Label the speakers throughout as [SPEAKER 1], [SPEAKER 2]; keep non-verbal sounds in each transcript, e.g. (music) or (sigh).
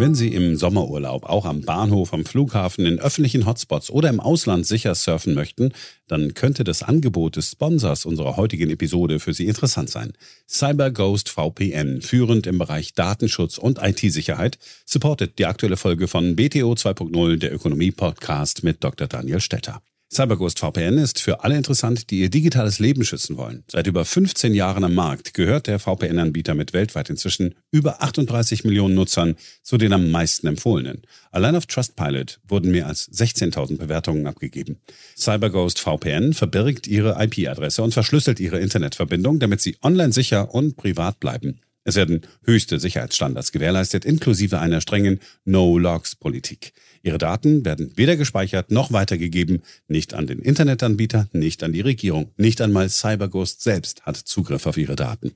[SPEAKER 1] Wenn Sie im Sommerurlaub auch am Bahnhof, am Flughafen, in öffentlichen Hotspots oder im Ausland sicher surfen möchten, dann könnte das Angebot des Sponsors unserer heutigen Episode für Sie interessant sein. CyberGhost VPN, führend im Bereich Datenschutz und IT-Sicherheit, supportet die aktuelle Folge von BTO 2.0, der Ökonomie-Podcast mit Dr. Daniel Stetter. CyberGhost VPN ist für alle interessant, die ihr digitales Leben schützen wollen. Seit über 15 Jahren am Markt gehört der VPN-Anbieter mit weltweit inzwischen über 38 Millionen Nutzern zu den am meisten empfohlenen. Allein auf Trustpilot wurden mehr als 16.000 Bewertungen abgegeben. CyberGhost VPN verbirgt ihre IP-Adresse und verschlüsselt ihre Internetverbindung, damit sie online sicher und privat bleiben. Es werden höchste Sicherheitsstandards gewährleistet, inklusive einer strengen No-Logs-Politik. Ihre Daten werden weder gespeichert noch weitergegeben, nicht an den Internetanbieter, nicht an die Regierung, nicht einmal CyberGhost selbst hat Zugriff auf Ihre Daten.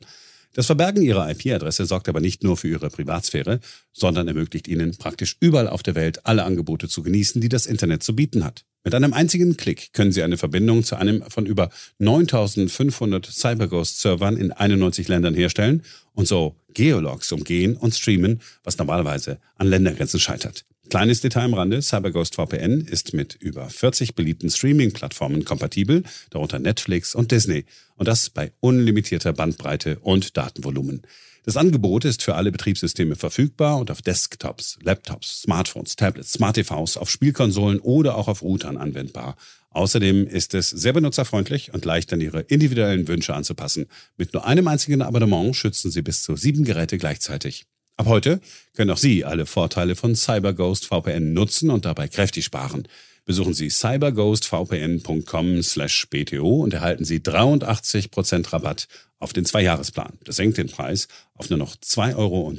[SPEAKER 1] Das Verbergen Ihrer IP-Adresse sorgt aber nicht nur für Ihre Privatsphäre, sondern ermöglicht Ihnen praktisch überall auf der Welt alle Angebote zu genießen, die das Internet zu bieten hat. Mit einem einzigen Klick können Sie eine Verbindung zu einem von über 9500 CyberGhost-Servern in 91 Ländern herstellen und so Geologs umgehen und streamen, was normalerweise an Ländergrenzen scheitert. Kleines Detail am Rande, CyberGhost VPN ist mit über 40 beliebten Streaming-Plattformen kompatibel, darunter Netflix und Disney. Und das bei unlimitierter Bandbreite und Datenvolumen. Das Angebot ist für alle Betriebssysteme verfügbar und auf Desktops, Laptops, Smartphones, Tablets, Smart TVs, auf Spielkonsolen oder auch auf Routern anwendbar. Außerdem ist es sehr benutzerfreundlich und leicht an Ihre individuellen Wünsche anzupassen. Mit nur einem einzigen Abonnement schützen Sie bis zu sieben Geräte gleichzeitig. Ab heute können auch Sie alle Vorteile von CyberGhost VPN nutzen und dabei kräftig sparen. Besuchen Sie cyberghostvpn.com slash bto und erhalten Sie 83% Rabatt auf den Zweijahresplan. Das senkt den Preis auf nur noch 2,03 Euro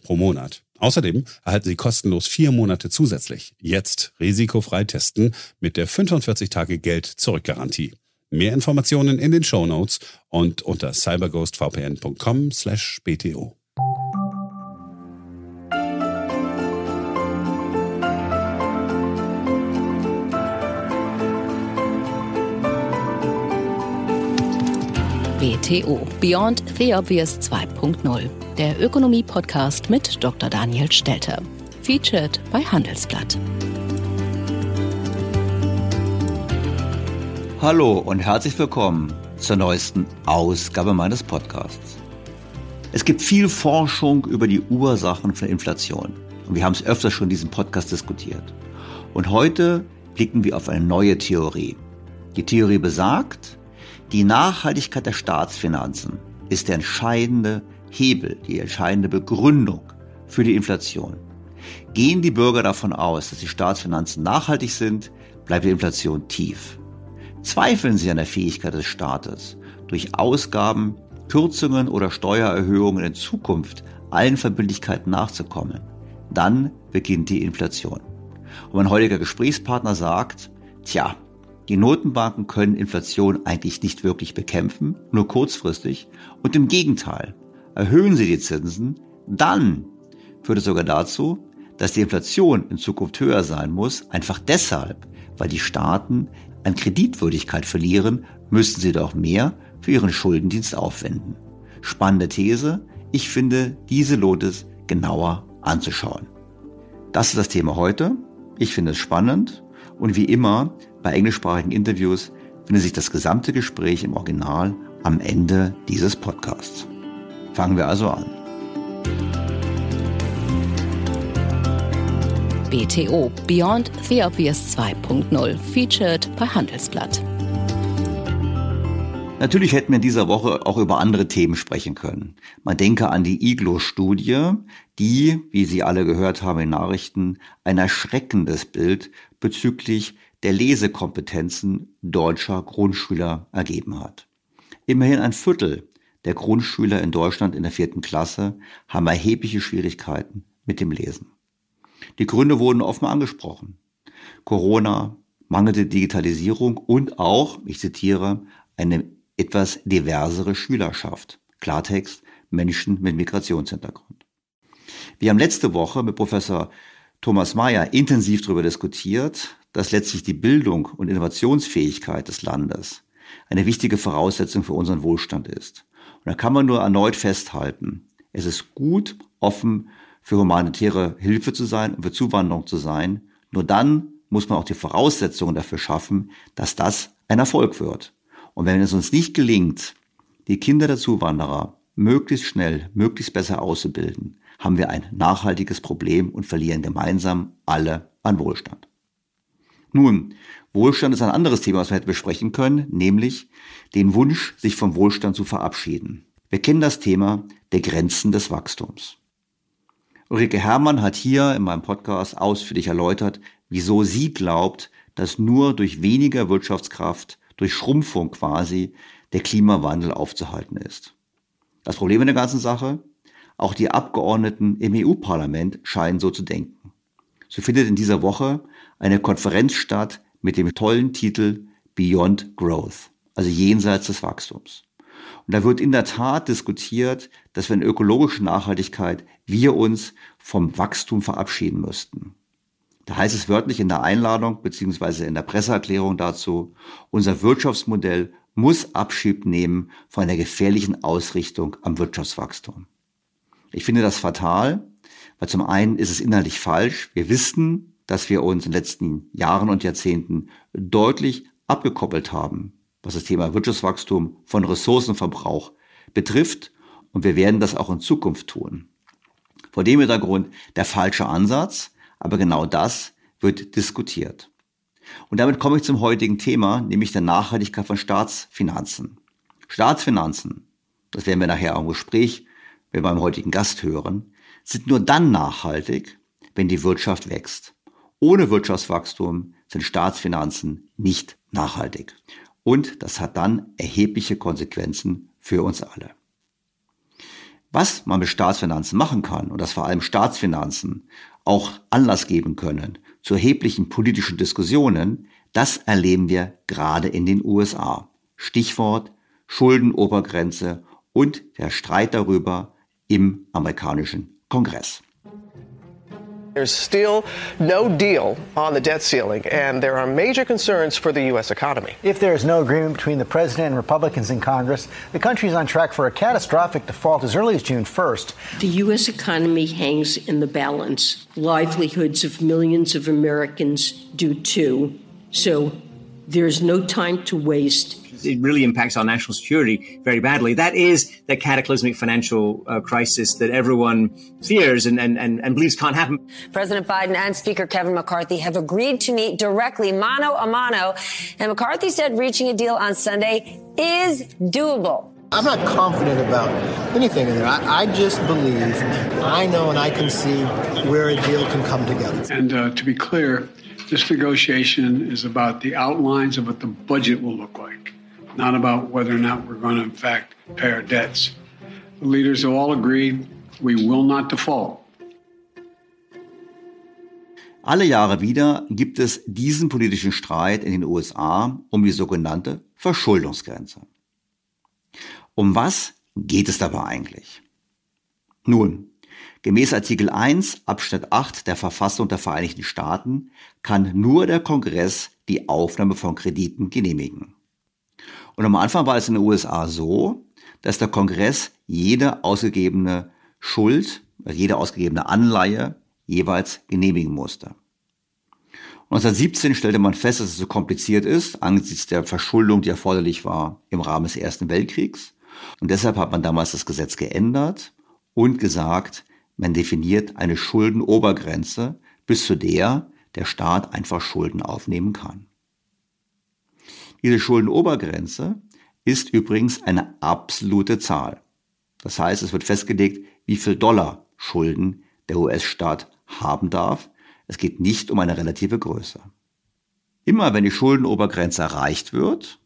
[SPEAKER 1] pro Monat. Außerdem erhalten Sie kostenlos vier Monate zusätzlich. Jetzt risikofrei testen mit der 45-Tage-Geld-Zurück-Garantie. Mehr Informationen in den Show Notes und unter cyberghostvpn.com bto.
[SPEAKER 2] Beyond the Obvious 2.0, der Ökonomie-Podcast mit Dr. Daniel Stelter. Featured bei Handelsblatt.
[SPEAKER 3] Hallo und herzlich willkommen zur neuesten Ausgabe meines Podcasts. Es gibt viel Forschung über die Ursachen von Inflation. Und wir haben es öfter schon in diesem Podcast diskutiert. Und heute blicken wir auf eine neue Theorie. Die Theorie besagt, die Nachhaltigkeit der Staatsfinanzen ist der entscheidende Hebel, die entscheidende Begründung für die Inflation. Gehen die Bürger davon aus, dass die Staatsfinanzen nachhaltig sind, bleibt die Inflation tief. Zweifeln sie an der Fähigkeit des Staates, durch Ausgaben, Kürzungen oder Steuererhöhungen in Zukunft allen Verbindlichkeiten nachzukommen, dann beginnt die Inflation. Und mein heutiger Gesprächspartner sagt, tja, die Notenbanken können Inflation eigentlich nicht wirklich bekämpfen, nur kurzfristig. Und im Gegenteil, erhöhen sie die Zinsen, dann führt es sogar dazu, dass die Inflation in Zukunft höher sein muss, einfach deshalb, weil die Staaten an Kreditwürdigkeit verlieren, müssten sie doch mehr für ihren Schuldendienst aufwenden. Spannende These. Ich finde, diese lohnt es genauer anzuschauen. Das ist das Thema heute. Ich finde es spannend und wie immer bei englischsprachigen Interviews findet sich das gesamte Gespräch im Original am Ende dieses Podcasts. Fangen wir also an.
[SPEAKER 2] BTO Beyond the Obvious 2.0 featured bei Handelsblatt.
[SPEAKER 3] Natürlich hätten wir in dieser Woche auch über andere Themen sprechen können. Man denke an die IGLO-Studie, die, wie Sie alle gehört haben in Nachrichten, ein erschreckendes Bild bezüglich der Lesekompetenzen deutscher Grundschüler ergeben hat. Immerhin ein Viertel der Grundschüler in Deutschland in der vierten Klasse haben erhebliche Schwierigkeiten mit dem Lesen. Die Gründe wurden offen angesprochen. Corona, mangelnde Digitalisierung und auch, ich zitiere, eine etwas diversere Schülerschaft. Klartext, Menschen mit Migrationshintergrund. Wir haben letzte Woche mit Professor Thomas Mayer intensiv darüber diskutiert, dass letztlich die Bildung und Innovationsfähigkeit des Landes eine wichtige Voraussetzung für unseren Wohlstand ist. Und da kann man nur erneut festhalten, es ist gut, offen für humanitäre Hilfe zu sein und für Zuwanderung zu sein. Nur dann muss man auch die Voraussetzungen dafür schaffen, dass das ein Erfolg wird. Und wenn es uns nicht gelingt, die Kinder der Zuwanderer möglichst schnell, möglichst besser auszubilden, haben wir ein nachhaltiges Problem und verlieren gemeinsam alle an Wohlstand. Nun, Wohlstand ist ein anderes Thema, was wir hätten besprechen können, nämlich den Wunsch, sich vom Wohlstand zu verabschieden. Wir kennen das Thema der Grenzen des Wachstums. Ulrike Herrmann hat hier in meinem Podcast ausführlich erläutert, wieso sie glaubt, dass nur durch weniger Wirtschaftskraft, durch Schrumpfung quasi, der Klimawandel aufzuhalten ist. Das Problem in der ganzen Sache, auch die Abgeordneten im EU-Parlament scheinen so zu denken. So findet in dieser Woche eine Konferenz statt mit dem tollen Titel Beyond Growth, also jenseits des Wachstums. Und da wird in der Tat diskutiert, dass wir in ökologischer Nachhaltigkeit wir uns vom Wachstum verabschieden müssten. Da heißt es wörtlich in der Einladung beziehungsweise in der Presseerklärung dazu, unser Wirtschaftsmodell muss Abschied nehmen von einer gefährlichen Ausrichtung am Wirtschaftswachstum. Ich finde das fatal, weil zum einen ist es inhaltlich falsch. Wir wissen, dass wir uns in den letzten Jahren und Jahrzehnten deutlich abgekoppelt haben, was das Thema Wirtschaftswachstum von Ressourcenverbrauch betrifft. Und wir werden das auch in Zukunft tun. Vor dem Hintergrund der falsche Ansatz, aber genau das wird diskutiert. Und damit komme ich zum heutigen Thema, nämlich der Nachhaltigkeit von Staatsfinanzen. Staatsfinanzen, das werden wir nachher im Gespräch mit meinem heutigen Gast hören, sind nur dann nachhaltig, wenn die Wirtschaft wächst. Ohne Wirtschaftswachstum sind Staatsfinanzen nicht nachhaltig. Und das hat dann erhebliche Konsequenzen für uns alle. Was man mit Staatsfinanzen machen kann und dass vor allem Staatsfinanzen auch Anlass geben können zu erheblichen politischen Diskussionen, das erleben wir gerade in den USA. Stichwort Schuldenobergrenze und der Streit darüber im amerikanischen Kongress.
[SPEAKER 4] There's still no deal on the debt ceiling, and there are major concerns for the U.S. economy.
[SPEAKER 5] If there is no agreement between the president and Republicans in Congress, the country is on track for a catastrophic default as early as June 1st.
[SPEAKER 6] The U.S. economy hangs in the balance. Livelihoods of millions of Americans do too. So there's no time to waste
[SPEAKER 7] it really impacts our national security very badly. That is the cataclysmic financial uh, crisis that everyone fears and, and, and, and believes can't happen.
[SPEAKER 8] President Biden and Speaker Kevin McCarthy have agreed to meet directly, mano a mano. And McCarthy said reaching a deal on Sunday is doable.
[SPEAKER 9] I'm not confident about anything in there. I, I, just believe I know and I can see where a deal can come together.
[SPEAKER 10] And uh, to be clear, this negotiation is about the outlines of what the budget will look like not about whether or not we're going to, in fact, pay our debts. The leaders have all agreed we will not default.
[SPEAKER 3] Alle Jahre wieder gibt es diesen politischen Streit in den USA um die sogenannte Verschuldungsgrenze. Um was geht es dabei eigentlich? Nun, gemäß Artikel 1 Abschnitt 8 der Verfassung der Vereinigten Staaten kann nur der Kongress die Aufnahme von Krediten genehmigen. Und am Anfang war es in den USA so, dass der Kongress jede ausgegebene Schuld, jede ausgegebene Anleihe jeweils genehmigen musste. 1917 stellte man fest, dass es so kompliziert ist, angesichts der Verschuldung, die erforderlich war im Rahmen des Ersten Weltkriegs. Und deshalb hat man damals das Gesetz geändert und gesagt, man definiert eine Schuldenobergrenze, bis zu der der Staat einfach Schulden aufnehmen kann. Diese Schuldenobergrenze ist übrigens eine absolute Zahl. Das heißt, es wird festgelegt, wie viel Dollar Schulden der US-Staat haben darf. Es geht nicht um eine relative Größe. Immer wenn die Schuldenobergrenze erreicht wird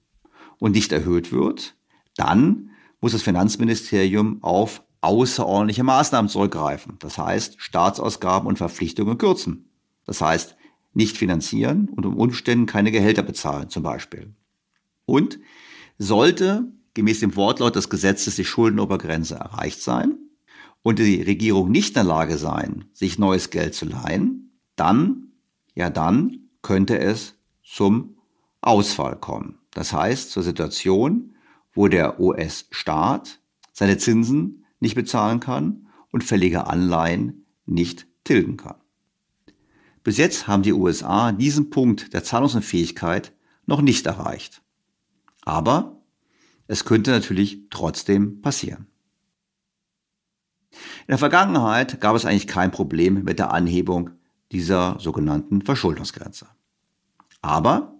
[SPEAKER 3] und nicht erhöht wird, dann muss das Finanzministerium auf außerordentliche Maßnahmen zurückgreifen. Das heißt, Staatsausgaben und Verpflichtungen kürzen. Das heißt, nicht finanzieren und um Umständen keine Gehälter bezahlen zum Beispiel. Und sollte gemäß dem Wortlaut des Gesetzes die Schuldenobergrenze erreicht sein und die Regierung nicht in der Lage sein, sich neues Geld zu leihen, dann, ja dann könnte es zum Ausfall kommen. Das heißt zur Situation, wo der US-Staat seine Zinsen nicht bezahlen kann und fällige Anleihen nicht tilgen kann. Bis jetzt haben die USA diesen Punkt der Zahlungsunfähigkeit noch nicht erreicht. Aber es könnte natürlich trotzdem passieren. In der Vergangenheit gab es eigentlich kein Problem mit der Anhebung dieser sogenannten Verschuldungsgrenze. Aber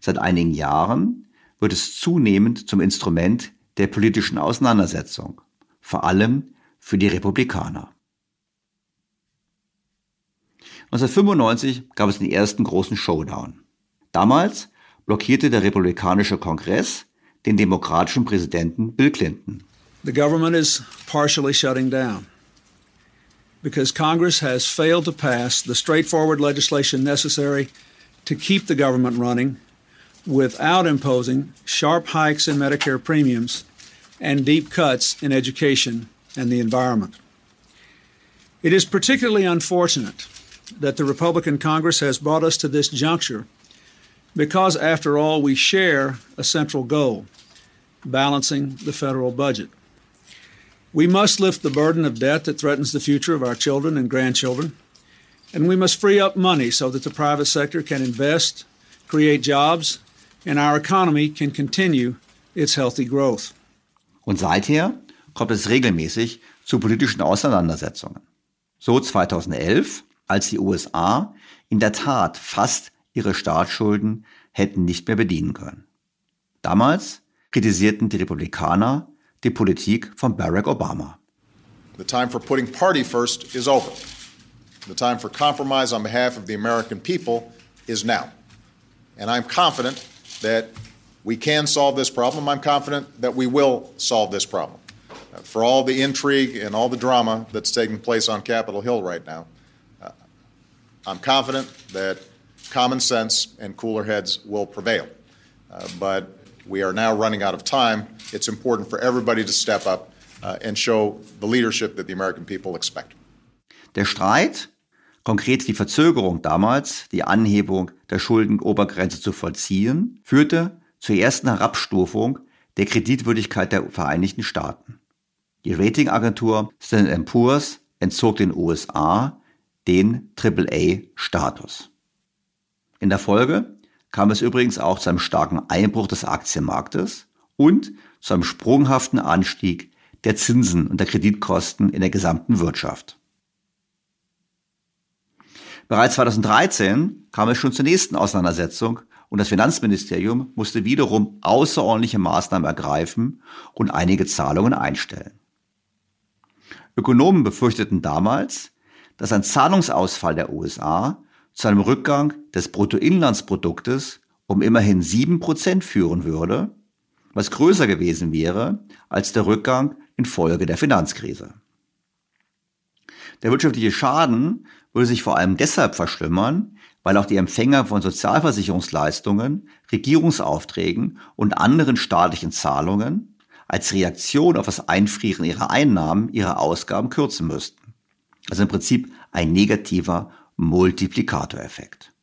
[SPEAKER 3] seit einigen Jahren wird es zunehmend zum Instrument der politischen Auseinandersetzung, vor allem für die Republikaner. 1995 gab es den ersten großen Showdown. Damals blockierte der republikanische Kongress den demokratischen Präsidenten Bill Clinton.
[SPEAKER 11] The government is partially shutting down because Congress has failed to pass the straightforward legislation necessary to keep the government running without imposing sharp hikes in Medicare premiums and deep cuts in education and the environment. It is particularly unfortunate that the Republican Congress has brought us to this juncture because, after all, we share a central goal balancing the federal budget. We must lift the burden of debt that threatens the future of our children and grandchildren, and we must free up money so that the private sector can invest, create jobs, and our economy can continue its healthy growth.
[SPEAKER 3] Und seither kommt es regelmäßig zu politischen Auseinandersetzungen. So 2011 als die USA in der Tat fast ihre Staatsschulden hätten nicht mehr bedienen können. Damals kritisierten die Republikaner die Politik von Barack Obama.
[SPEAKER 12] The time for putting party first is over. The time for compromise on behalf of the American people is now. And I'm confident that we can solve this problem. I'm confident that we will solve this problem. For all the intrigue and all the drama that's taking place on Capitol Hill right now, I'm confident that common sense and cooler heads will prevail. Uh, but we are now running out of time. It's important for everybody to step up uh, and show the leadership that the American people expect.
[SPEAKER 3] Der Streit, konkret die Verzögerung damals, die Anhebung der Schuldenobergrenze zu vollziehen, führte zur ersten Herabstufung der Kreditwürdigkeit der Vereinigten Staaten. Die Ratingagentur Standard Poor's entzog den USA den AAA-Status. In der Folge kam es übrigens auch zu einem starken Einbruch des Aktienmarktes und zu einem sprunghaften Anstieg der Zinsen und der Kreditkosten in der gesamten Wirtschaft. Bereits 2013 kam es schon zur nächsten Auseinandersetzung und das Finanzministerium musste wiederum außerordentliche Maßnahmen ergreifen und einige Zahlungen einstellen. Ökonomen befürchteten damals, dass ein Zahlungsausfall der USA zu einem Rückgang des Bruttoinlandsproduktes um immerhin sieben Prozent führen würde, was größer gewesen wäre als der Rückgang infolge der Finanzkrise. Der wirtschaftliche Schaden würde sich vor allem deshalb verschlimmern, weil auch die Empfänger von Sozialversicherungsleistungen, Regierungsaufträgen und anderen staatlichen Zahlungen als Reaktion auf das Einfrieren ihrer Einnahmen ihre Ausgaben kürzen müssten. Also im Prinzip ein negativer Multiplikatoreffekt.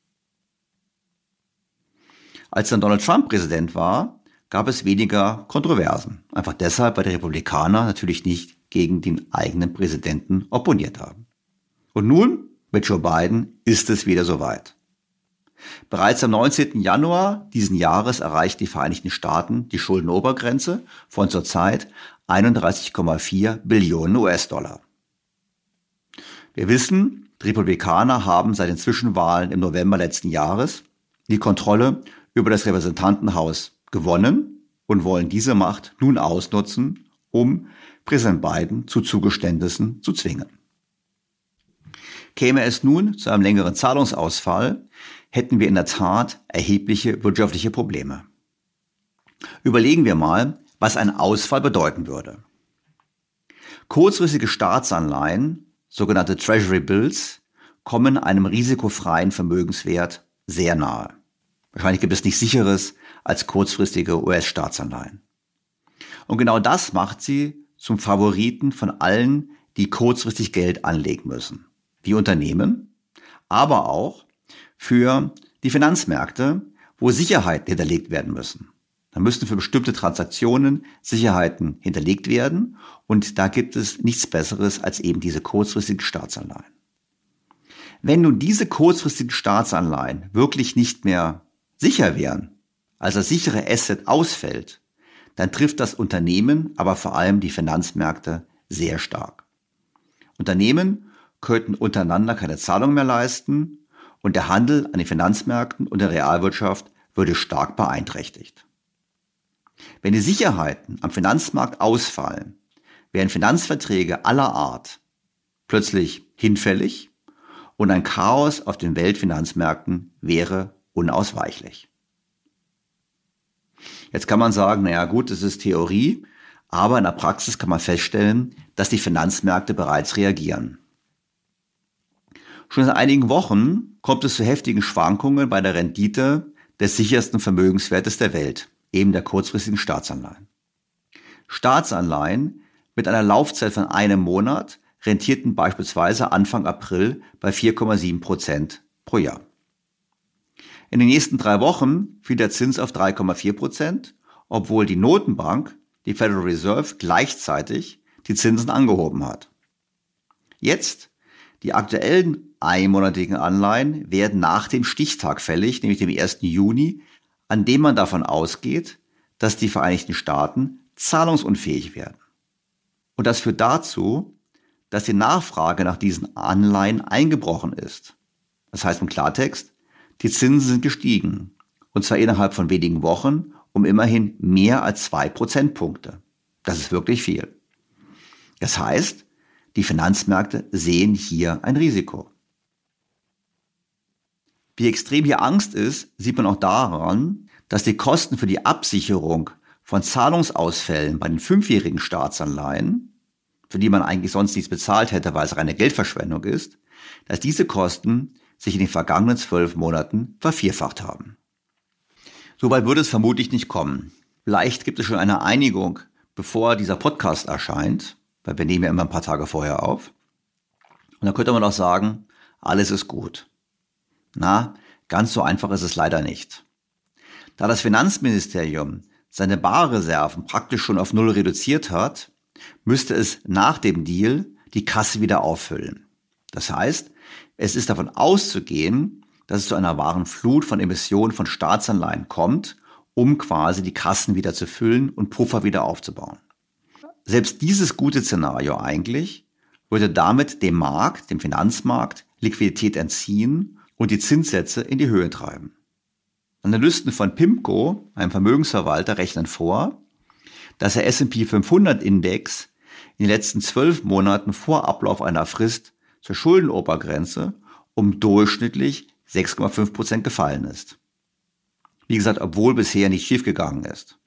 [SPEAKER 3] Als dann Donald Trump Präsident war, gab es weniger Kontroversen. Einfach deshalb, weil die Republikaner natürlich nicht gegen den eigenen Präsidenten opponiert haben. Und nun, mit Joe Biden, ist es wieder soweit. Bereits am 19. Januar diesen Jahres erreicht die Vereinigten Staaten die Schuldenobergrenze von zurzeit 31,4 Billionen US-Dollar. Wir wissen, die Republikaner haben seit den Zwischenwahlen im November letzten Jahres die Kontrolle über das Repräsentantenhaus gewonnen und wollen diese Macht nun ausnutzen, um Präsident Biden zu Zugeständnissen zu zwingen. Käme es nun zu einem längeren Zahlungsausfall, hätten wir in der Tat erhebliche wirtschaftliche Probleme. Überlegen wir mal, was ein Ausfall bedeuten würde. Kurzfristige Staatsanleihen sogenannte Treasury Bills, kommen einem risikofreien Vermögenswert sehr nahe. Wahrscheinlich gibt es nichts sicheres als kurzfristige US-Staatsanleihen. Und genau das macht sie zum Favoriten von allen, die kurzfristig Geld anlegen müssen. Wie Unternehmen, aber auch für die Finanzmärkte, wo Sicherheiten hinterlegt werden müssen. Da müssten für bestimmte Transaktionen Sicherheiten hinterlegt werden und da gibt es nichts Besseres als eben diese kurzfristigen Staatsanleihen. Wenn nun diese kurzfristigen Staatsanleihen wirklich nicht mehr sicher wären, also das sichere Asset ausfällt, dann trifft das Unternehmen, aber vor allem die Finanzmärkte sehr stark. Unternehmen könnten untereinander keine Zahlung mehr leisten und der Handel an den Finanzmärkten und der Realwirtschaft würde stark beeinträchtigt. Wenn die Sicherheiten am Finanzmarkt ausfallen, wären Finanzverträge aller Art plötzlich hinfällig und ein Chaos auf den Weltfinanzmärkten wäre unausweichlich. Jetzt kann man sagen, naja gut, das ist Theorie, aber in der Praxis kann man feststellen, dass die Finanzmärkte bereits reagieren. Schon seit einigen Wochen kommt es zu heftigen Schwankungen bei der Rendite des sichersten Vermögenswertes der Welt, eben der kurzfristigen Staatsanleihen. Staatsanleihen mit einer Laufzeit von einem Monat rentierten beispielsweise Anfang April bei 4,7 Prozent pro Jahr. In den nächsten drei Wochen fiel der Zins auf 3,4 Prozent, obwohl die Notenbank, die Federal Reserve, gleichzeitig die Zinsen angehoben hat. Jetzt, die aktuellen einmonatigen Anleihen werden nach dem Stichtag fällig, nämlich dem 1. Juni, an dem man davon ausgeht, dass die Vereinigten Staaten zahlungsunfähig werden. Und das führt dazu, dass die Nachfrage nach diesen Anleihen eingebrochen ist. Das heißt im Klartext, die Zinsen sind gestiegen. Und zwar innerhalb von wenigen Wochen um immerhin mehr als zwei Prozentpunkte. Das ist wirklich viel. Das heißt, die Finanzmärkte sehen hier ein Risiko. Wie extrem hier Angst ist, sieht man auch daran, dass die Kosten für die Absicherung von Zahlungsausfällen bei den fünfjährigen Staatsanleihen für die man eigentlich sonst nichts bezahlt hätte, weil es reine Geldverschwendung ist, dass diese Kosten sich in den vergangenen zwölf Monaten vervierfacht haben. Soweit würde es vermutlich nicht kommen. Vielleicht gibt es schon eine Einigung, bevor dieser Podcast erscheint, weil wir nehmen ja immer ein paar Tage vorher auf. Und dann könnte man auch sagen, alles ist gut. Na, ganz so einfach ist es leider nicht. Da das Finanzministerium seine Barreserven praktisch schon auf Null reduziert hat, müsste es nach dem Deal die Kasse wieder auffüllen. Das heißt, es ist davon auszugehen, dass es zu einer wahren Flut von Emissionen von Staatsanleihen kommt, um quasi die Kassen wieder zu füllen und Puffer wieder aufzubauen. Selbst dieses gute Szenario eigentlich würde damit dem Markt, dem Finanzmarkt, Liquidität entziehen und die Zinssätze in die Höhe treiben. Analysten von PIMCO, einem Vermögensverwalter, rechnen vor, dass der S&P 500 Index in den letzten zwölf Monaten vor Ablauf einer Frist zur Schuldenobergrenze um durchschnittlich 6,5 Prozent gefallen ist. Wie gesagt, obwohl bisher nicht schiefgegangen ist.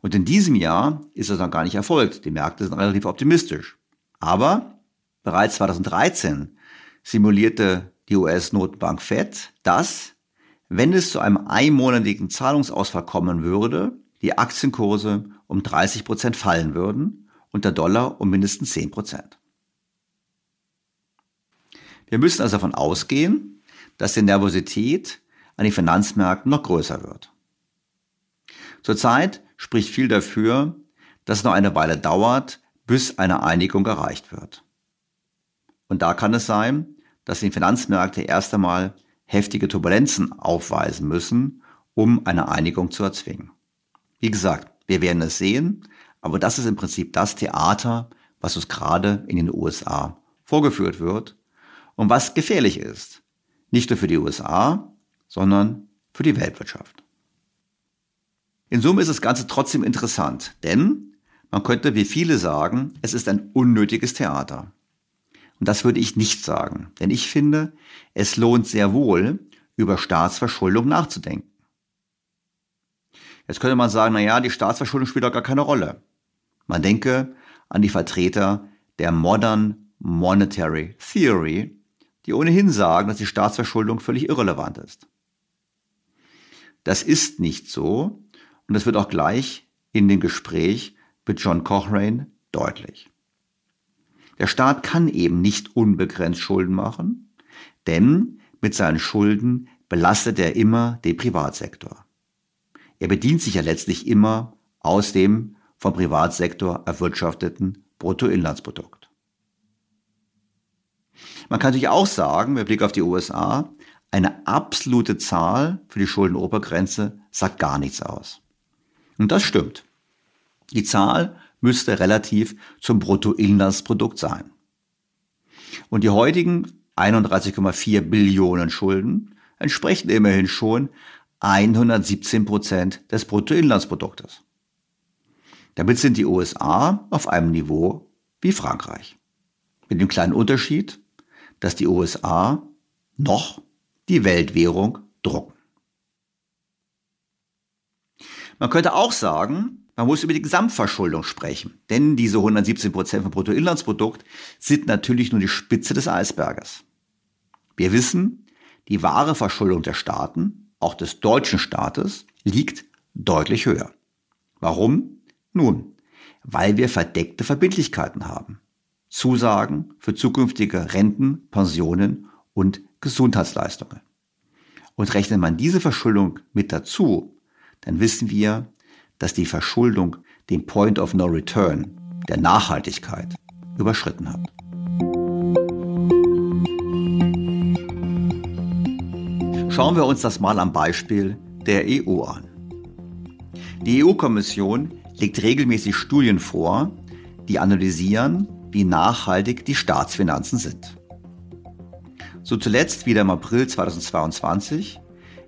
[SPEAKER 3] Und in diesem Jahr ist das noch gar nicht erfolgt. Die Märkte sind relativ optimistisch. Aber bereits 2013 simulierte die US-Notenbank Fed, dass, wenn es zu einem einmonatigen Zahlungsausfall kommen würde, die Aktienkurse um 30 Prozent fallen würden und der Dollar um mindestens 10 Prozent. Wir müssen also davon ausgehen, dass die Nervosität an den Finanzmärkten noch größer wird. Zurzeit spricht viel dafür, dass es noch eine Weile dauert, bis eine Einigung erreicht wird. Und da kann es sein, dass die Finanzmärkte erst einmal heftige Turbulenzen aufweisen müssen, um eine Einigung zu erzwingen. Wie gesagt, wir werden es sehen, aber das ist im Prinzip das Theater, was uns gerade in den USA vorgeführt wird und was gefährlich ist. Nicht nur für die USA, sondern für die Weltwirtschaft. In Summe ist das Ganze trotzdem interessant, denn man könnte wie viele sagen, es ist ein unnötiges Theater. Und das würde ich nicht sagen, denn ich finde, es lohnt sehr wohl, über Staatsverschuldung nachzudenken. Jetzt könnte man sagen, na ja, die Staatsverschuldung spielt doch gar keine Rolle. Man denke an die Vertreter der Modern Monetary Theory, die ohnehin sagen, dass die Staatsverschuldung völlig irrelevant ist. Das ist nicht so und das wird auch gleich in dem Gespräch mit John Cochrane deutlich. Der Staat kann eben nicht unbegrenzt Schulden machen, denn mit seinen Schulden belastet er immer den Privatsektor. Er bedient sich ja letztlich immer aus dem vom Privatsektor erwirtschafteten Bruttoinlandsprodukt. Man kann natürlich auch sagen, mit Blick auf die USA, eine absolute Zahl für die Schuldenobergrenze sagt gar nichts aus. Und das stimmt. Die Zahl müsste relativ zum Bruttoinlandsprodukt sein. Und die heutigen 31,4 Billionen Schulden entsprechen immerhin schon 117 Prozent des Bruttoinlandsproduktes. Damit sind die USA auf einem Niveau wie Frankreich. Mit dem kleinen Unterschied, dass die USA noch die Weltwährung drucken. Man könnte auch sagen, man muss über die Gesamtverschuldung sprechen, denn diese 117 Prozent vom Bruttoinlandsprodukt sind natürlich nur die Spitze des Eisberges. Wir wissen, die wahre Verschuldung der Staaten, auch des deutschen Staates, liegt deutlich höher. Warum? Nun, weil wir verdeckte Verbindlichkeiten haben. Zusagen für zukünftige Renten, Pensionen und Gesundheitsleistungen. Und rechnet man diese Verschuldung mit dazu, dann wissen wir, dass die Verschuldung den Point of No Return der Nachhaltigkeit überschritten hat. Schauen wir uns das mal am Beispiel der EU an. Die EU-Kommission legt regelmäßig Studien vor, die analysieren, wie nachhaltig die Staatsfinanzen sind. So zuletzt wieder im April 2022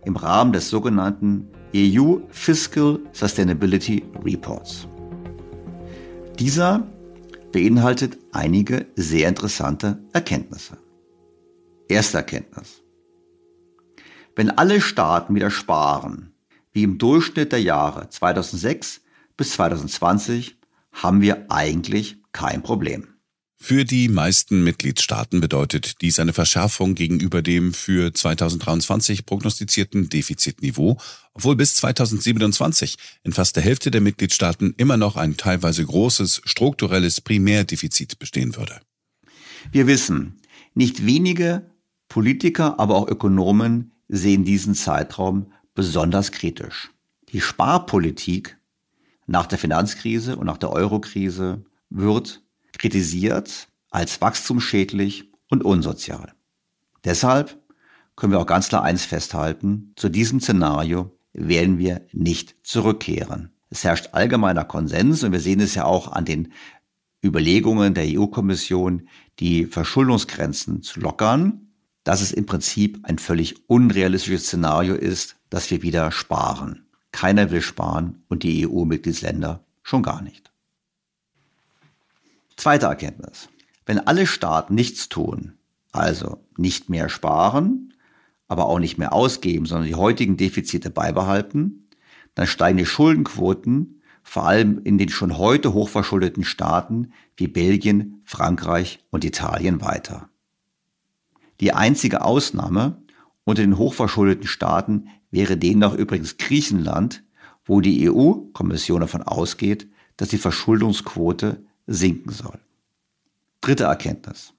[SPEAKER 3] im Rahmen des sogenannten EU Fiscal Sustainability Reports. Dieser beinhaltet einige sehr interessante Erkenntnisse. Erste Erkenntnis. Wenn alle Staaten wieder sparen, wie im Durchschnitt der Jahre 2006 bis 2020, haben wir eigentlich kein Problem.
[SPEAKER 1] Für die meisten Mitgliedstaaten bedeutet dies eine Verschärfung gegenüber dem für 2023 prognostizierten Defizitniveau, obwohl bis 2027 in fast der Hälfte der Mitgliedstaaten immer noch ein teilweise großes strukturelles Primärdefizit bestehen würde.
[SPEAKER 3] Wir wissen, nicht wenige Politiker, aber auch Ökonomen sehen diesen Zeitraum besonders kritisch. Die Sparpolitik nach der Finanzkrise und nach der Eurokrise wird kritisiert als wachstumsschädlich und unsozial. Deshalb können wir auch ganz klar eins festhalten, zu diesem Szenario werden wir nicht zurückkehren. Es herrscht allgemeiner Konsens und wir sehen es ja auch an den Überlegungen der EU-Kommission, die Verschuldungsgrenzen zu lockern, dass es im Prinzip ein völlig unrealistisches Szenario ist, dass wir wieder sparen. Keiner will sparen und die EU-Mitgliedsländer schon gar nicht. Zweite Erkenntnis. Wenn alle Staaten nichts tun, also nicht mehr sparen, aber auch nicht mehr ausgeben, sondern die heutigen Defizite beibehalten, dann steigen die Schuldenquoten vor allem in den schon heute hochverschuldeten Staaten wie Belgien, Frankreich und Italien weiter. Die einzige Ausnahme unter den hochverschuldeten Staaten wäre demnach übrigens Griechenland, wo die EU-Kommission davon ausgeht, dass die Verschuldungsquote sinken soll. Dritte Erkenntnis.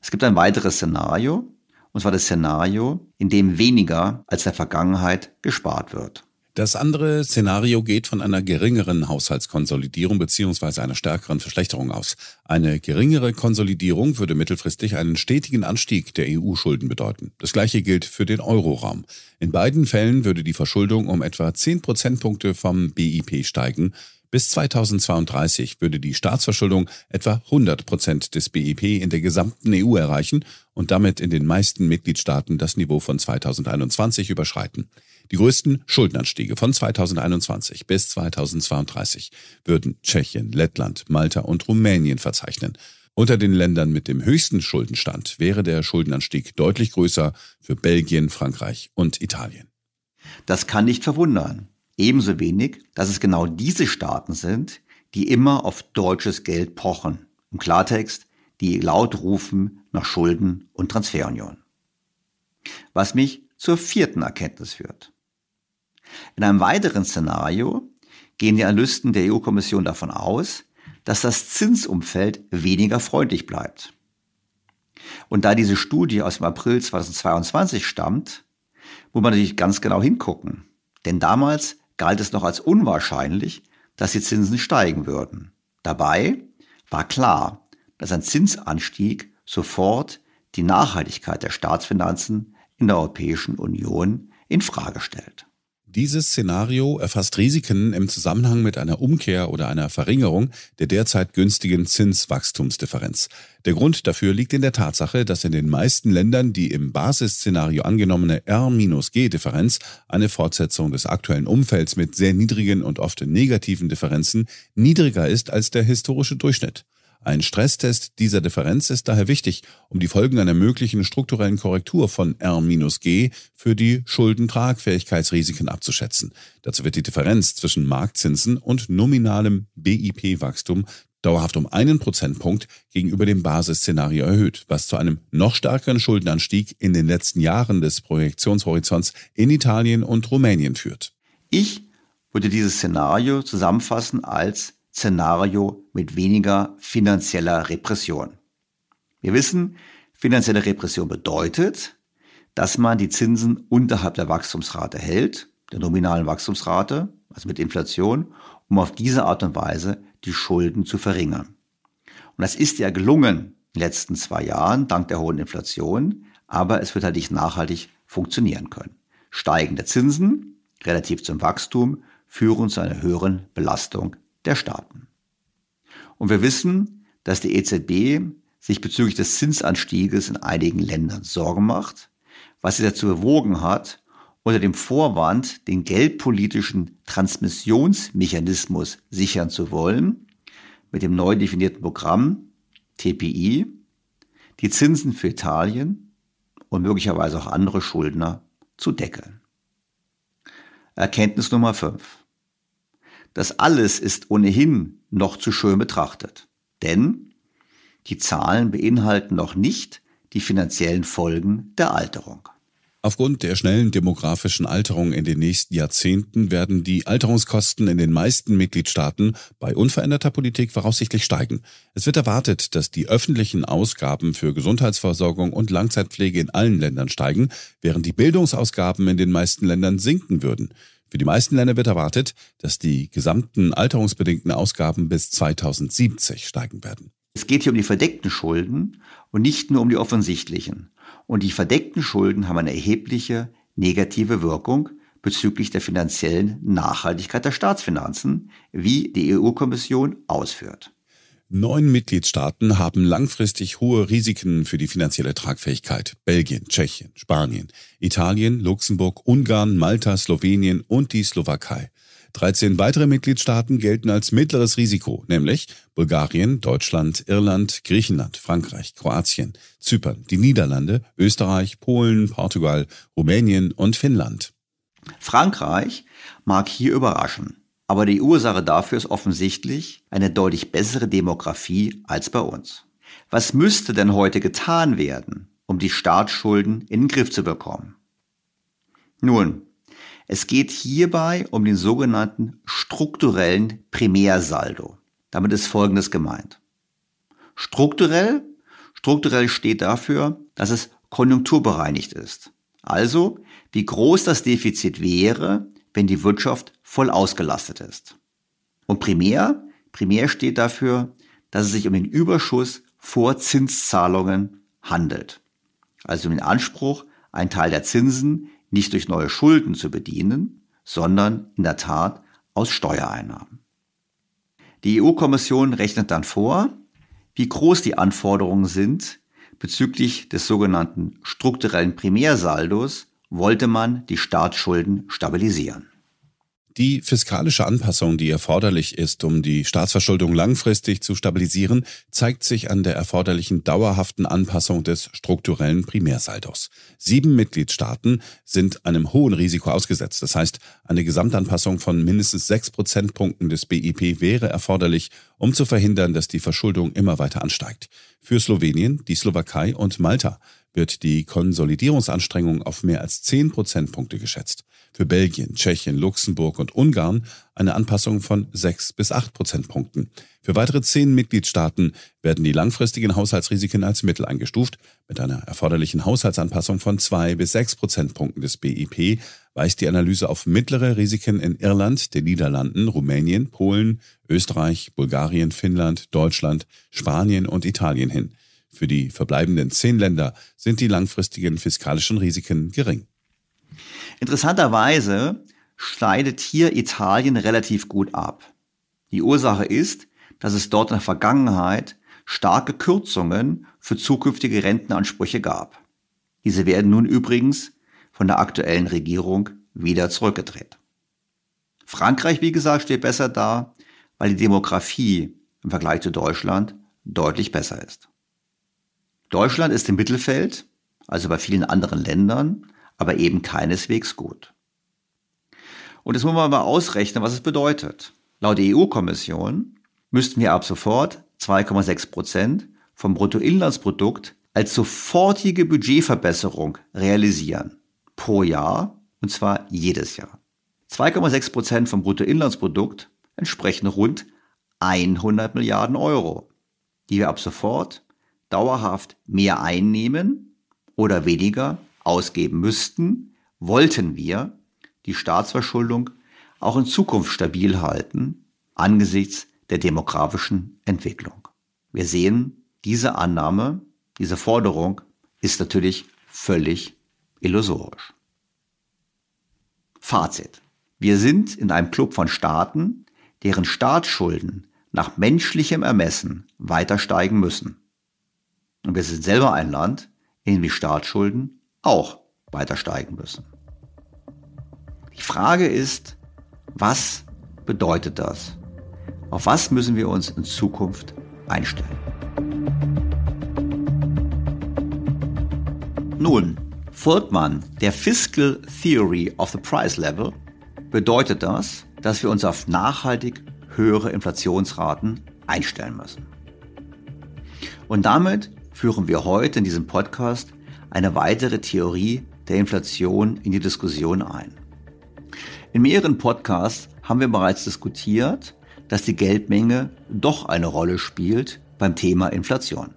[SPEAKER 3] Es gibt ein weiteres Szenario, und zwar das Szenario, in dem weniger als in der Vergangenheit gespart wird.
[SPEAKER 1] Das andere Szenario geht von einer geringeren Haushaltskonsolidierung bzw. einer stärkeren Verschlechterung aus. Eine geringere Konsolidierung würde mittelfristig einen stetigen Anstieg der EU-Schulden bedeuten. Das gleiche gilt für den Euroraum. In beiden Fällen würde die Verschuldung um etwa 10 Prozentpunkte vom BIP steigen bis 2032 würde die Staatsverschuldung etwa 100 Prozent des BIP in der gesamten EU erreichen und damit in den meisten Mitgliedstaaten das Niveau von 2021 überschreiten. Die größten Schuldenanstiege von 2021 bis 2032 würden Tschechien, Lettland, Malta und Rumänien verzeichnen. Unter den Ländern mit dem höchsten Schuldenstand wäre der Schuldenanstieg deutlich größer für Belgien, Frankreich und Italien.
[SPEAKER 3] Das kann nicht verwundern. Ebenso wenig, dass es genau diese Staaten sind, die immer auf deutsches Geld pochen. Im Klartext, die laut rufen nach Schulden und Transferunion. Was mich zur vierten Erkenntnis führt. In einem weiteren Szenario gehen die Analysten der EU-Kommission davon aus, dass das Zinsumfeld weniger freundlich bleibt. Und da diese Studie aus dem April 2022 stammt, muss man natürlich ganz genau hingucken. Denn damals galt es noch als unwahrscheinlich, dass die Zinsen steigen würden. Dabei war klar, dass ein Zinsanstieg sofort die Nachhaltigkeit der Staatsfinanzen in der Europäischen Union in Frage stellt.
[SPEAKER 1] Dieses Szenario erfasst Risiken im Zusammenhang mit einer Umkehr oder einer Verringerung der derzeit günstigen Zinswachstumsdifferenz. Der Grund dafür liegt in der Tatsache, dass in den meisten Ländern die im Basisszenario angenommene R-G-Differenz, eine Fortsetzung des aktuellen Umfelds mit sehr niedrigen und oft negativen Differenzen, niedriger ist als der historische Durchschnitt. Ein Stresstest dieser Differenz ist daher wichtig, um die Folgen einer möglichen strukturellen Korrektur von R-G für die Schuldentragfähigkeitsrisiken abzuschätzen. Dazu wird die Differenz zwischen Marktzinsen und nominalem BIP-Wachstum dauerhaft um einen Prozentpunkt gegenüber dem Basisszenario erhöht, was zu einem noch stärkeren Schuldenanstieg in den letzten Jahren des Projektionshorizonts in Italien und Rumänien führt.
[SPEAKER 3] Ich würde dieses Szenario zusammenfassen als Szenario mit weniger finanzieller Repression. Wir wissen, finanzielle Repression bedeutet, dass man die Zinsen unterhalb der Wachstumsrate hält, der nominalen Wachstumsrate, also mit Inflation, um auf diese Art und Weise die Schulden zu verringern. Und das ist ja gelungen in den letzten zwei Jahren dank der hohen Inflation, aber es wird halt nicht nachhaltig funktionieren können. Steigende Zinsen relativ zum Wachstum führen zu einer höheren Belastung der Staaten. Und wir wissen, dass die EZB sich bezüglich des Zinsanstieges in einigen Ländern Sorgen macht, was sie dazu bewogen hat, unter dem Vorwand, den geldpolitischen Transmissionsmechanismus sichern zu wollen, mit dem neu definierten Programm TPI, die Zinsen für Italien und möglicherweise auch andere Schuldner zu deckeln. Erkenntnis Nummer 5. Das alles ist ohnehin noch zu schön betrachtet. Denn die Zahlen beinhalten noch nicht die finanziellen Folgen der Alterung.
[SPEAKER 1] Aufgrund der schnellen demografischen Alterung in den nächsten Jahrzehnten werden die Alterungskosten in den meisten Mitgliedstaaten bei unveränderter Politik voraussichtlich steigen. Es wird erwartet, dass die öffentlichen Ausgaben für Gesundheitsversorgung und Langzeitpflege in allen Ländern steigen, während die Bildungsausgaben in den meisten Ländern sinken würden. Für die meisten Länder wird erwartet, dass die gesamten alterungsbedingten Ausgaben bis 2070 steigen werden.
[SPEAKER 3] Es geht hier um die verdeckten Schulden und nicht nur um die offensichtlichen. Und die verdeckten Schulden haben eine erhebliche negative Wirkung bezüglich der finanziellen Nachhaltigkeit der Staatsfinanzen, wie die EU-Kommission ausführt.
[SPEAKER 1] Neun Mitgliedstaaten haben langfristig hohe Risiken für die finanzielle Tragfähigkeit. Belgien, Tschechien, Spanien, Italien, Luxemburg, Ungarn, Malta, Slowenien und die Slowakei. 13 weitere Mitgliedstaaten gelten als mittleres Risiko, nämlich Bulgarien, Deutschland, Irland, Griechenland, Frankreich, Kroatien, Zypern, die Niederlande, Österreich, Polen, Portugal, Rumänien und Finnland.
[SPEAKER 3] Frankreich mag hier überraschen. Aber die Ursache dafür ist offensichtlich eine deutlich bessere Demografie als bei uns. Was müsste denn heute getan werden, um die Staatsschulden in den Griff zu bekommen? Nun, es geht hierbei um den sogenannten strukturellen Primärsaldo. Damit ist Folgendes gemeint. Strukturell, strukturell steht dafür, dass es konjunkturbereinigt ist. Also, wie groß das Defizit wäre, wenn die Wirtschaft voll ausgelastet ist. Und primär, primär steht dafür, dass es sich um den Überschuss vor Zinszahlungen handelt. Also um den Anspruch, einen Teil der Zinsen nicht durch neue Schulden zu bedienen, sondern in der Tat aus Steuereinnahmen. Die EU-Kommission rechnet dann vor, wie groß die Anforderungen sind bezüglich des sogenannten strukturellen Primärsaldos wollte man die Staatsschulden stabilisieren.
[SPEAKER 1] Die fiskalische Anpassung, die erforderlich ist, um die Staatsverschuldung langfristig zu stabilisieren, zeigt sich an der erforderlichen dauerhaften Anpassung des strukturellen Primärsaldos. Sieben Mitgliedstaaten sind einem hohen Risiko ausgesetzt. Das heißt, eine Gesamtanpassung von mindestens sechs Prozentpunkten des BIP wäre erforderlich, um zu verhindern, dass die Verschuldung immer weiter ansteigt. Für Slowenien, die Slowakei und Malta wird die Konsolidierungsanstrengung auf mehr als 10 Prozentpunkte geschätzt. Für Belgien, Tschechien, Luxemburg und Ungarn eine Anpassung von 6 bis 8 Prozentpunkten. Für weitere zehn Mitgliedstaaten werden die langfristigen Haushaltsrisiken als mittel eingestuft. Mit einer erforderlichen Haushaltsanpassung von 2 bis 6 Prozentpunkten des BIP weist die Analyse auf mittlere Risiken in Irland, den Niederlanden, Rumänien, Polen, Österreich, Bulgarien, Finnland, Deutschland, Spanien und Italien hin. Für die verbleibenden zehn Länder sind die langfristigen fiskalischen Risiken gering.
[SPEAKER 3] Interessanterweise schneidet hier Italien relativ gut ab. Die Ursache ist, dass es dort in der Vergangenheit starke Kürzungen für zukünftige Rentenansprüche gab. Diese werden nun übrigens von der aktuellen Regierung wieder zurückgedreht. Frankreich, wie gesagt, steht besser da, weil die Demografie im Vergleich zu Deutschland deutlich besser ist. Deutschland ist im Mittelfeld, also bei vielen anderen Ländern, aber eben keineswegs gut. Und jetzt muss man mal ausrechnen, was es bedeutet. Laut der EU-Kommission müssten wir ab sofort 2,6 Prozent vom Bruttoinlandsprodukt als sofortige Budgetverbesserung realisieren. Pro Jahr und zwar jedes Jahr. 2,6 Prozent vom Bruttoinlandsprodukt entsprechen rund 100 Milliarden Euro, die wir ab sofort dauerhaft mehr einnehmen oder weniger ausgeben müssten, wollten wir die Staatsverschuldung auch in Zukunft stabil halten angesichts der demografischen Entwicklung. Wir sehen, diese Annahme, diese Forderung ist natürlich völlig illusorisch. Fazit. Wir sind in einem Club von Staaten, deren Staatsschulden nach menschlichem Ermessen weiter steigen müssen. Und wir sind selber ein Land, in dem die Staatsschulden auch weiter steigen müssen. Die Frage ist, was bedeutet das? Auf was müssen wir uns in Zukunft einstellen? Nun, folgt man der Fiscal Theory of the Price Level, bedeutet das, dass wir uns auf nachhaltig höhere Inflationsraten einstellen müssen. Und damit führen wir heute in diesem Podcast eine weitere Theorie der Inflation in die Diskussion ein. In mehreren Podcasts haben wir bereits diskutiert, dass die Geldmenge doch eine Rolle spielt beim Thema Inflation.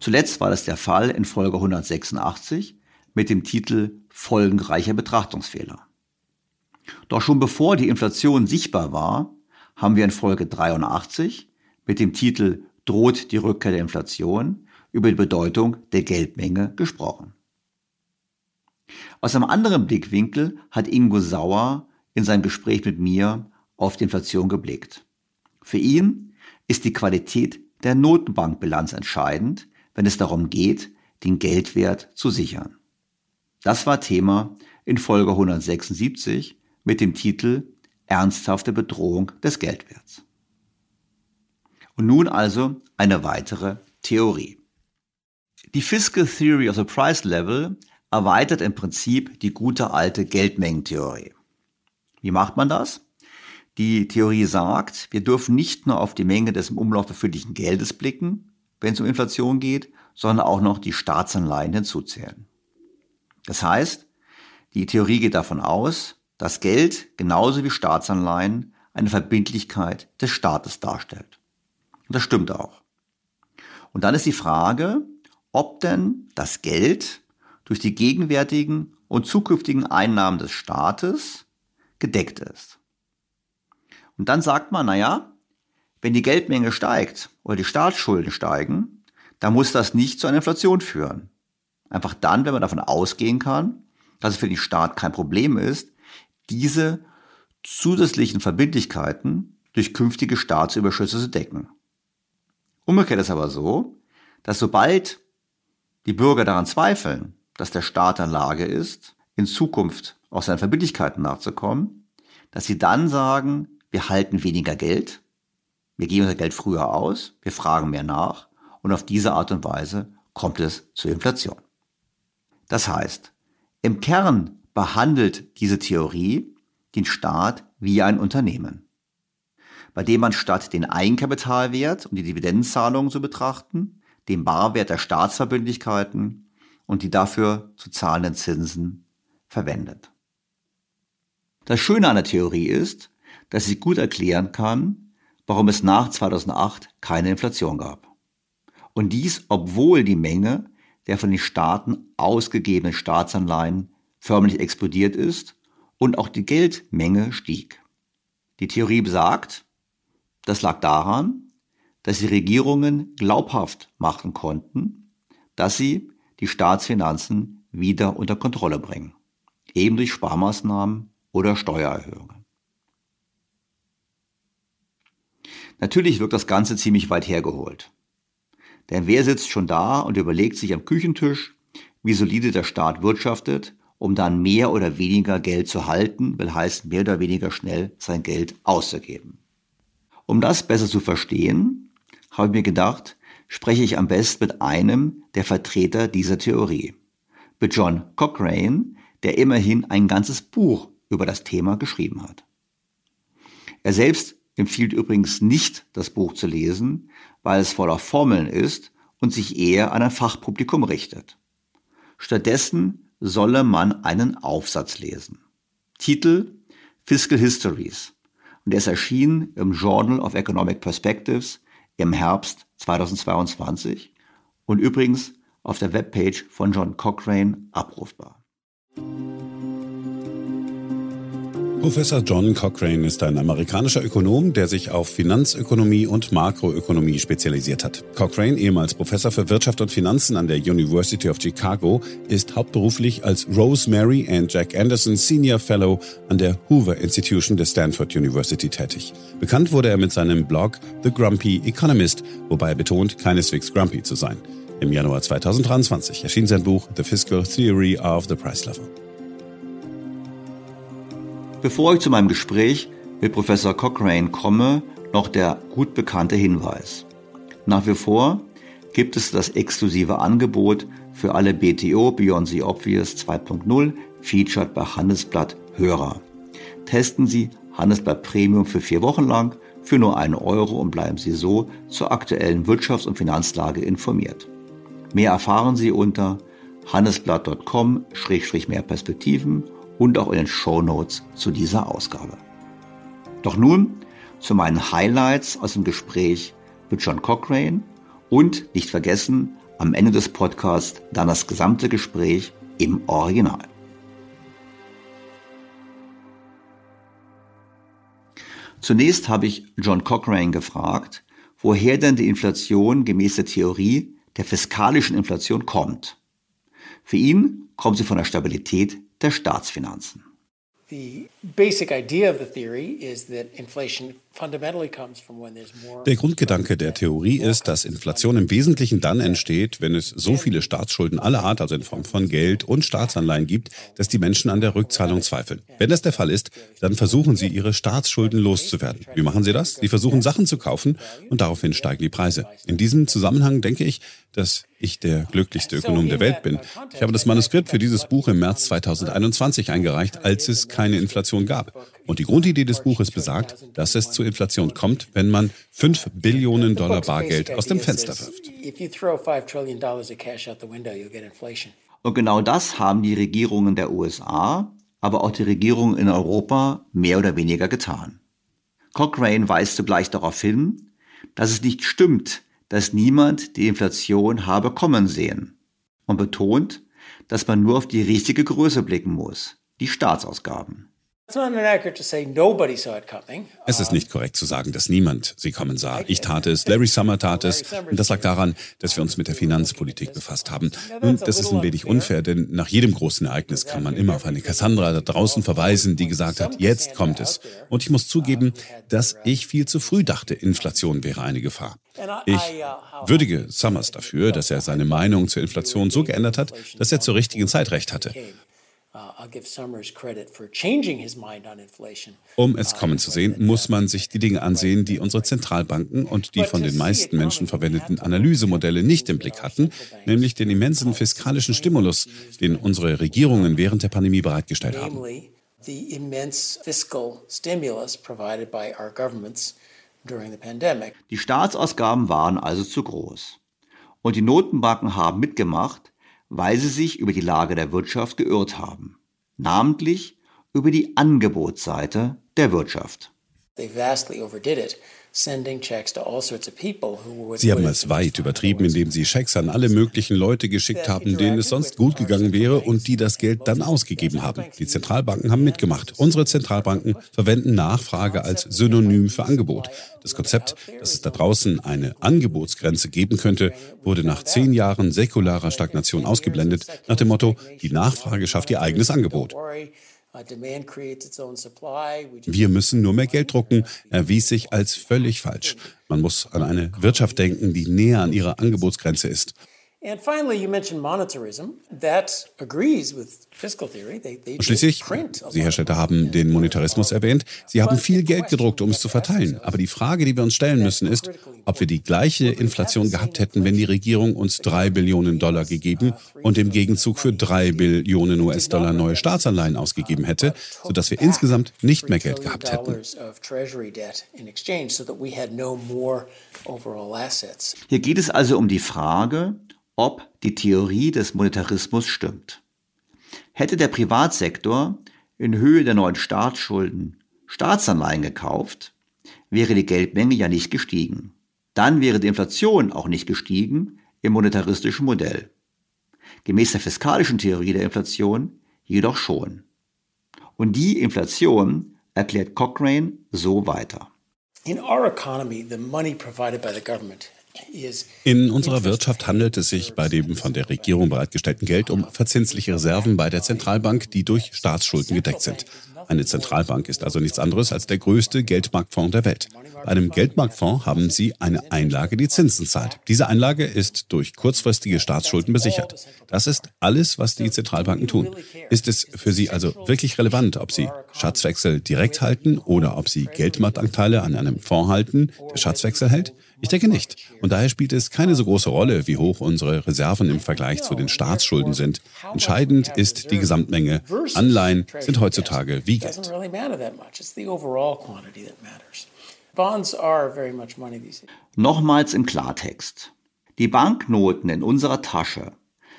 [SPEAKER 3] Zuletzt war das der Fall in Folge 186 mit dem Titel Folgenreicher Betrachtungsfehler. Doch schon bevor die Inflation sichtbar war, haben wir in Folge 83 mit dem Titel Droht die Rückkehr der Inflation über die Bedeutung der Geldmenge gesprochen. Aus einem anderen Blickwinkel hat Ingo Sauer in seinem Gespräch mit mir auf die Inflation geblickt. Für ihn ist die Qualität der Notenbankbilanz entscheidend, wenn es darum geht, den Geldwert zu sichern. Das war Thema in Folge 176 mit dem Titel Ernsthafte Bedrohung des Geldwerts. Und nun also eine weitere Theorie. Die Fiscal Theory of the Price Level erweitert im Prinzip die gute alte Geldmengentheorie. Wie macht man das? Die Theorie sagt, wir dürfen nicht nur auf die Menge des im Umlauf befindlichen Geldes blicken, wenn es um Inflation geht, sondern auch noch die Staatsanleihen hinzuzählen. Das heißt, die Theorie geht davon aus, dass Geld genauso wie Staatsanleihen eine Verbindlichkeit des Staates darstellt. Und das stimmt auch. Und dann ist die Frage, ob denn das Geld durch die gegenwärtigen und zukünftigen Einnahmen des Staates gedeckt ist. Und dann sagt man, naja, wenn die Geldmenge steigt oder die Staatsschulden steigen, dann muss das nicht zu einer Inflation führen. Einfach dann, wenn man davon ausgehen kann, dass es für den Staat kein Problem ist, diese zusätzlichen Verbindlichkeiten durch künftige Staatsüberschüsse zu decken. Umgekehrt ist aber so, dass sobald die Bürger daran zweifeln, dass der Staat in Lage ist, in Zukunft auch seinen Verbindlichkeiten nachzukommen, dass sie dann sagen, wir halten weniger Geld, wir geben unser Geld früher aus, wir fragen mehr nach und auf diese Art und Weise kommt es zur Inflation. Das heißt, im Kern behandelt diese Theorie den Staat wie ein Unternehmen, bei dem man statt den Eigenkapitalwert und die Dividendenzahlungen zu betrachten, den Barwert der Staatsverbindlichkeiten und die dafür zu zahlenden Zinsen verwendet. Das Schöne an der Theorie ist, dass sie gut erklären kann, warum es nach 2008 keine Inflation gab. Und dies, obwohl die Menge der von den Staaten ausgegebenen Staatsanleihen förmlich explodiert ist und auch die Geldmenge stieg. Die Theorie besagt, das lag daran, dass die Regierungen glaubhaft machen konnten, dass sie die Staatsfinanzen wieder unter Kontrolle bringen, eben durch Sparmaßnahmen oder Steuererhöhungen. Natürlich wirkt das Ganze ziemlich weit hergeholt. Denn wer sitzt schon da und überlegt sich am Küchentisch, wie solide der Staat wirtschaftet, um dann mehr oder weniger Geld zu halten, will heißen, mehr oder weniger schnell sein Geld auszugeben. Um das besser zu verstehen, habe ich mir gedacht, spreche ich am besten mit einem der Vertreter dieser Theorie, mit John Cochrane, der immerhin ein ganzes Buch über das Thema geschrieben hat. Er selbst empfiehlt übrigens nicht, das Buch zu lesen, weil es voller Formeln ist und sich eher an ein Fachpublikum richtet. Stattdessen solle man einen Aufsatz lesen. Titel Fiscal Histories und es erschien im Journal of Economic Perspectives im Herbst 2022 und übrigens auf der Webpage von John Cochrane abrufbar.
[SPEAKER 1] Professor John Cochrane ist ein amerikanischer Ökonom, der sich auf Finanzökonomie und Makroökonomie spezialisiert hat. Cochrane, ehemals Professor für Wirtschaft und Finanzen an der University of Chicago, ist hauptberuflich als Rosemary and Jack Anderson Senior Fellow an der Hoover Institution der Stanford University tätig. Bekannt wurde er mit seinem Blog The Grumpy Economist, wobei er betont, keineswegs grumpy zu sein. Im Januar 2023 erschien sein Buch The Fiscal Theory of the Price Level.
[SPEAKER 3] Bevor ich zu meinem Gespräch mit Professor Cochrane komme, noch der gut bekannte Hinweis. Nach wie vor gibt es das exklusive Angebot für alle BTO Beyond the Obvious 2.0 Featured bei Handelsblatt Hörer. Testen Sie Handelsblatt Premium für vier Wochen lang für nur einen Euro und bleiben Sie so zur aktuellen Wirtschafts- und Finanzlage informiert. Mehr erfahren Sie unter handelsblatt.com-mehr Perspektiven und auch in den Show Notes zu dieser Ausgabe. Doch nun zu meinen Highlights aus dem Gespräch mit John Cochrane und nicht vergessen, am Ende des Podcasts dann das gesamte Gespräch im Original. Zunächst habe ich John Cochrane gefragt, woher denn die Inflation gemäß der Theorie der fiskalischen Inflation kommt. Für ihn kommt sie von der Stabilität der Staatsfinanzen.
[SPEAKER 1] Der Grundgedanke der Theorie ist, dass Inflation im Wesentlichen dann entsteht, wenn es so viele Staatsschulden aller Art, also in Form von Geld und Staatsanleihen gibt, dass die Menschen an der Rückzahlung zweifeln. Wenn das der Fall ist, dann versuchen sie, ihre Staatsschulden loszuwerden. Wie machen sie das? Sie versuchen, Sachen zu kaufen und daraufhin steigen die Preise. In diesem Zusammenhang denke ich, dass ich der glücklichste Ökonom der Welt bin. Ich habe das Manuskript für dieses Buch im März 2021 eingereicht, als es keine Inflation gab. Und die Grundidee des Buches besagt, dass es zu Inflation kommt, wenn man 5 Billionen Dollar Bargeld aus dem Fenster wirft.
[SPEAKER 3] Und genau das haben die Regierungen der USA, aber auch die Regierungen in Europa mehr oder weniger getan. Cochrane weist zugleich darauf hin, dass es nicht stimmt, dass niemand die Inflation habe kommen sehen und betont, dass man nur auf die richtige Größe blicken muss, die Staatsausgaben.
[SPEAKER 1] Es ist nicht korrekt zu sagen, dass niemand sie kommen sah. Ich tat es, Larry Summer tat es. Und das lag daran, dass wir uns mit der Finanzpolitik befasst haben. Nun, das ist ein wenig unfair, denn nach jedem großen Ereignis kann man immer auf eine Cassandra da draußen verweisen, die gesagt hat, jetzt kommt es. Und ich muss zugeben, dass ich viel zu früh dachte, Inflation wäre eine Gefahr. Ich würdige Summers dafür, dass er seine Meinung zur Inflation so geändert hat, dass er zur richtigen Zeit recht hatte. Uh, um es uh, kommen zu sehen, muss man sich die Dinge ansehen, die unsere Zentralbanken und die von den meisten Menschen verwendeten Analysemodelle nicht im Blick hatten, nämlich den immensen fiskalischen Stimulus, den unsere Regierungen während der Pandemie bereitgestellt haben.
[SPEAKER 3] Die Staatsausgaben waren also zu groß. Und die Notenbanken haben mitgemacht, weil sie sich über die Lage der Wirtschaft geirrt haben, namentlich über die Angebotsseite der Wirtschaft.
[SPEAKER 1] Sie haben es weit übertrieben, indem sie Schecks an alle möglichen Leute geschickt haben, denen es sonst gut gegangen wäre und die das Geld dann ausgegeben haben. Die Zentralbanken haben mitgemacht. Unsere Zentralbanken verwenden Nachfrage als Synonym für Angebot. Das Konzept, dass es da draußen eine Angebotsgrenze geben könnte, wurde nach zehn Jahren säkularer Stagnation ausgeblendet, nach dem Motto, die Nachfrage schafft ihr eigenes Angebot. Wir müssen nur mehr Geld drucken, erwies sich als völlig falsch. Man muss an eine Wirtschaft denken, die näher an ihrer Angebotsgrenze ist. Und schließlich, Sie, Herr Stetter, haben den Monetarismus erwähnt. Sie haben viel Geld gedruckt, um es zu verteilen. Aber die Frage, die wir uns stellen müssen, ist, ob wir die gleiche Inflation gehabt hätten, wenn die Regierung uns drei Billionen Dollar gegeben und im Gegenzug für drei Billionen US-Dollar neue Staatsanleihen ausgegeben hätte, sodass wir insgesamt nicht mehr Geld gehabt hätten.
[SPEAKER 3] Hier geht es also um die Frage, ob die Theorie des Monetarismus stimmt. Hätte der Privatsektor in Höhe der neuen Staatsschulden Staatsanleihen gekauft, wäre die Geldmenge ja nicht gestiegen. Dann wäre die Inflation auch nicht gestiegen im monetaristischen Modell. Gemäß der fiskalischen Theorie der Inflation jedoch schon. Und die Inflation erklärt Cochrane so weiter. In our economy, the money provided by the government
[SPEAKER 1] in unserer Wirtschaft handelt es sich bei dem von der Regierung bereitgestellten Geld um verzinsliche Reserven bei der Zentralbank, die durch Staatsschulden gedeckt sind. Eine Zentralbank ist also nichts anderes als der größte Geldmarktfonds der Welt. Bei einem Geldmarktfonds haben Sie eine Einlage, die Zinsen zahlt. Diese Einlage ist durch kurzfristige Staatsschulden besichert. Das ist alles, was die Zentralbanken tun. Ist es für Sie also wirklich relevant, ob Sie Schatzwechsel direkt halten oder ob Sie Geldmarktanteile an einem Fonds halten, der Schatzwechsel hält? Ich denke nicht. Und daher spielt es keine so große Rolle, wie hoch unsere Reserven im Vergleich zu den Staatsschulden sind. Entscheidend ist die Gesamtmenge. Anleihen sind heutzutage wie Geld.
[SPEAKER 3] Nochmals im Klartext. Die Banknoten in unserer Tasche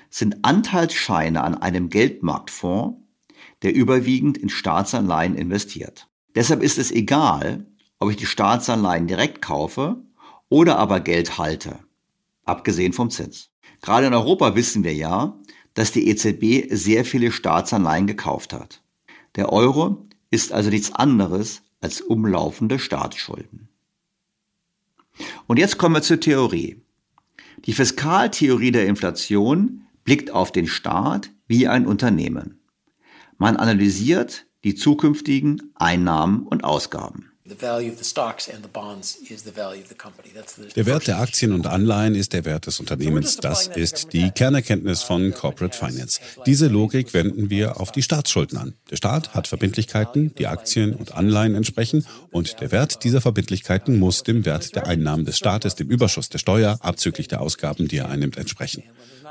[SPEAKER 3] sind Anteilsscheine an einem Geldmarktfonds, der überwiegend in Staatsanleihen investiert. Deshalb ist es egal, ob ich die Staatsanleihen direkt kaufe oder aber Geld halte, abgesehen vom Zins. Gerade in Europa wissen wir ja, dass die EZB sehr viele Staatsanleihen gekauft hat. Der Euro ist also nichts anderes als umlaufende Staatsschulden. Und jetzt kommen wir zur Theorie. Die Fiskaltheorie der Inflation blickt auf den Staat wie ein Unternehmen. Man analysiert die zukünftigen Einnahmen und Ausgaben.
[SPEAKER 1] Der Wert der Aktien und Anleihen ist der Wert des Unternehmens. Das ist die Kernerkenntnis von Corporate Finance. Diese Logik wenden wir auf die Staatsschulden an. Der Staat hat Verbindlichkeiten, die Aktien und Anleihen entsprechen, und der Wert dieser Verbindlichkeiten muss dem Wert der Einnahmen des Staates, dem Überschuss der Steuer, abzüglich der Ausgaben, die er einnimmt, entsprechen.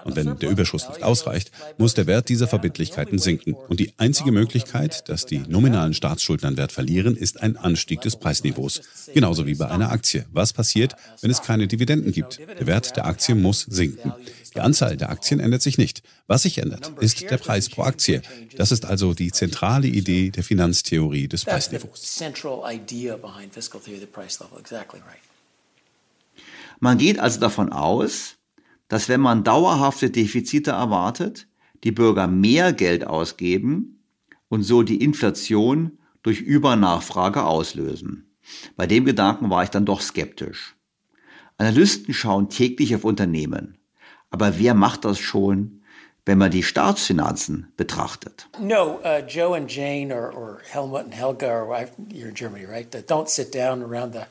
[SPEAKER 1] Und wenn der Überschuss nicht ausreicht, muss der Wert dieser Verbindlichkeiten sinken. Und die einzige Möglichkeit, dass die nominalen Staatsschulden an Wert verlieren, ist ein Anstieg des Preisniveaus. Genauso wie bei einer Aktie. Was passiert, wenn es keine Dividenden gibt? Der Wert der Aktie muss sinken. Die Anzahl der Aktien ändert sich nicht. Was sich ändert, ist der Preis pro Aktie. Das ist also die zentrale Idee der Finanztheorie des Preisniveaus.
[SPEAKER 3] Man geht also davon aus, dass wenn man dauerhafte Defizite erwartet, die Bürger mehr Geld ausgeben und so die Inflation durch Übernachfrage auslösen. Bei dem Gedanken war ich dann doch skeptisch. Analysten schauen täglich auf Unternehmen. Aber wer macht das schon, wenn man die Staatsfinanzen betrachtet?
[SPEAKER 13] No, uh, Joe and Jane or, or Helmut and Helga, or you're in Germany, right? Don't sit down around the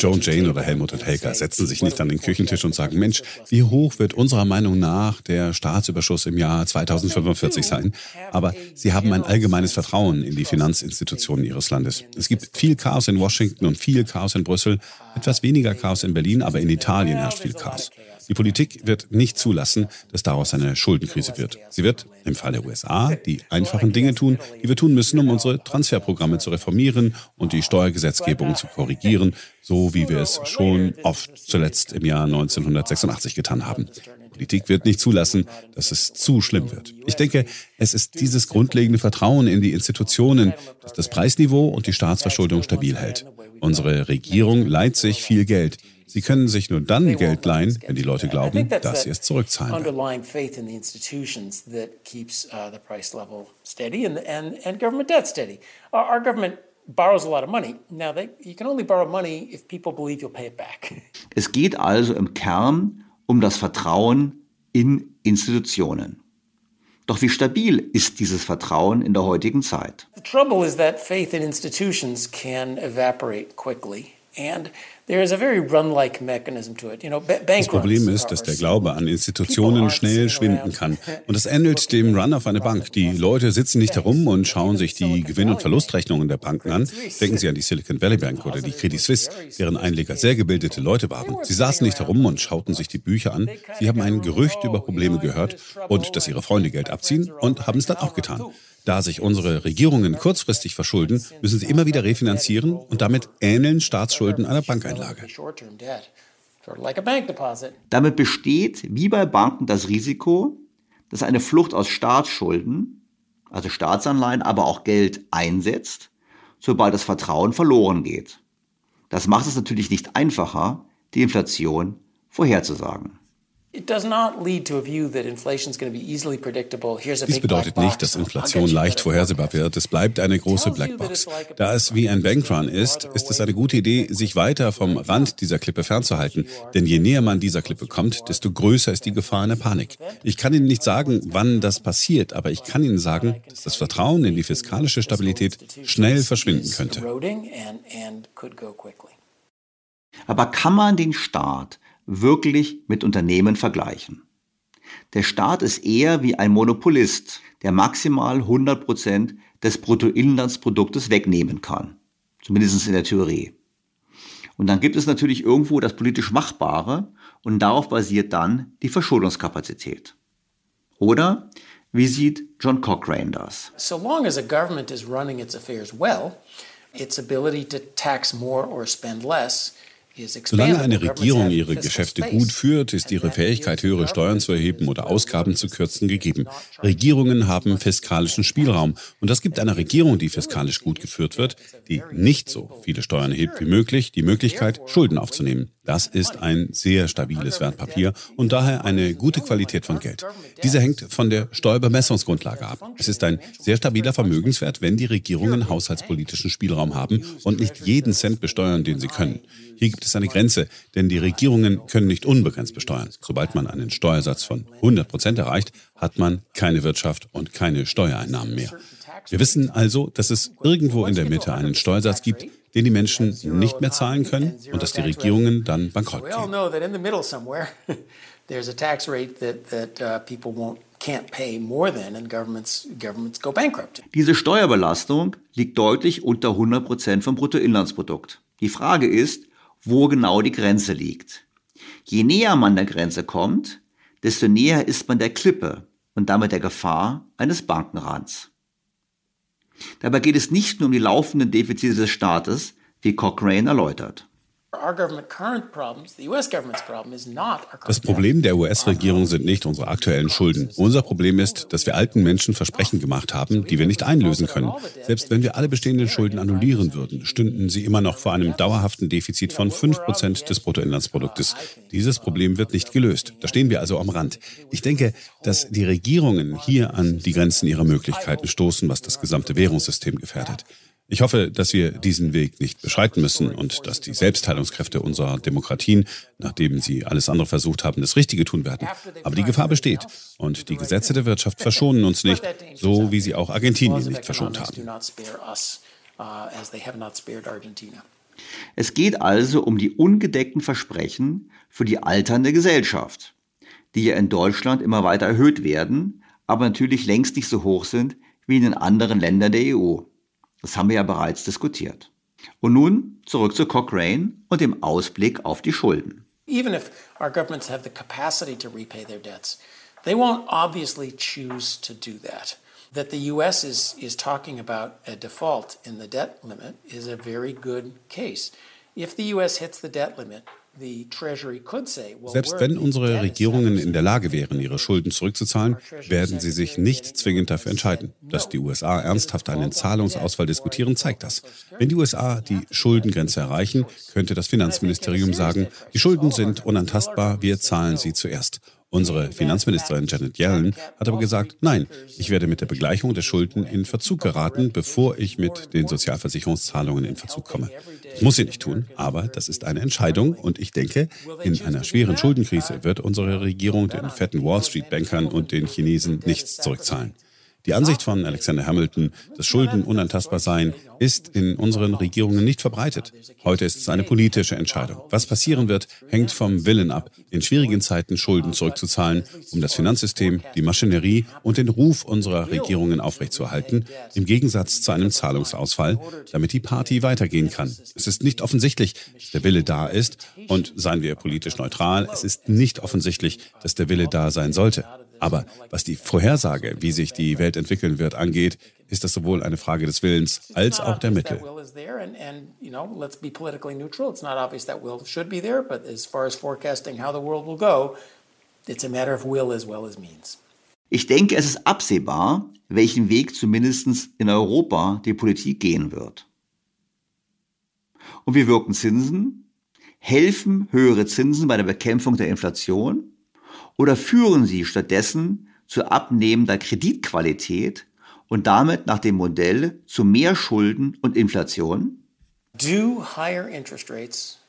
[SPEAKER 1] Joe und Jane oder Helmut und Helga setzen sich nicht an den Küchentisch und sagen, Mensch, wie hoch wird unserer Meinung nach der Staatsüberschuss im Jahr 2045 sein? Aber sie haben ein allgemeines Vertrauen in die Finanzinstitutionen ihres Landes. Es gibt viel Chaos in Washington und viel Chaos in Brüssel, etwas weniger Chaos in Berlin, aber in Italien herrscht viel Chaos. Die Politik wird nicht zulassen, dass daraus eine Schuldenkrise wird. Sie wird im Fall der USA die einfachen Dinge tun, die wir tun müssen, um unsere Transferprogramme zu reformieren und die Steuergesetzgebung zu korrigieren, so wie wir es schon oft zuletzt im Jahr 1986 getan haben. Politik wird nicht zulassen, dass es zu schlimm wird. Ich denke, es ist dieses grundlegende Vertrauen in die Institutionen, das das Preisniveau und die Staatsverschuldung stabil hält. Unsere Regierung leiht sich viel Geld. Sie können sich nur dann Geld leihen, wenn die Leute glauben, dass sie es zurückzahlen
[SPEAKER 13] underlying faith in the institutions that keeps the price level steady and, and, and government debt steady. Our, our government borrows a lot of money. Now, they, you can only borrow money if people believe you'll pay it back. (laughs)
[SPEAKER 3] Es geht also im Kern um das Vertrauen in Institutionen. Doch wie stabil ist dieses Vertrauen in der heutigen Zeit?
[SPEAKER 13] The trouble is that faith in institutions can evaporate quickly. And
[SPEAKER 1] Das Problem ist, dass der Glaube an Institutionen schnell schwinden kann. Und es ähnelt dem Run auf eine Bank. Die Leute sitzen nicht herum und schauen sich die Gewinn- und Verlustrechnungen der Banken an. Denken Sie an die Silicon Valley Bank oder die Credit Suisse, deren Einleger sehr gebildete Leute waren. Sie saßen nicht herum und schauten sich die Bücher an. Sie haben ein Gerücht über Probleme gehört und dass ihre Freunde Geld abziehen und haben es dann auch getan. Da sich unsere Regierungen kurzfristig verschulden, müssen sie immer wieder refinanzieren und damit ähneln Staatsschulden einer Bankeinlage.
[SPEAKER 3] Damit besteht wie bei Banken das Risiko, dass eine Flucht aus Staatsschulden, also Staatsanleihen, aber auch Geld einsetzt, sobald das Vertrauen verloren geht. Das macht es natürlich nicht einfacher, die Inflation vorherzusagen.
[SPEAKER 1] Dies bedeutet nicht, dass Inflation leicht vorhersehbar wird. Es bleibt eine große Blackbox. Da es wie ein Bankrun ist, ist es eine gute Idee, sich weiter vom Rand dieser Klippe fernzuhalten. Denn je näher man dieser Klippe kommt, desto größer ist die Gefahr einer Panik. Ich kann Ihnen nicht sagen, wann das passiert, aber ich kann Ihnen sagen, dass das Vertrauen in die fiskalische Stabilität schnell verschwinden könnte.
[SPEAKER 3] Aber kann man den Staat wirklich mit Unternehmen vergleichen. Der Staat ist eher wie ein Monopolist, der maximal 100 Prozent des Bruttoinlandsproduktes wegnehmen kann. Zumindest in der Theorie. Und dann gibt es natürlich irgendwo das politisch Machbare und darauf basiert dann die Verschuldungskapazität. Oder wie sieht John Cochrane das?
[SPEAKER 13] So long as a government is running its affairs well, its ability to tax more or spend less
[SPEAKER 1] Solange eine Regierung ihre Geschäfte gut führt, ist ihre Fähigkeit, höhere Steuern zu erheben oder Ausgaben zu kürzen, gegeben. Regierungen haben fiskalischen Spielraum. Und das gibt einer Regierung, die fiskalisch gut geführt wird, die nicht so viele Steuern erhebt wie möglich, die Möglichkeit, Schulden aufzunehmen. Das ist ein sehr stabiles Wertpapier und daher eine gute Qualität von Geld. Diese hängt von der Steuerbemessungsgrundlage ab. Es ist ein sehr stabiler Vermögenswert, wenn die Regierungen haushaltspolitischen Spielraum haben und nicht jeden Cent besteuern, den sie können. Hier gibt es eine Grenze, denn die Regierungen können nicht unbegrenzt besteuern. Sobald man einen Steuersatz von 100 Prozent erreicht, hat man keine Wirtschaft und keine Steuereinnahmen mehr. Wir wissen also, dass es irgendwo in der Mitte einen Steuersatz gibt, den die Menschen nicht mehr zahlen können und dass die Regierungen dann bankrott gehen. (laughs)
[SPEAKER 3] Diese Steuerbelastung liegt deutlich unter 100 Prozent vom Bruttoinlandsprodukt. Die Frage ist, wo genau die Grenze liegt. Je näher man der Grenze kommt, desto näher ist man der Klippe und damit der Gefahr eines Bankenrands. Dabei geht es nicht nur um die laufenden Defizite des Staates, wie Cochrane erläutert.
[SPEAKER 1] Das Problem der US-Regierung sind nicht unsere aktuellen Schulden. Unser Problem ist, dass wir alten Menschen Versprechen gemacht haben, die wir nicht einlösen können. Selbst wenn wir alle bestehenden Schulden annullieren würden, stünden sie immer noch vor einem dauerhaften Defizit von 5% des Bruttoinlandsproduktes. Dieses Problem wird nicht gelöst. Da stehen wir also am Rand. Ich denke, dass die Regierungen hier an die Grenzen ihrer Möglichkeiten stoßen, was das gesamte Währungssystem gefährdet. Ich hoffe, dass wir diesen Weg nicht beschreiten müssen und dass die Selbstheilungskräfte unserer Demokratien, nachdem sie alles andere versucht haben, das Richtige tun werden. Aber die Gefahr besteht und die Gesetze der Wirtschaft verschonen uns nicht, so wie sie auch Argentinien nicht verschont haben.
[SPEAKER 3] Es geht also um die ungedeckten Versprechen für die alternde Gesellschaft, die ja in Deutschland immer weiter erhöht werden, aber natürlich längst nicht so hoch sind wie in den anderen Ländern der EU. Das haben wir ja bereits diskutiert. Und nun zurück zu Cochrane und dem Ausblick auf die Schulden.
[SPEAKER 13] Even if our governments have the capacity to repay their debts, they won't obviously choose to do that. That the US is, is talking about a default in the debt limit is a very good case. If the US hits the debt limit,
[SPEAKER 1] Selbst wenn unsere Regierungen in der Lage wären, ihre Schulden zurückzuzahlen, werden sie sich nicht zwingend dafür entscheiden. Dass die USA ernsthaft einen Zahlungsausfall diskutieren, zeigt das. Wenn die USA die Schuldengrenze erreichen, könnte das Finanzministerium sagen, die Schulden sind unantastbar, wir zahlen sie zuerst. Unsere Finanzministerin Janet Yellen hat aber gesagt, nein, ich werde mit der Begleichung der Schulden in Verzug geraten, bevor ich mit den Sozialversicherungszahlungen in Verzug komme. Das muss sie nicht tun, aber das ist eine Entscheidung und ich denke, in einer schweren Schuldenkrise wird unsere Regierung den fetten Wall Street Bankern und den Chinesen nichts zurückzahlen. Die Ansicht von Alexander Hamilton, dass Schulden unantastbar seien, ist in unseren Regierungen nicht verbreitet. Heute ist es eine politische Entscheidung. Was passieren wird, hängt vom Willen ab, in schwierigen Zeiten Schulden zurückzuzahlen, um das Finanzsystem, die Maschinerie und den Ruf unserer Regierungen aufrechtzuerhalten, im Gegensatz zu einem Zahlungsausfall, damit die Party weitergehen kann. Es ist nicht offensichtlich, dass der Wille da ist und seien wir politisch neutral, es ist nicht offensichtlich, dass der Wille da sein sollte. Aber was die Vorhersage, wie sich die Welt entwickeln wird, angeht, ist das sowohl eine Frage des Willens als auch der Mittel.
[SPEAKER 3] Ich denke, es ist absehbar, welchen Weg zumindest in Europa die Politik gehen wird. Und wie wirken Zinsen? Helfen höhere Zinsen bei der Bekämpfung der Inflation? Oder führen sie stattdessen zu abnehmender Kreditqualität und damit nach dem Modell zu mehr Schulden und Inflation?
[SPEAKER 1] Do higher interest rates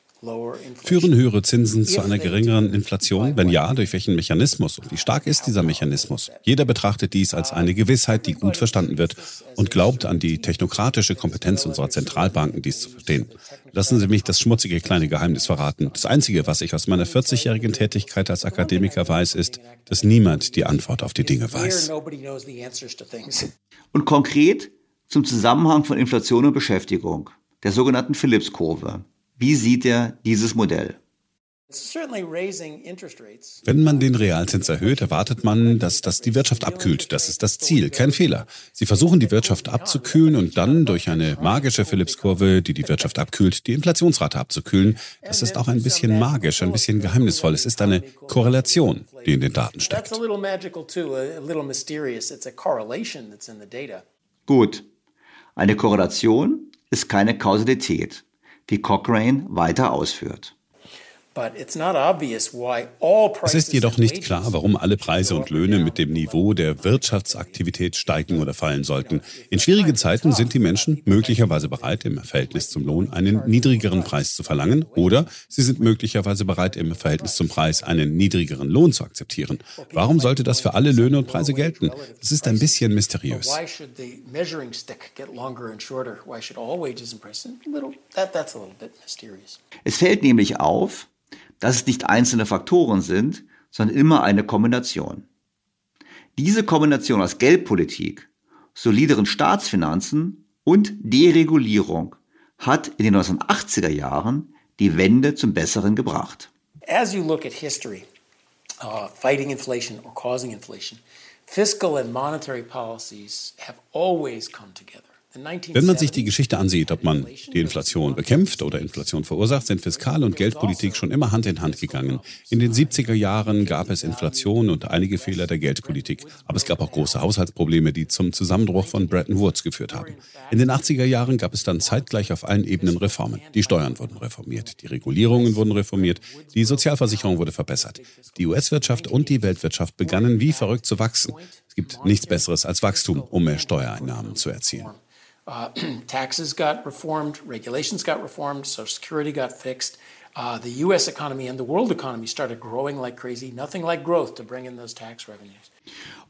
[SPEAKER 1] Führen höhere Zinsen zu einer geringeren Inflation? Wenn ja, durch welchen Mechanismus? Und wie stark ist dieser Mechanismus? Jeder betrachtet dies als eine Gewissheit, die gut verstanden wird und glaubt an die technokratische Kompetenz unserer Zentralbanken, dies zu verstehen. Lassen Sie mich das schmutzige kleine Geheimnis verraten. Das Einzige, was ich aus meiner 40-jährigen Tätigkeit als Akademiker weiß, ist, dass niemand die Antwort auf die Dinge weiß.
[SPEAKER 3] Und konkret zum Zusammenhang von Inflation und Beschäftigung, der sogenannten Phillips-Kurve. Wie sieht er dieses Modell?
[SPEAKER 1] Wenn man den Realzins erhöht, erwartet man, dass das die Wirtschaft abkühlt. Das ist das Ziel, kein Fehler. Sie versuchen die Wirtschaft abzukühlen und dann durch eine magische Phillips-Kurve, die die Wirtschaft abkühlt, die Inflationsrate abzukühlen. Das ist auch ein bisschen magisch, ein bisschen geheimnisvoll. Es ist eine Korrelation, die in den Daten steckt.
[SPEAKER 3] Gut. Eine Korrelation ist keine Kausalität die Cochrane weiter ausführt.
[SPEAKER 1] Es ist jedoch nicht klar, warum alle Preise und Löhne mit dem Niveau der Wirtschaftsaktivität steigen oder fallen sollten. In schwierigen Zeiten sind die Menschen möglicherweise bereit, im Verhältnis zum Lohn einen niedrigeren Preis zu verlangen oder sie sind möglicherweise bereit, im Verhältnis zum Preis einen niedrigeren Lohn zu akzeptieren. Warum sollte das für alle Löhne und Preise gelten? Das ist ein bisschen mysteriös.
[SPEAKER 3] Es fällt nämlich auf, dass es nicht einzelne Faktoren sind, sondern immer eine Kombination. Diese Kombination aus Geldpolitik, solideren Staatsfinanzen und Deregulierung hat in den 1980er Jahren die Wende zum Besseren gebracht.
[SPEAKER 13] As you look at history, uh, fighting inflation or causing inflation, fiscal and monetary policies have always come together.
[SPEAKER 1] Wenn man sich die Geschichte ansieht, ob man die Inflation bekämpft oder Inflation verursacht, sind Fiskal- und Geldpolitik schon immer Hand in Hand gegangen. In den 70er Jahren gab es Inflation und einige Fehler der Geldpolitik. Aber es gab auch große Haushaltsprobleme, die zum Zusammenbruch von Bretton Woods geführt haben. In den 80er Jahren gab es dann zeitgleich auf allen Ebenen Reformen. Die Steuern wurden reformiert, die Regulierungen wurden reformiert, die Sozialversicherung wurde verbessert. Die US-Wirtschaft und die Weltwirtschaft begannen wie verrückt zu wachsen. Es gibt nichts Besseres als Wachstum, um mehr Steuereinnahmen zu erzielen.
[SPEAKER 13] Uh, (clears throat) taxes got reformed, regulations got reformed, Social Security got fixed. Uh, the U.S. economy and the world economy started growing like crazy. Nothing like growth to bring in those tax revenues.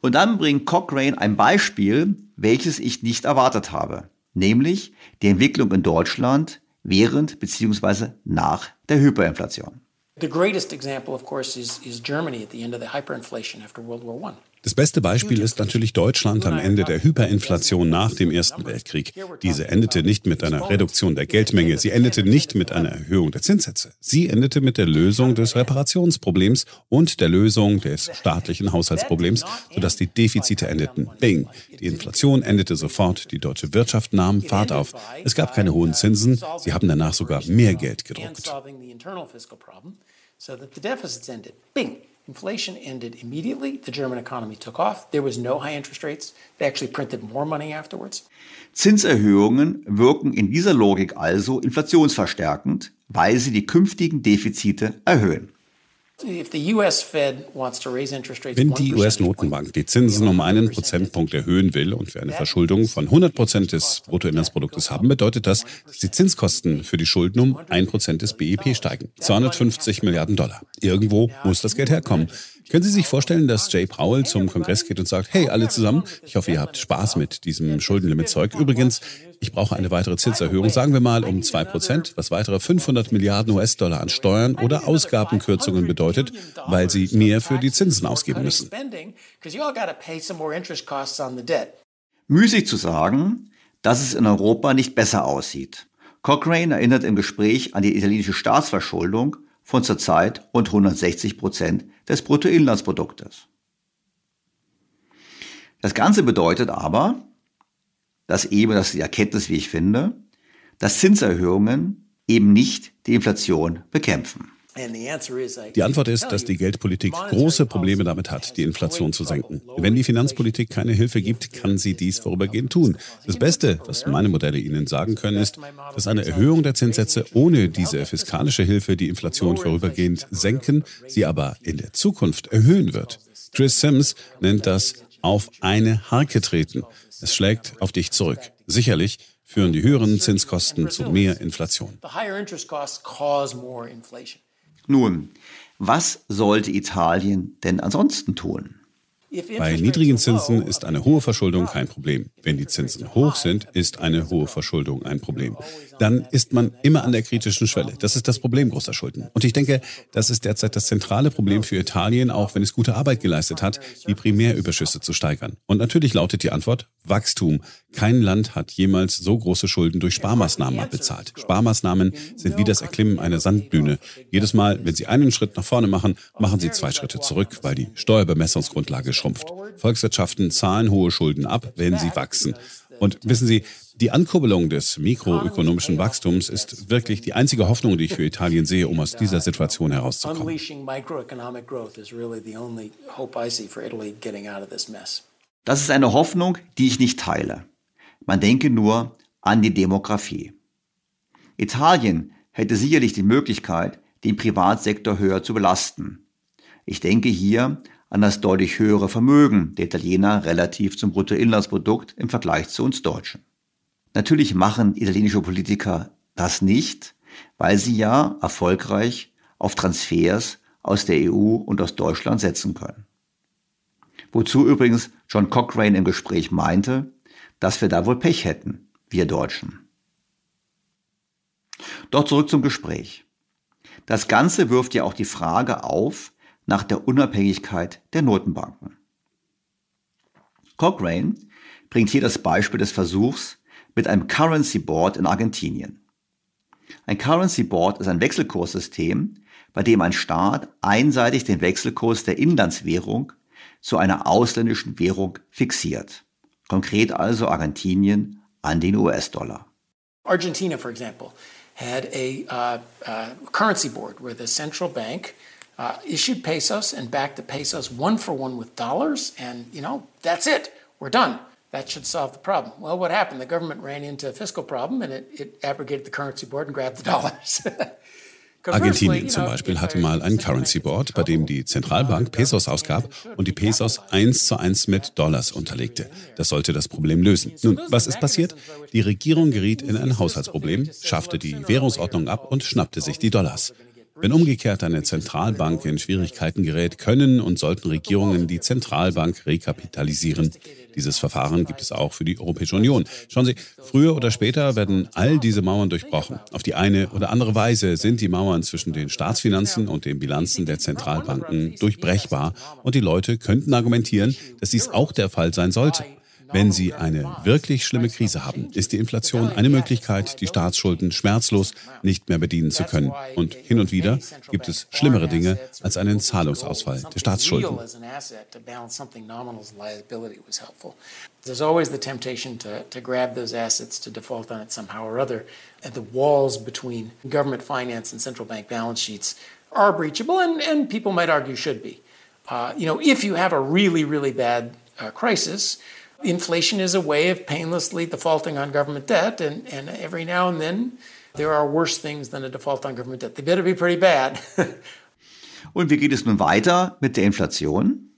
[SPEAKER 3] Und dann bringt Cochrane ein Beispiel, welches ich nicht erwartet habe, nämlich die Entwicklung in Deutschland während bzw. nach der Hyperinflation.
[SPEAKER 13] The greatest example, of course, is, is Germany at the end of the hyperinflation after World War I.
[SPEAKER 1] Das beste Beispiel ist natürlich Deutschland am Ende der Hyperinflation nach dem Ersten Weltkrieg. Diese endete nicht mit einer Reduktion der Geldmenge, sie endete nicht mit einer Erhöhung der Zinssätze. Sie endete mit der Lösung des Reparationsproblems und der Lösung des staatlichen Haushaltsproblems, sodass die Defizite endeten. Bing. Die Inflation endete sofort, die deutsche Wirtschaft nahm Fahrt auf. Es gab keine hohen Zinsen, sie haben danach sogar mehr Geld gedruckt.
[SPEAKER 13] Inflation ended immediately. The German economy took off. There was no high interest rates. They actually printed more money afterwards.
[SPEAKER 3] Zinserhöhungen wirken in dieser Logik also inflationsverstärkend, weil sie die künftigen Defizite erhöhen.
[SPEAKER 1] Wenn die US-Notenbank die Zinsen um einen Prozentpunkt erhöhen will und wir eine Verschuldung von 100 Prozent des Bruttoinlandsproduktes haben, bedeutet das, dass die Zinskosten für die Schulden um ein Prozent des BIP steigen. 250 Milliarden Dollar. Irgendwo muss das Geld herkommen. Können Sie sich vorstellen, dass Jay Powell zum Kongress geht und sagt, hey, alle zusammen, ich hoffe, ihr habt Spaß mit diesem Schuldenlimitzeug. Übrigens, ich brauche eine weitere Zinserhöhung, sagen wir mal um zwei Prozent, was weitere 500 Milliarden US-Dollar an Steuern oder Ausgabenkürzungen bedeutet, weil sie mehr für die Zinsen ausgeben müssen.
[SPEAKER 3] Müßig zu sagen, dass es in Europa nicht besser aussieht. Cochrane erinnert im Gespräch an die italienische Staatsverschuldung von zurzeit rund 160 Prozent des Bruttoinlandsproduktes. Das Ganze bedeutet aber, dass eben, das ist die Erkenntnis, wie ich finde, dass Zinserhöhungen eben nicht die Inflation bekämpfen.
[SPEAKER 1] Die Antwort ist, dass die Geldpolitik große Probleme damit hat, die Inflation zu senken. Wenn die Finanzpolitik keine Hilfe gibt, kann sie dies vorübergehend tun. Das Beste, was meine Modelle Ihnen sagen können, ist, dass eine Erhöhung der Zinssätze ohne diese fiskalische Hilfe die Inflation vorübergehend senken, sie aber in der Zukunft erhöhen wird. Chris Sims nennt das auf eine Harke treten. Es schlägt auf dich zurück. Sicherlich führen die höheren Zinskosten zu mehr Inflation.
[SPEAKER 3] Nun, was sollte Italien denn ansonsten tun?
[SPEAKER 1] Bei niedrigen Zinsen ist eine hohe Verschuldung kein Problem. Wenn die Zinsen hoch sind, ist eine hohe Verschuldung ein Problem. Dann ist man immer an der kritischen Schwelle. Das ist das Problem großer Schulden. Und ich denke, das ist derzeit das zentrale Problem für Italien, auch wenn es gute Arbeit geleistet hat, die Primärüberschüsse zu steigern. Und natürlich lautet die Antwort Wachstum. Kein Land hat jemals so große Schulden durch Sparmaßnahmen abbezahlt. Sparmaßnahmen sind wie das Erklimmen einer Sanddüne. Jedes Mal, wenn Sie einen Schritt nach vorne machen, machen Sie zwei Schritte zurück, weil die Steuerbemessungsgrundlage schrumpft. Volkswirtschaften zahlen hohe Schulden ab, wenn sie wachsen. Und wissen Sie, die Ankurbelung des mikroökonomischen Wachstums ist wirklich die einzige Hoffnung, die ich für Italien sehe, um aus dieser Situation herauszukommen.
[SPEAKER 3] Das ist eine Hoffnung, die ich nicht teile. Man denke nur an die Demografie. Italien hätte sicherlich die Möglichkeit, den Privatsektor höher zu belasten. Ich denke hier an das deutlich höhere Vermögen der Italiener relativ zum Bruttoinlandsprodukt im Vergleich zu uns Deutschen. Natürlich machen italienische Politiker das nicht, weil sie ja erfolgreich auf Transfers aus der EU und aus Deutschland setzen können. Wozu übrigens John Cochrane im Gespräch meinte, dass wir da wohl Pech hätten, wir Deutschen. Doch zurück zum Gespräch. Das Ganze wirft ja auch die Frage auf, nach der Unabhängigkeit der Notenbanken. Cochrane bringt hier das Beispiel des Versuchs mit einem Currency Board in Argentinien. Ein Currency Board ist ein Wechselkurssystem, bei dem ein Staat einseitig den Wechselkurs der Inlandswährung zu einer ausländischen Währung fixiert. Konkret also Argentinien an den US-Dollar.
[SPEAKER 13] Argentina, for example, had a uh, uh, currency board where the central bank uh, issued pesos and backed the pesos one for one with dollars, and you know that's it. We're done. That should solve the problem. Well, what happened? The government ran into a fiscal problem, and it, it abrogated the currency board and grabbed the (laughs) dollars.
[SPEAKER 1] Argentinien zum Beispiel hatte mal ein Currency Board, bei dem die Zentralbank Pesos ausgab und die Pesos eins zu eins mit Dollars unterlegte. Das sollte das Problem lösen. Nun, was ist passiert? Die Regierung geriet in ein Haushaltsproblem, schaffte die Währungsordnung ab und schnappte sich die Dollars. Wenn umgekehrt eine Zentralbank in Schwierigkeiten gerät, können und sollten Regierungen die Zentralbank rekapitalisieren. Dieses Verfahren gibt es auch für die Europäische Union. Schauen Sie, früher oder später werden all diese Mauern durchbrochen. Auf die eine oder andere Weise sind die Mauern zwischen den Staatsfinanzen und den Bilanzen der Zentralbanken durchbrechbar und die Leute könnten argumentieren, dass dies auch der Fall sein sollte. Wenn Sie eine wirklich schlimme Krise haben, ist die Inflation eine Möglichkeit, die Staatsschulden schmerzlos nicht mehr bedienen zu können. Und hin und wieder gibt es schlimmere Dinge als einen Zahlungsausfall der Staatsschulden.
[SPEAKER 13] There's always the temptation to, to grab those assets to default on it somehow or other. And the walls between government finance and central bank balance sheets are breachable, and, and people might argue should be. Uh, you know, if you have a really, really bad uh, crisis, inflation is a way of painlessly defaulting on government debt, and, and every now and then there are worse things than a default on government debt. They better be pretty bad. (laughs)
[SPEAKER 3] und wie geht es nun weiter mit der Inflation?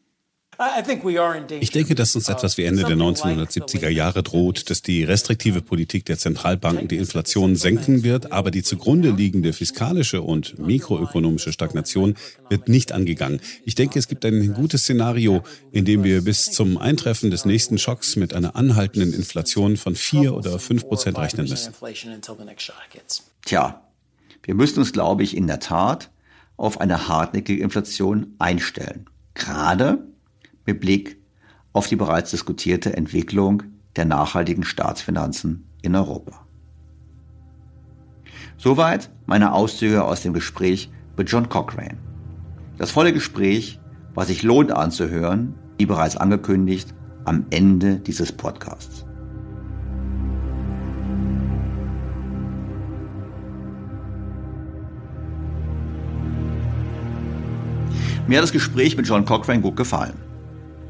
[SPEAKER 1] Ich denke, dass uns etwas wie Ende der 1970er Jahre droht, dass die restriktive Politik der Zentralbanken die Inflation senken wird, aber die zugrunde liegende fiskalische und mikroökonomische Stagnation wird nicht angegangen. Ich denke, es gibt ein gutes Szenario, in dem wir bis zum Eintreffen des nächsten Schocks mit einer anhaltenden Inflation von vier oder fünf Prozent rechnen müssen.
[SPEAKER 3] Tja, wir müssen uns, glaube ich, in der Tat auf eine hartnäckige Inflation einstellen. Gerade mit Blick auf die bereits diskutierte Entwicklung der nachhaltigen Staatsfinanzen in Europa. Soweit meine Auszüge aus dem Gespräch mit John Cochrane. Das volle Gespräch, was sich lohnt anzuhören, wie bereits angekündigt, am Ende dieses Podcasts. Mir hat das Gespräch mit John Cochrane gut gefallen.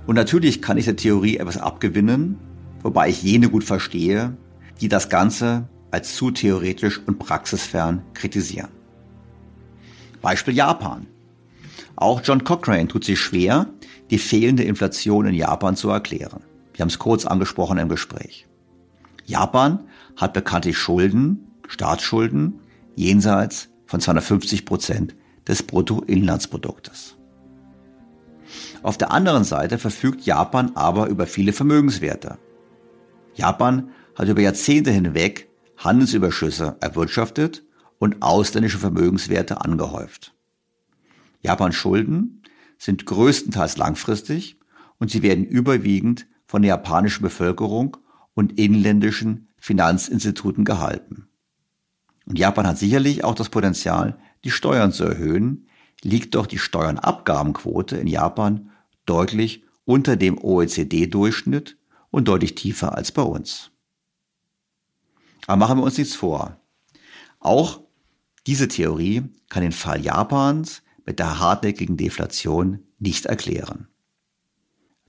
[SPEAKER 3] Und natürlich kann ich der Theorie etwas abgewinnen, wobei ich jene gut verstehe, die das Ganze als zu theoretisch und praxisfern kritisieren. Beispiel Japan. Auch John Cochrane tut sich schwer, die fehlende Inflation in Japan zu erklären. Wir haben es kurz angesprochen im Gespräch. Japan hat bekanntlich Schulden, Staatsschulden, jenseits von 250 Prozent des Bruttoinlandsproduktes. Auf der anderen Seite verfügt Japan aber über viele Vermögenswerte. Japan hat über Jahrzehnte hinweg Handelsüberschüsse erwirtschaftet und ausländische Vermögenswerte angehäuft. Japans Schulden sind größtenteils langfristig und sie werden überwiegend von der japanischen Bevölkerung und inländischen Finanzinstituten gehalten. Und Japan hat sicherlich auch das Potenzial, die Steuern zu erhöhen, liegt doch die Steuernabgabenquote in Japan deutlich unter dem OECD-Durchschnitt und deutlich tiefer als bei uns. Aber machen wir uns nichts vor. Auch diese Theorie kann den Fall Japans mit der hartnäckigen Deflation nicht erklären.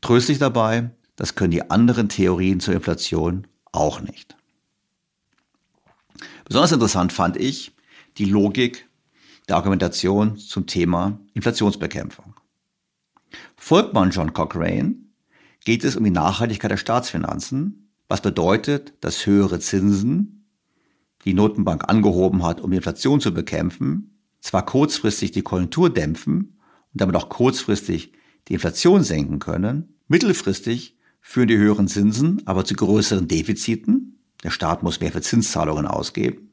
[SPEAKER 3] Tröstlich dabei, das können die anderen Theorien zur Inflation auch nicht. Besonders interessant fand ich die Logik der Argumentation zum Thema Inflationsbekämpfung. Folgt man John Cochrane, geht es um die Nachhaltigkeit der Staatsfinanzen, was bedeutet, dass höhere Zinsen, die Notenbank angehoben hat, um die Inflation zu bekämpfen, zwar kurzfristig die Konjunktur dämpfen und damit auch kurzfristig die Inflation senken können, mittelfristig führen die höheren Zinsen aber zu größeren Defiziten. Der Staat muss mehr für Zinszahlungen ausgeben.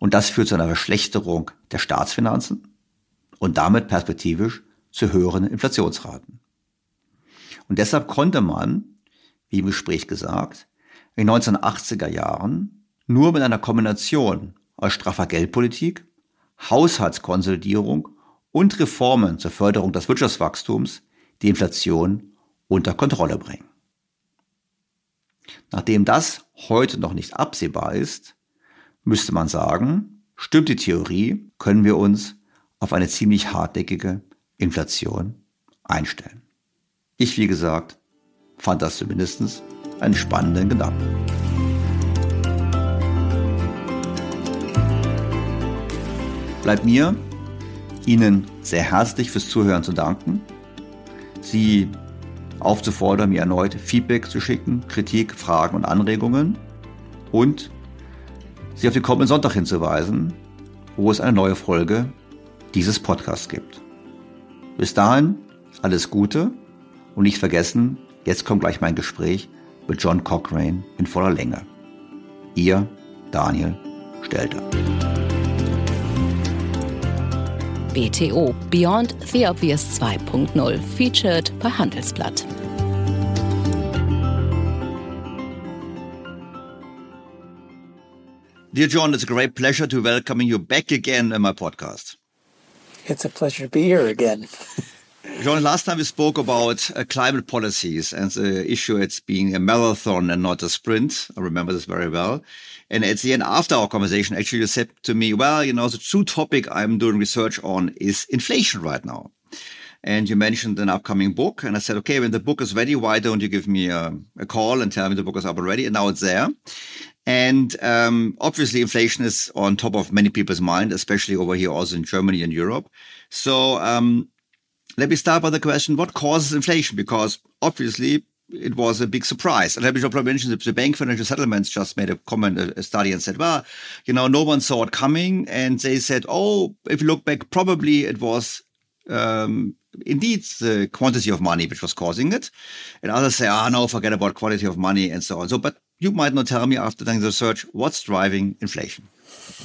[SPEAKER 3] Und das führt zu einer Verschlechterung der Staatsfinanzen und damit perspektivisch zu höheren Inflationsraten. Und deshalb konnte man, wie im Gespräch gesagt, in den 1980er Jahren nur mit einer Kombination aus straffer Geldpolitik, Haushaltskonsolidierung und Reformen zur Förderung des Wirtschaftswachstums die Inflation unter Kontrolle bringen. Nachdem das heute noch nicht absehbar ist, müsste man sagen, stimmt die Theorie, können wir uns auf eine ziemlich hartnäckige Inflation einstellen. Ich, wie gesagt, fand das zumindest einen spannenden Gedanken. Bleibt mir, Ihnen sehr herzlich fürs Zuhören zu danken, Sie aufzufordern, mir erneut Feedback zu schicken, Kritik, Fragen und Anregungen und Sie auf den kommenden Sonntag hinzuweisen, wo es eine neue Folge dieses Podcasts gibt. Bis dahin alles Gute und nicht vergessen, jetzt kommt gleich mein Gespräch mit John Cochrane in voller Länge. Ihr Daniel Stelter.
[SPEAKER 2] BTO Beyond the Obvious 2.0 featured bei Handelsblatt.
[SPEAKER 3] Dear John, it's a great pleasure to welcoming you back again in my podcast.
[SPEAKER 13] It's a pleasure to be here again. (laughs)
[SPEAKER 3] John, last time we spoke about uh, climate policies and the issue it's being a marathon and not a sprint. I remember this very well. And at the end, after our conversation, actually, you said to me, well, you know, the true topic I'm doing research on is inflation right now. And you mentioned an upcoming book. And I said, okay, when the book is ready, why don't you give me a, a call and tell me the book is up already? And now it's there. And um, obviously, inflation is on top of many people's mind, especially over here, also in Germany and Europe. So um, let me start by the question: What causes inflation? Because obviously, it was a big surprise. And let me probably mention that the Bank Financial Settlements just made a comment, a study, and said, well, you know, no one saw it coming. And they said, oh, if you look back, probably it was um, indeed the quantity of money which was causing it. And others say, ah, oh, no, forget about quality of money and so on. So, but you might not tell me after doing the research what's driving inflation.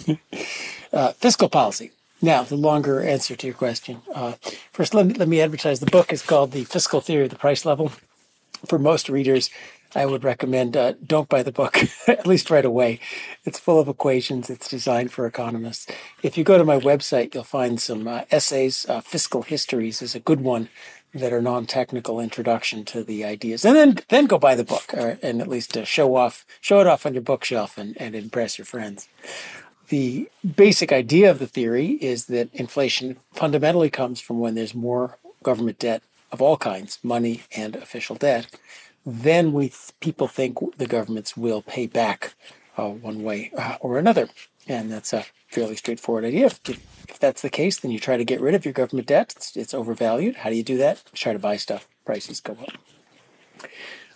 [SPEAKER 3] (laughs)
[SPEAKER 13] uh, fiscal policy. Now, the longer answer to your question. Uh, first, let me, let me advertise the book is called The Fiscal Theory of the Price Level. For most readers, I would recommend uh, don't buy the book, (laughs) at least right away. It's full of equations. It's designed for economists. If you go to my website, you'll find some uh, essays. Uh, Fiscal Histories is a good one that are non-technical introduction to the ideas, and then then go buy the book, or, and at least uh, show off show it off on your bookshelf and, and impress your friends. The basic idea of the theory is that inflation fundamentally comes from when there's more government debt of all kinds, money and official debt. Then we people think the governments will pay back uh, one way uh, or another, and that's a fairly straightforward idea. If, if that's the case, then you try to get rid of your government debt. It's, it's overvalued. How do you do that? Try to buy stuff. Prices go up.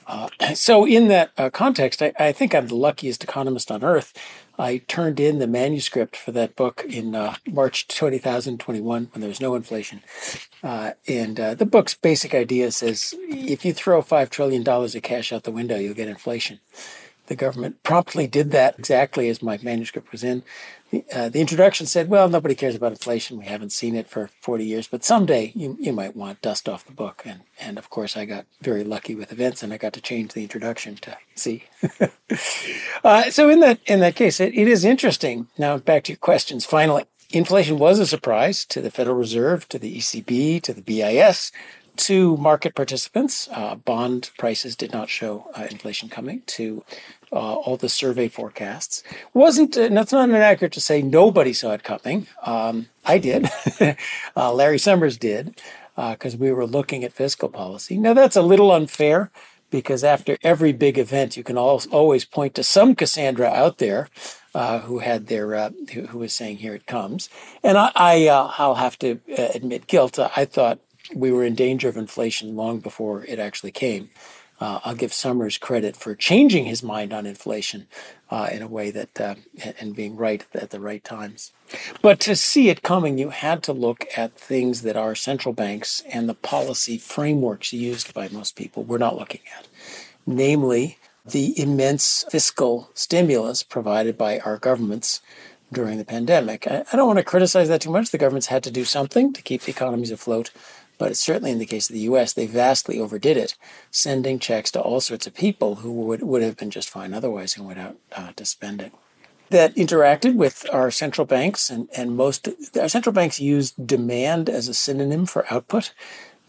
[SPEAKER 13] Uh, (clears throat) so, in that uh, context, I, I, think I'm the luckiest economist on earth. I turned in the manuscript for that book in uh, March 2021 when there was no inflation. Uh, and uh, the book's basic idea says if you throw $5 trillion of cash out the window, you'll get inflation. The government promptly did that exactly as my manuscript was in. Uh, the introduction said, well, nobody cares about inflation. We haven't seen it for 40 years, but someday you, you might want dust off the book. And, and of course, I got very lucky with events and I got to change the introduction to see. (laughs) uh, so, in that, in that case, it, it is interesting. Now, back to your questions. Finally, inflation was a surprise to the Federal Reserve, to the ECB, to the BIS, to market participants. Uh, bond prices did not show uh, inflation coming. To uh, all the survey forecasts. Wasn't uh, that's not inaccurate to say nobody saw it coming. Um, I did. (laughs) uh, Larry Summers did because uh, we were looking at fiscal policy. Now that's a little unfair because after every big event, you can always point to some Cassandra out there uh, who had their uh, who, who, was saying, "Here it comes." And I, I I'll have to admit guilt. I thought we were in danger of inflation long before it actually came uh, I'll give Summers credit for changing his mind on inflation uh, in a way that, uh, and being right at the right times. But to see it coming, you had to look at things that our central banks and the policy frameworks used by most people were not looking at. Namely, the immense fiscal stimulus provided by our governments during the pandemic. I, I don't want to criticize that too much. The governments had to do something to keep the economies afloat. But certainly in the case of the US, they vastly overdid it, sending checks to all sorts of people who would, would have been just fine otherwise and went out uh, to spend it. That interacted with our central banks, and, and most our central banks used demand as a synonym for output.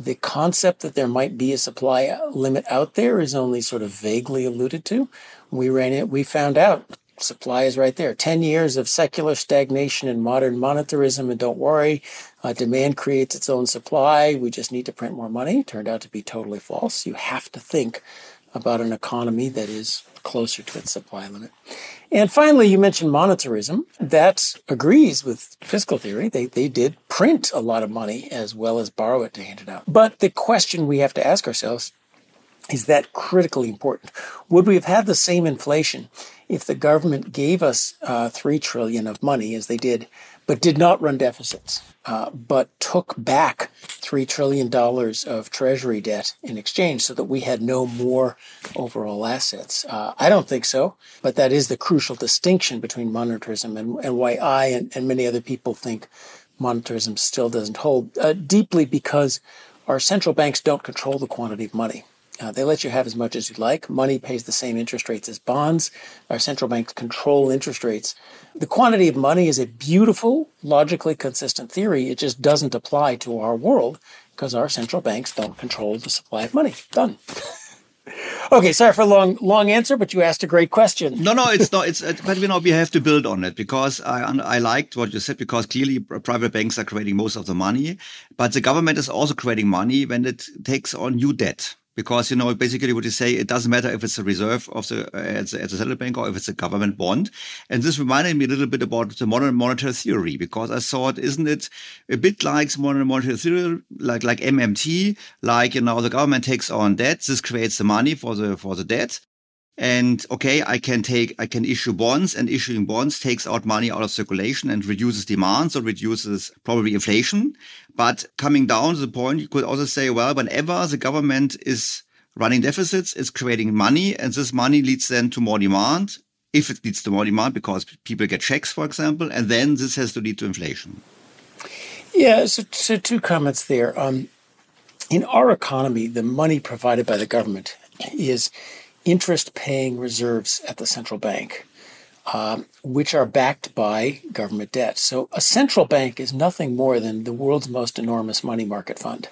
[SPEAKER 13] The concept that there might be a supply limit out there is only sort of vaguely alluded to. We ran it, we found out supply is right there. 10 years of secular stagnation and modern monetarism, and don't worry, uh, demand creates its own supply. We just need to print more money. Turned out to be totally false. You have to think about an economy that is closer to its supply limit. And finally, you mentioned monetarism. That agrees with fiscal theory. They, they did print a lot of money as well as borrow it to hand it out. But the question we have to ask ourselves is that critically important. Would we have had the same inflation if the government gave us uh, three trillion of money as they did, but did not run deficits, uh, but took back three trillion dollars of Treasury debt in exchange, so that we had no more overall assets? Uh, I don't think so, but that is the crucial distinction between monetarism and, and why I and, and, many other people think monetarism still doesn't hold uh, deeply because our central banks don't control the quantity of money. Uh, they let you have as much as you like. Money pays the same interest rates as bonds. Our central banks control interest rates. The quantity of money is a beautiful, logically consistent theory. It just doesn't apply to our world because our central banks don't control the supply of money. Done. (laughs) okay, sorry for a long, long answer, but you asked a great question.
[SPEAKER 3] No, no, it's not. It's uh, but you know we have to build on it because I I liked what you said because clearly private banks are creating most of the money, but the government is also creating money when it takes on new debt because you know basically what you say it doesn't matter if it's a reserve of the uh, at, the, central bank or if it's a government bond and this reminded me a little bit about the modern monetary theory because i thought isn't it a bit like modern monetary theory like like mmt like you know the government takes on debt this creates the money for the for the debt and okay, I can take, I can issue bonds and issuing bonds takes out money out of circulation and reduces demand. So reduces probably inflation. But coming down to the point, you could also say, well, whenever the government is running deficits, it's creating money and this money leads then to more demand. If it leads to more demand because people get checks, for example, and then this has to lead to inflation.
[SPEAKER 13] Yeah, so, so two comments there. Um, in our economy, the money provided by the government is interest paying reserves at the central bank, um, which are backed by government debt. So a central bank is nothing more than the world's most enormous money market fund.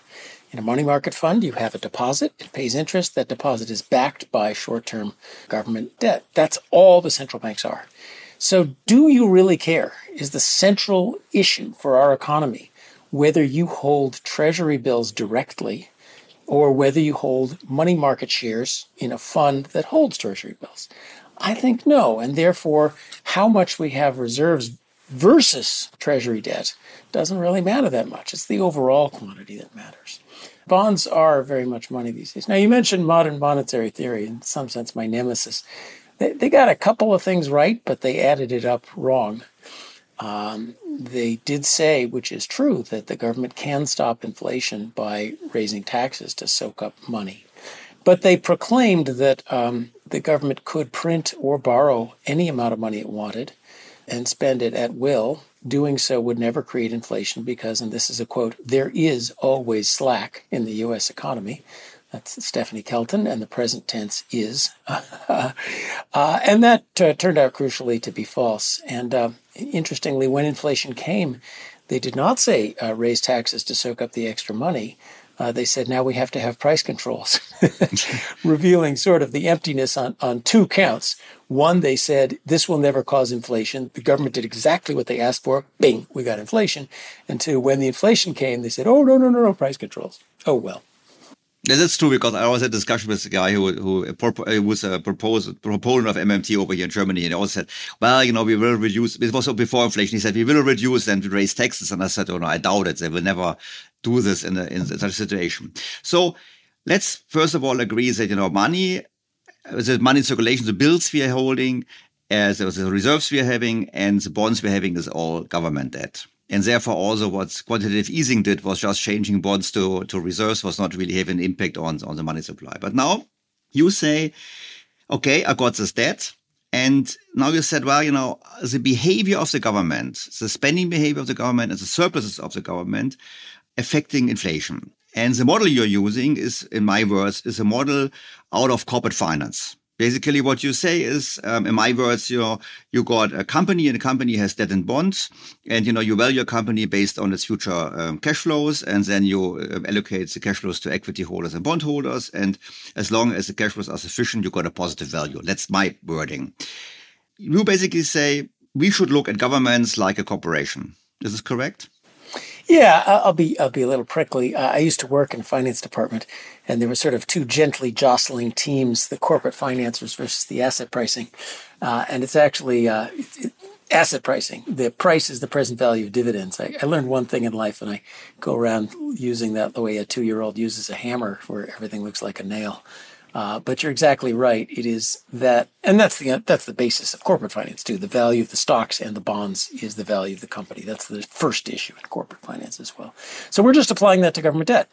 [SPEAKER 13] In a money market fund, you have a deposit, it pays interest. That deposit is backed by short term government debt. That's all the central banks are. So, do you really care? Is the central issue for our economy whether you hold treasury bills directly or whether you hold money market shares in a fund that holds treasury bills? I think no. And therefore, how much we have reserves versus treasury debt doesn't really matter that much. It's the overall quantity that matters. Bonds are very much money these days. Now, you mentioned modern monetary theory, in some sense, my nemesis. They, they got a couple of things right, but they added it up wrong. Um, they did say, which is true, that the government can stop inflation by raising taxes to soak up money. But they proclaimed that um, the government could print or borrow any amount of money it wanted and spend it at will. Doing so would never create inflation because, and this is a quote, there is always slack in the U.S. economy. That's Stephanie Kelton, and the present tense is. (laughs) uh, and that uh, turned out crucially to be false. And uh, interestingly, when inflation came, they did not say uh, raise taxes to soak up the extra money. Uh, they said now we have to have price controls, (laughs) revealing sort of the emptiness on, on two counts. One, they said this will never cause inflation. The government did exactly what they asked for. Bing, we got inflation. And two, when the inflation came, they said, oh, no, no, no, no, price controls. Oh, well.
[SPEAKER 3] Yeah, that's true because I always had a discussion with a guy who who, was a propos- proponent of MMT over here in Germany, and he always said, "Well, you know, we will reduce." It was before inflation. He said, "We will reduce and raise taxes," and I said, "Oh no, I doubt it. They will never do this in, a, in such a situation." So let's first of all agree that you know money, the money circulation, the bills we are holding, as uh, the reserves we are having, and the bonds we're having is all government debt. And therefore, also what quantitative easing did was just changing bonds to, to reserves was not really having an impact on, on the money supply. But now you say, okay, I got this debt. And now you said, well, you know, the behavior of the government, the spending behavior of the government and the surpluses of the government affecting inflation. And the model you're using is, in my words, is a model out of corporate finance. Basically what you say is um, in my words you know you got a company and a company has debt and bonds and you know you value your company based on its future um, cash flows and then you uh, allocate the cash flows to equity holders and bond holders and as long as the cash flows are sufficient you got a positive value. That's my wording. You basically say we should look at governments like a corporation. Is this correct
[SPEAKER 13] yeah, I'll be I'll be a little prickly. Uh, I used to work in finance department, and there were sort of two gently jostling teams: the corporate financiers versus the asset pricing. Uh, and it's actually uh, it, asset pricing. The price is the present value of dividends. I, I, learned one thing in life, and I go around using that the way a two-year-old uses a hammer, where everything looks like a nail. Uh, but you're exactly right. It is that, and that's the that's the basis of corporate finance too. The value of the stocks and the bonds is the value of the company. That's the first issue in corporate finance as well. So we're just applying that to government debt.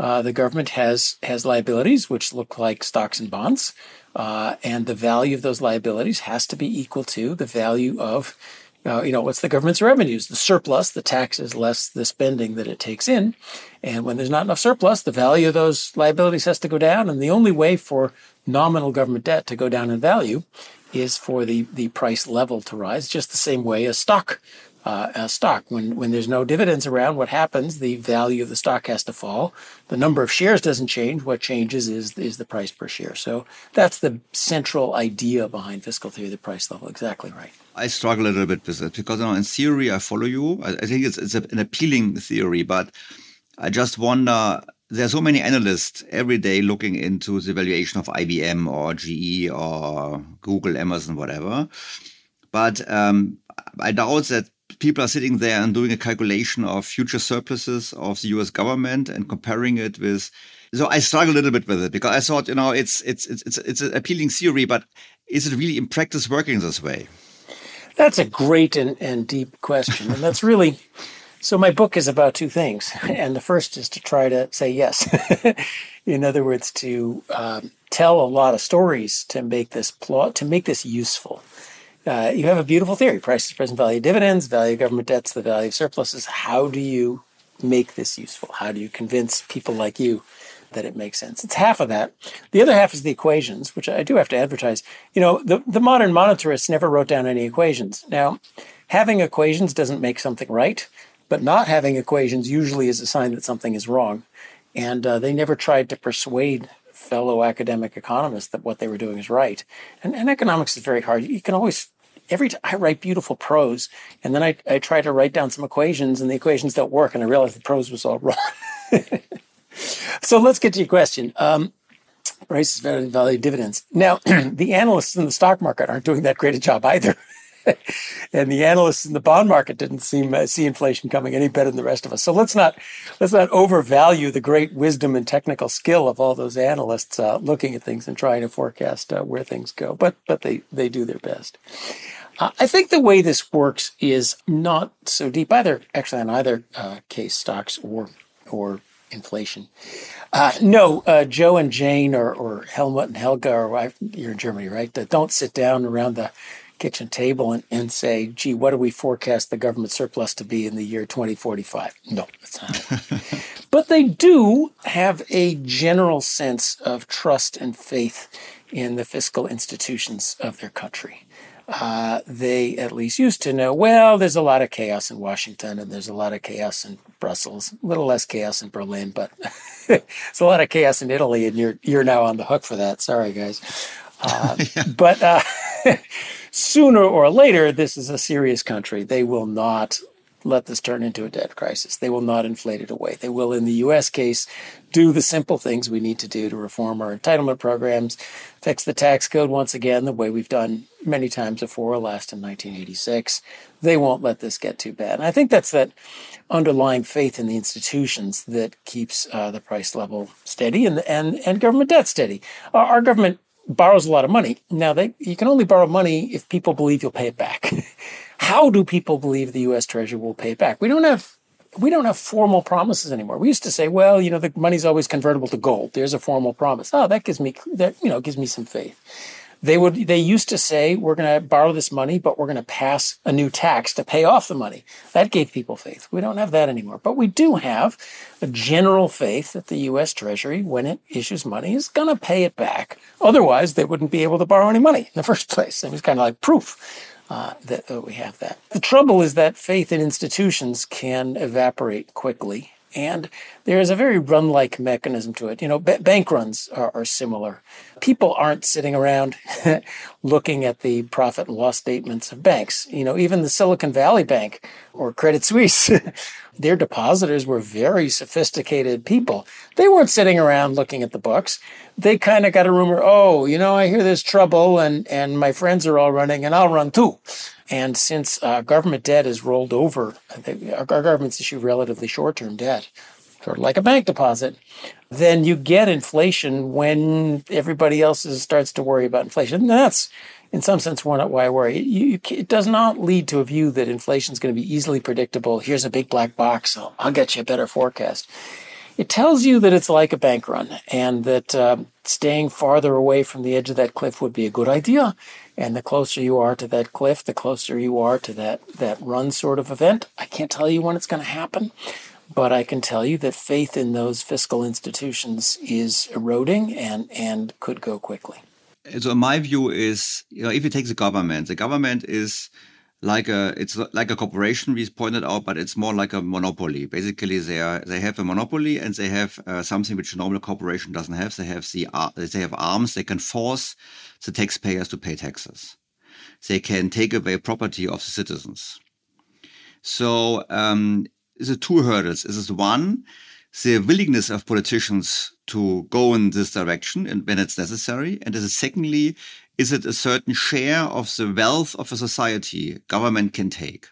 [SPEAKER 13] Uh, the government has has liabilities which look like stocks and bonds, uh, and the value of those liabilities has to be equal to the value of you know, what's the government's revenues? The surplus, the taxes less the spending that it takes in. And when there's not enough surplus, the value of those liabilities has to go down. And the only way for nominal government debt to go down in value is for the, the price level to rise, just the same way as stock uh, stock. When when there's no dividends around, what happens? The value of the stock has to fall. The number of shares doesn't change. What changes is is the price per share. So that's the central idea behind fiscal theory, the price level. Exactly right.
[SPEAKER 3] I struggle a little bit with it because you know, in theory, I follow you. I, I think it's it's an appealing theory, but I just wonder. There are so many analysts every day looking into the valuation of IBM or GE or Google, Amazon, whatever. But um, I doubt that people are sitting there and doing a calculation of future surpluses of the US government and comparing it with so I struggle a little bit with it because I thought, you know, it's it's it's it's, it's an appealing theory, but is it really in practice working this way?
[SPEAKER 13] That's a great and, and deep question. And that's really so my book is about two things. (laughs) And the first is to try to say yes. (laughs) in other words, to um, tell a lot of stories to make this plot to make this useful uh, you have a beautiful theory prices, present value dividends, value of government debts, the value of surpluses. How do you make this useful? How do you convince people like you that it makes sense? It's half of that. The other half is the equations, which I do have to advertise. You know, the, the modern monetarists never wrote down any equations. Now, having equations doesn't make something right, but not having equations usually is a sign that something is wrong. And uh, they never tried to persuade fellow academic economists that what they were doing is right. And, and economics is very hard. You can always every time I write beautiful prose, and then I, I try to write down some equations, and the equations don't work, and I realize the prose was all (laughs) wrong. (laughs) so let's get to your question. Um, prices value, value dividends. Now, (clears throat) the analysts in the stock market aren't doing that great a job either. (laughs) and the analysts in the bond market didn't seem uh, see inflation coming any better than the rest of us. So let's not let's not overvalue the great wisdom and technical skill of all those analysts uh, looking at things and trying to forecast uh, where things go. But but they they do their best. Uh, I think the way this works is not so deep either. Actually, on either uh, case, stocks or or inflation. Uh, no, uh, Joe and Jane or, or Helmut and Helga, or you're in Germany, right? don't sit down around the kitchen table and, and say, gee, what do we forecast the government surplus to be in the year 2045? No, that's not. (laughs) but they do have a general sense of trust and faith in the fiscal institutions of their country. Uh, they at least used to know, well, there's a lot of chaos in Washington and there's a lot of chaos in Brussels, a little less chaos in Berlin, but (laughs) it's a lot of chaos in Italy, and you're you're now on the hook for that. Sorry, guys. (laughs) Uh, yeah. But uh, (laughs) sooner or later, this is a serious country. They will not let this turn into a debt crisis. They will not inflate it away. They will, in the US case, do the simple things we need to do to reform our entitlement programs, fix the tax code once again, the way we've done many times before, last in 1986. They won't let this get too bad. And I think that's that underlying faith in the institutions that keeps uh, the price level steady and, and, and government debt steady. Our, government borrows a lot of money. Now, they, you can only borrow money if people believe you'll pay it back. (laughs) How do people believe the U.S. Treasury will pay it back? We don't have we don't have formal promises anymore. We used to say, well, you know, the money's always convertible to gold. There's a formal promise. Oh, that gives me that you know gives me some faith. They would they used to say we're going to borrow this money, but we're going to pass a new tax to pay off the money. That gave people faith. We don't have that anymore, but we do have a general faith that the U.S. Treasury, when it issues money, is going to pay it back. Otherwise, they wouldn't be able to borrow any money in the first place. It was kind of like proof. Uh, that, that we have that. The trouble is that faith in institutions can evaporate quickly and there is a very run like mechanism to it. You know, b- bank runs are, are, similar. People aren't sitting around (laughs) looking at the profit and loss statements of banks. You know, even the Silicon Valley Bank or Credit Suisse, (laughs) their depositors were very sophisticated people. They weren't sitting around looking at the books. They kind of got a rumor, oh, you know, I hear there's trouble and, and my friends are all running and I'll run too. And since uh, government debt is rolled over, our government's issue relatively short term debt. sort of like a bank deposit, then you get inflation when everybody else is, starts to worry about inflation. And that's, in some sense, why I worry. You, it does not lead to a view that inflation is going to be easily predictable. Here's a big black box. I'll, I'll get you a better forecast. It tells you that it's like a bank run and that uh, staying farther away from the edge of that cliff would be a good idea. And the closer you are to that cliff, the closer you are to that, that run sort of event. I can't tell you when it's going to happen, but I can tell you that faith in those fiscal institutions is eroding and, and could go quickly.
[SPEAKER 3] So my view is, you know, if you take the government, the government is like a it's like a corporation we pointed out but it's more like a monopoly. Basically they are they have a monopoly and they have uh, something which a normal corporation doesn't have. They have the uh, they have arms. They can force the taxpayers to pay taxes. They can take away property of the citizens. So um the two hurdles. This is one the willingness of politicians to go in this direction and when it's necessary. And this is secondly is it a certain share of the wealth of a society government can take?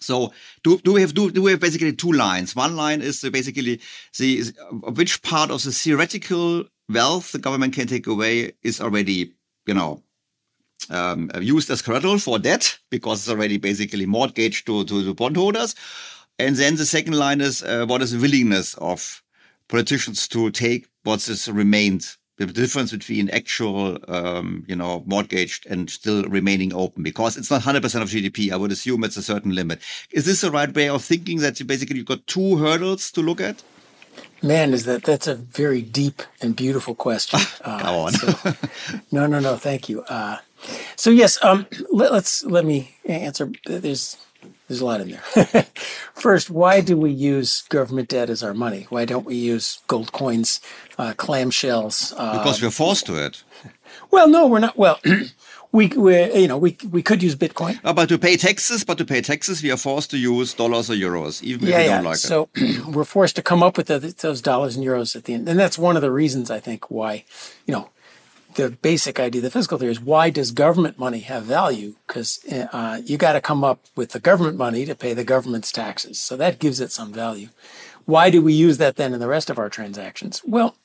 [SPEAKER 3] So do, do we have do, do we have basically two lines? One line is basically the which part of the theoretical wealth the government can take away is already you know um, used as collateral for debt because it's already basically mortgaged to to the bondholders, and then the second line is uh, what is the willingness of politicians to take what is remained the difference between actual, um, you know, mortgaged and still remaining open because it's not 100% of GDP. I would assume it's a certain limit. Is this the right way of thinking that you basically you've got two hurdles to look at?
[SPEAKER 13] Man, is that that's a very deep and beautiful question.
[SPEAKER 3] Uh, (laughs) Go on.
[SPEAKER 13] so, no, no, no. Thank you. Uh, so yes, um, let, let's let me answer. There's there's a lot in there. (laughs) First, why do we use government debt as our money? Why don't we use gold coins, uh, clamshells?
[SPEAKER 3] Uh, because we're forced to it. (laughs)
[SPEAKER 13] Well, no, we're not. Well, (clears throat) we, we you know we we could use Bitcoin.
[SPEAKER 3] Uh, but to pay taxes, but to pay taxes, we are forced to use dollars or euros, even
[SPEAKER 13] yeah,
[SPEAKER 3] if we
[SPEAKER 13] yeah.
[SPEAKER 3] don't like
[SPEAKER 13] so,
[SPEAKER 3] it.
[SPEAKER 13] So (clears throat) we're forced to come up with the, those dollars and euros at the end, and that's one of the reasons I think why, you know, the basic idea, the fiscal theory is why does government money have value? Because uh, you got to come up with the government money to pay the government's taxes. So that gives it some value. Why do we use that then in the rest of our transactions? Well,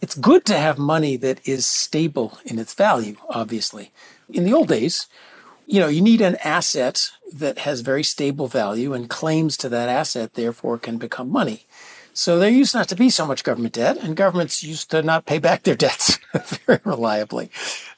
[SPEAKER 13] it's good to have money that is stable in its value, obviously. In the old days, you know, you need an asset that has very stable value and claims to that asset, therefore, can become money. So there used not to be so much government debt, and governments used to not pay back their debts (laughs) very reliably.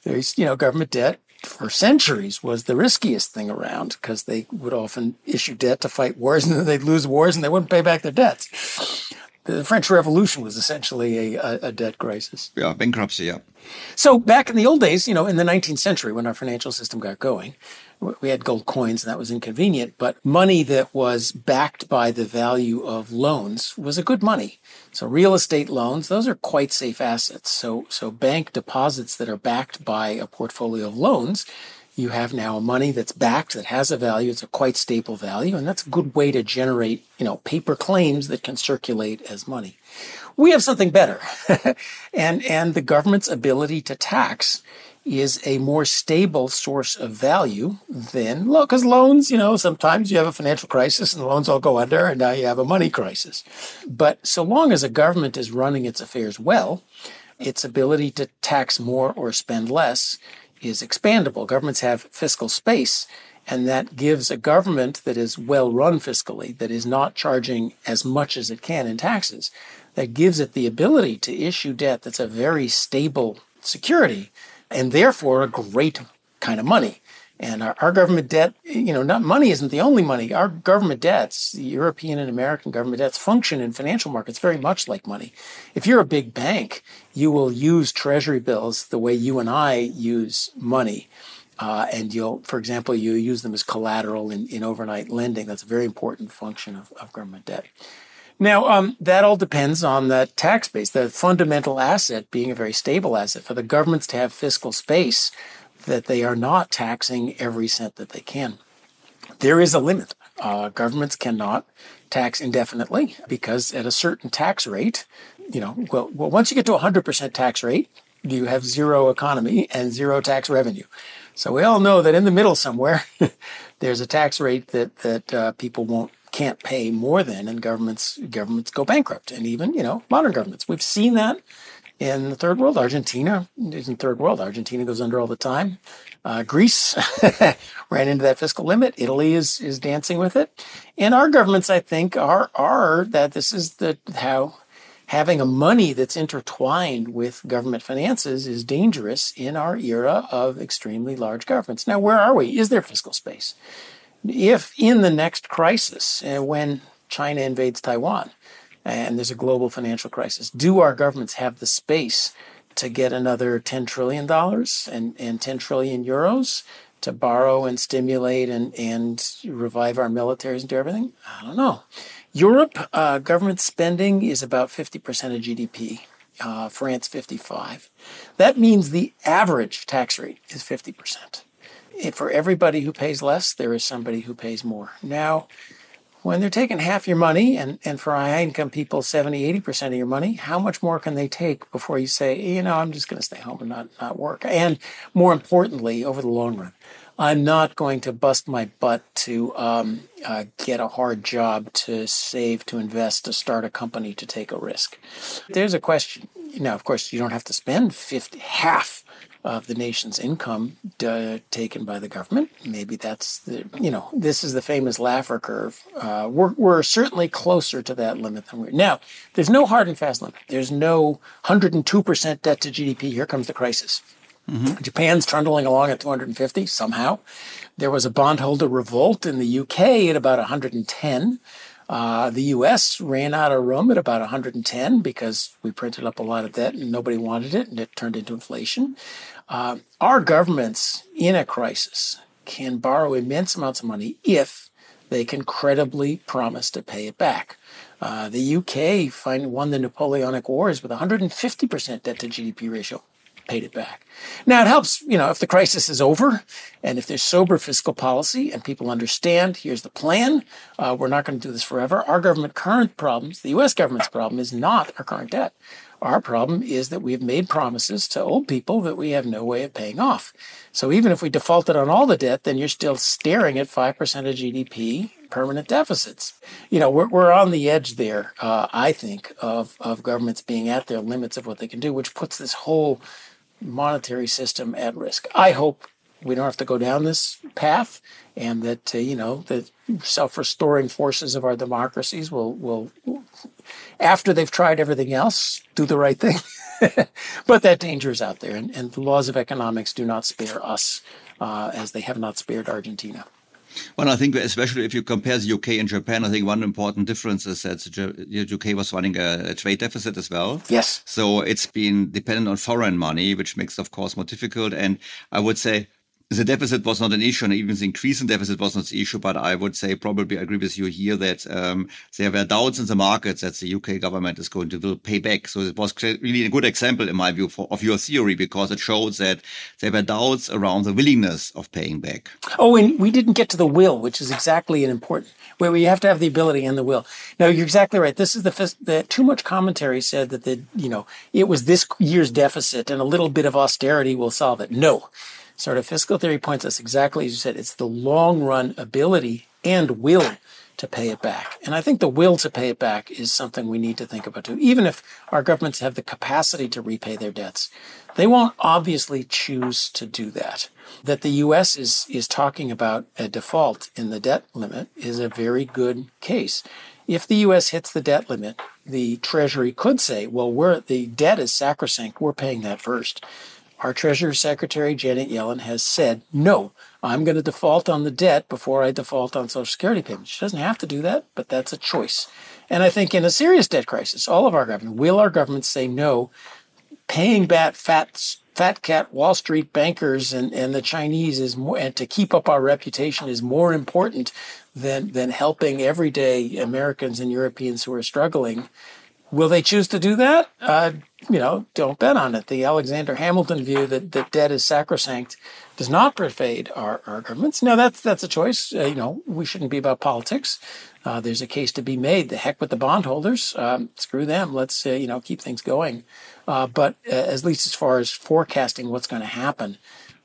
[SPEAKER 13] There's, you know, government debt for centuries was the riskiest thing around because they would often issue debt to fight wars (laughs) and then they'd lose wars and they wouldn't pay back their debts. The French Revolution was essentially a, a, a debt crisis.
[SPEAKER 3] Yeah, bankruptcy, yeah.
[SPEAKER 13] So back in the old days, you know, in the 19th century when our financial system got going, we had gold coins and that was inconvenient, but money that was backed by the value of loans was a good money. So real estate loans, those are quite safe assets. So, so bank deposits that are backed by a portfolio of loans, you have now money that's backed that has a value. It's a quite stable value. And that's a good way to generate, you know, paper claims that can circulate as money. We have something better. (laughs) and, and the government's ability to tax is a more stable source of value than because loans, you know, sometimes you have a financial crisis and the loans all go under, and now you have a money crisis. But so long as a government is running its affairs well, its ability to tax more or spend less is expandable. Governments have fiscal space, and that gives a government that is well run fiscally, that is not charging as much as it can in taxes, that gives it the ability to issue debt that's a very stable security and therefore a great kind of money. And our, our, government debt, you know, not money isn't the only money. Our government debts, the European and American government debts, function in financial markets very much like money. If you're a big bank, you will use treasury bills the way you and I use money. Uh, and you'll, for example, you use them as collateral in, in overnight lending. That's a very important function of, of government debt. Now, um, that all depends on the tax base, the fundamental asset being a very stable asset. For the governments to have fiscal space, that they are not taxing every cent that they can. There is a limit. Uh, governments cannot tax indefinitely because at a certain tax rate, you know, well, well, once you get to a 100% tax rate, you have zero economy and zero tax revenue. So we all know that in the middle somewhere, (laughs) there's a tax rate that that uh, people won't can't pay more than, and governments governments go bankrupt, and even you know modern governments. We've seen that in the third world. Argentina is in third world. Argentina goes under all the time. Uh, Greece (laughs) ran into that fiscal limit. Italy is is dancing with it, and our governments, I think, are are that this is the how having a money that's intertwined with government finances is dangerous in our era of extremely large governments. Now, where are we? Is there fiscal space? If in the next crisis, uh, when China invades Taiwan and there's a global financial crisis, do our governments have the space to get another $10 trillion and, and 10 trillion euros to borrow and stimulate and, and revive our militaries and do everything? I don't know. Europe, uh, government spending is about 50% of GDP. Uh, France, 55. That means the average tax rate is 50%. For everybody who pays less, there is somebody who pays more. Now, when they're taking half your money, and, and for high income people, 70, 80% of your money, how much more can they take before you say, you know, I'm just going to stay home and not, not work? And more importantly, over the long run, I'm not going to bust my butt to um, uh, get a hard job, to save, to invest, to start a company, to take a risk. There's a question. Now, of course, you don't have to spend 50, half of the nation's income uh, taken by the government. Maybe that's the, you know, this is the famous Laffer curve. Uh, we're, we're certainly closer to that limit than we're now. There's no hard and fast limit. There's no 102% debt to GDP. Here comes the crisis. Mm-hmm. Japan's trundling along at 250 somehow. There was a bondholder revolt in the UK at about 110. Uh, the US ran out of room at about 110 because we printed up a lot of debt and nobody wanted it and it turned into inflation. Uh, our governments in a crisis can borrow immense amounts of money if they can credibly promise to pay it back. Uh, the UK find, won the Napoleonic Wars with 150% debt to GDP ratio paid it back. Now, it helps, you know, if the crisis is over and if there's sober fiscal policy and people understand here's the plan, uh, we're not going to do this forever. Our government current problems, the US government's problem is not our current debt. Our problem is that we've made promises to old people that we have no way of paying off. So even if we defaulted on all the debt, then you're still staring at 5% of GDP permanent deficits. You know, we're, we're on the edge there, uh, I think, of, of governments being at their limits of what they can do, which puts this whole monetary system at risk. I hope we don't have to go down this path and that, uh, you know, the self restoring forces of our democracies will, will, after they've tried everything else, do the right thing. (laughs) but that danger is out there, and, and, the laws of economics do not spare us uh, as they have not spared Argentina.
[SPEAKER 3] Well, I think especially if you compare the UK and Japan, I think one important difference is that the UK was running a, trade deficit as well.
[SPEAKER 13] Yes.
[SPEAKER 3] So it's been dependent on foreign money, which makes, of course, more difficult. And I would say the deficit was not an issue, and even the increase in deficit was not the issue. But I would say probably agree with you here that um, there were doubts in the markets that the UK government is going to will pay back. So it was really a good example, in my view, for, of your theory because it shows that there were doubts around the willingness of paying back.
[SPEAKER 13] Oh, and we didn't get to the will, which is exactly an important where we have to have the ability and the will. No, you're exactly right. This is the the too much commentary said that the you know it was this year's deficit and a little bit of austerity will solve it. No sort of fiscal theory points us exactly as you said, it's the long run ability and will to pay it back. And I think the will to pay it back is something we need to think about too. Even if our governments have the capacity to repay their debts, they won't obviously choose to do that. That the US is, is talking about a default in the debt limit is a very good case. If the US hits the debt limit, the Treasury could say, well, we're, the debt is sacrosanct, we're paying that first. Our Treasury Secretary Janet Yellen has said, no, I'm going to default on the debt before I default on Social Security payments. She doesn't have to do that, but that's a choice. And I think in a serious debt crisis, all of our government, will our government say no, paying back fat, fat cat Wall Street bankers and, and the Chinese is more, and to keep up our reputation is more important than, than helping everyday Americans and Europeans who are struggling Will they choose to do that? Uh, you know, don't bet on it. The Alexander Hamilton view that, that debt is sacrosanct does not pervade our, our governments. Now, that's that's a choice. Uh, you know, we shouldn't be about politics. Uh, there's a case to be made. The heck with the bondholders. Um, screw them. Let's uh, you know keep things going. Uh, but uh, at least as far as forecasting what's going to happen,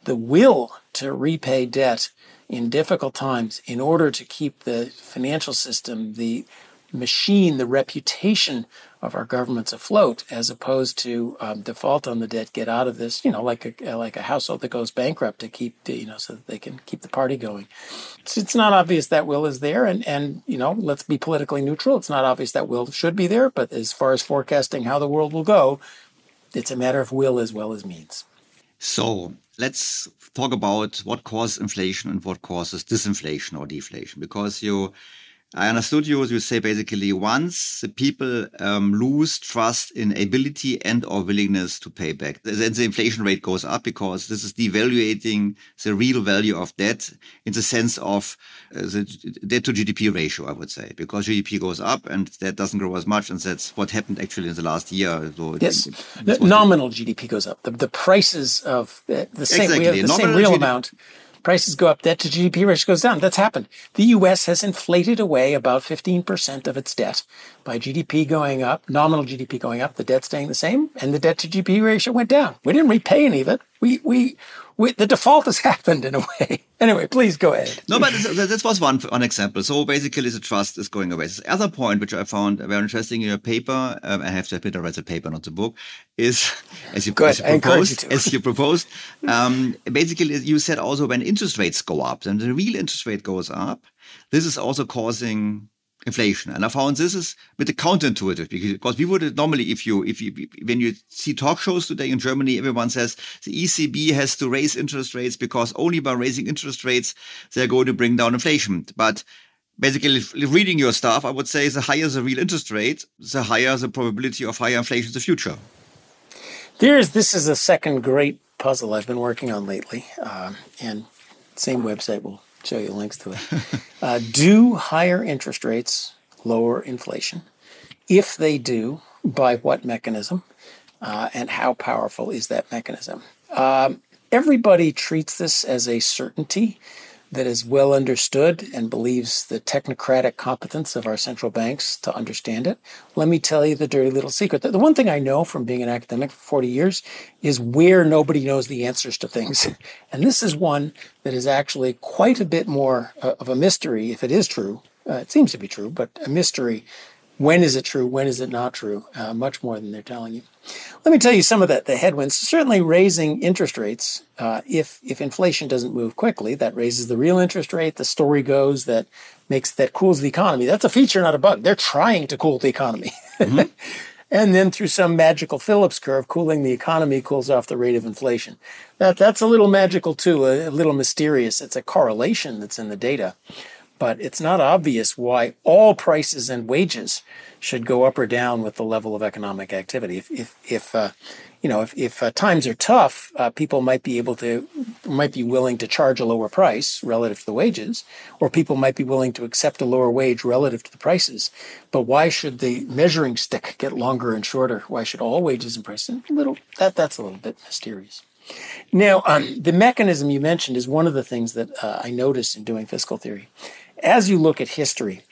[SPEAKER 13] the will to repay debt in difficult times in order to keep the financial system, the machine, the reputation of our governments afloat, as opposed to um, default on the debt, get out of this, you know, like a like a household that goes bankrupt to keep, you know, so that they can keep the party going. It's, it's not obvious that will is there, and and you know, let's be politically neutral. It's not obvious that will should be there, but as far as forecasting how the world will go, it's a matter of will as well as means.
[SPEAKER 3] So let's talk about what causes inflation and what causes disinflation or deflation, because you I understood you. As you say basically once the people um, lose trust in ability and or willingness to pay back, then the inflation rate goes up because this is devaluating the real value of debt in the sense of uh, the debt to GDP ratio, I would say, because GDP goes up and that doesn't grow as much. And that's what happened actually in the last year.
[SPEAKER 13] So yes, it, nominal GDP goes up. The, the prices of uh, the same,
[SPEAKER 3] exactly.
[SPEAKER 13] we have the
[SPEAKER 3] nominal
[SPEAKER 13] same real
[SPEAKER 3] GDP
[SPEAKER 13] amount prices go up, debt to GDP ratio goes down. That's happened. The US has inflated away about 15% of its debt by GDP going up, nominal GDP going up, the debt staying the same, and the debt to GDP ratio went down. We didn't repay any of it. We, we, we the default has (laughs) happened in a way. Anyway, please go ahead.
[SPEAKER 3] No, but this was one, one example. So basically, the trust is going away. The other point, which I found very interesting in your paper, um, I have to admit I read the paper, not the book, is as you, as you proposed,
[SPEAKER 13] you
[SPEAKER 3] as you proposed, um, basically you said also when interest rates go up, then the real interest rate goes up. This is also causing inflation. And I found this is a bit counterintuitive because we would normally, if you, if you, when you see talk shows today in Germany, everyone says the ECB has to raise interest rates because only by raising interest rates, they're going to bring down inflation. But basically reading your stuff, I would say the higher the real interest rate, the higher the probability of higher inflation in the future.
[SPEAKER 13] There's, this is a second great puzzle I've been working on lately. Uh, and same website will show you links to it. uh, do higher interest rates lower inflation? If they do, by what mechanism? Uh, and how powerful is that mechanism? Um, everybody treats this as a certainty that is well understood and believes the technocratic competence of our central banks to understand it. Let me tell you the dirty little secret. The, one thing I know from being an academic for 40 years is where nobody knows the answers to things. (laughs) And this is one that is actually quite a bit more uh, of a mystery, if it is true. Uh, it seems to be true, but a mystery when is it true? When is it not true? Uh, much more than they're telling you. Let me tell you some of the, the headwinds. Certainly, raising interest rates, uh, if if inflation doesn't move quickly, that raises the real interest rate. The story goes that makes that cools the economy. That's a feature, not a bug. They're trying to cool the economy. Mm-hmm. (laughs) and then through some magical Phillips curve, cooling the economy cools off the rate of inflation. That that's a little magical too, a, a little mysterious. It's a correlation that's in the data but it's not obvious why all prices and wages should go up or down with the level of economic activity. If, if, if uh, you know, if, if uh, times are tough, uh, people might be able to, might be willing to charge a lower price relative to the wages, or people might be willing to accept a lower wage relative to the prices. But why should the measuring stick get longer and shorter? Why should all wages and prices? A little that that's a little bit mysterious. Now, um, the mechanism you mentioned is one of the things that uh, I noticed in doing fiscal theory as you look at history,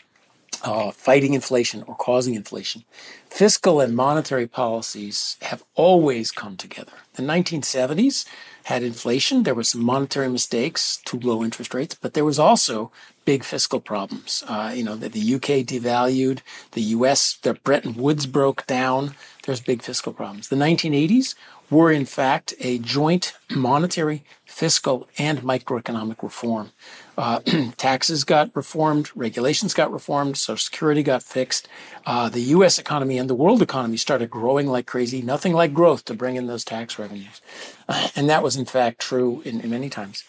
[SPEAKER 13] uh, fighting inflation or causing inflation, fiscal and monetary policies have always come together. The 1970s had inflation. There were some monetary mistakes, too low interest rates, but there was also big fiscal problems. Uh, you know, the, the, UK devalued, the US, the Bretton Woods broke down. There's big fiscal problems. The 1980s were, in fact, a joint monetary, fiscal, and microeconomic reform. Uh, (clears throat) taxes got reformed, regulations got reformed, Social Security got fixed. Uh, the U.S. economy and the world economy started growing like crazy. Nothing like growth to bring in those tax revenues, uh, (clears throat) and that was in fact true in, in many times.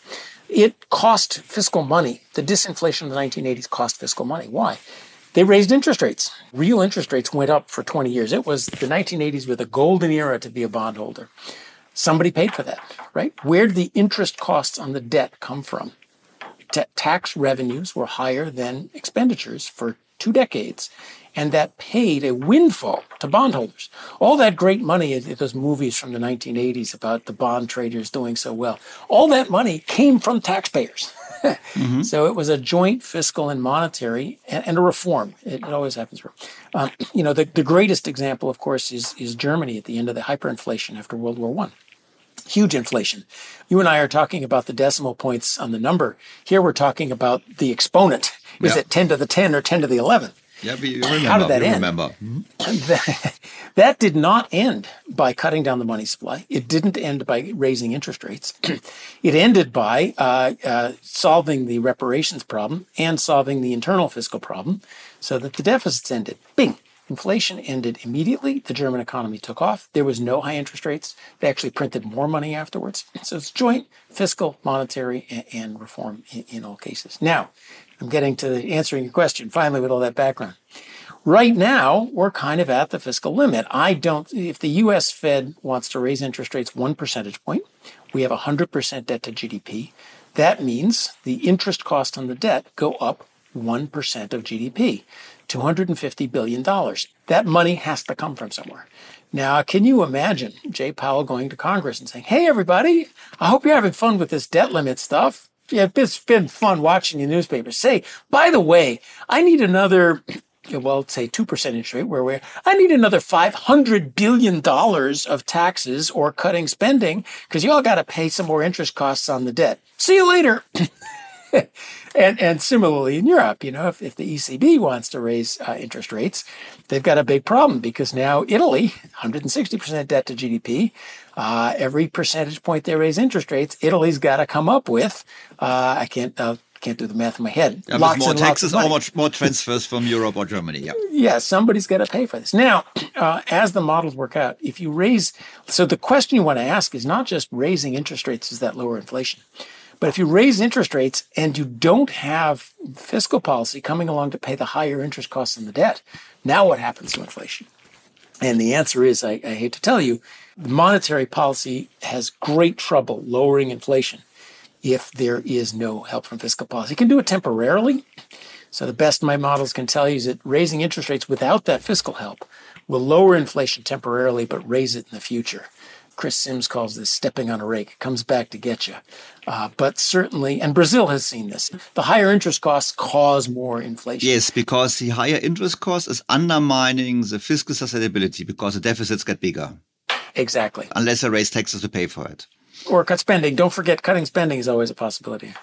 [SPEAKER 13] It cost fiscal money. The disinflation of the 1980s cost fiscal money. Why? They raised interest rates. Real interest rates went up for 20 years. It was the 1980s were the golden era to be a bondholder. Somebody paid for that, right? Where did the interest costs on the debt come from? Tax revenues were higher than expenditures for two decades, and that paid a windfall to bondholders. All that great money, those movies from the 1980s about the bond traders doing so well, all that money came from taxpayers. (laughs) mm-hmm. So it was a joint fiscal and monetary and, and a reform. It, it, always happens. Um, you know, the, the greatest example, of course, is, is Germany at the end of the hyperinflation after World War One. Huge inflation. You and I are talking about the decimal points on the number. Here we're talking about the exponent. Is
[SPEAKER 3] Yeah.
[SPEAKER 13] it 10 to the 10 or 10 to the 11?
[SPEAKER 3] Yeah, we remember.
[SPEAKER 13] How did that end? (laughs) that did not end by cutting down the money supply. It didn't end by raising interest rates. (clears throat) it ended by uh, uh, solving the reparations problem and solving the internal fiscal problem so that the deficits ended. Bing! Inflation ended immediately. The German economy took off. There was no high interest rates. They actually printed more money afterwards. So it's joint fiscal, monetary, and, reform in, all cases. Now, I'm getting to the answering your question finally with all that background. Right now, we're kind of at the fiscal limit. I don't, if the US Fed wants to raise interest rates one percentage point, we have 100% debt to GDP. That means the interest cost on the debt go up 1% of GDP, $250 billion. That money has to come from somewhere. Now, can you imagine Jay Powell going to Congress and saying, Hey, everybody, I hope you're having fun with this debt limit stuff. Yeah, it's been fun watching the newspapers. Say, by the way, I need another, (clears throat) well, say 2% interest rate, where we're, I need another $500 billion of taxes or cutting spending because you all got to pay some more interest costs on the debt. See you later. (clears throat) (laughs) and and similarly in Europe, you know, if, if the ECB wants to raise uh, interest rates, they've got a big problem because now Italy, 160% debt to GDP, uh, every percentage point they raise interest rates, Italy's got to come up with. Uh, I can't uh, can't do the math in my head.
[SPEAKER 3] Yeah,
[SPEAKER 13] Lots
[SPEAKER 3] more taxes or much more transfers from Europe or Germany. Yeah.
[SPEAKER 13] Yeah, somebody's got to pay for this. Now, (clears throat) uh, as the models work out, if you raise, so the question you want to ask is not just raising interest rates, is that lower inflation? But if you raise interest rates and you don't have fiscal policy coming along to pay the higher interest costs on the debt, now what happens to inflation? And the answer is I, I hate to tell you, monetary policy has great trouble lowering inflation if there is no help from fiscal policy. It can do it temporarily. So the best my models can tell you is that raising interest rates without that fiscal help will lower inflation temporarily, but raise it in the future. Chris Sims calls this stepping on a rake. It comes back to get you. Uh, but certainly, and Brazil has seen this. The higher interest costs cause more inflation.
[SPEAKER 3] Yes, because the higher interest cost is undermining the fiscal sustainability because the deficits get bigger.
[SPEAKER 13] Exactly.
[SPEAKER 3] Unless they raise taxes to pay for it.
[SPEAKER 13] Or cut spending. Don't forget, cutting spending is always a possibility.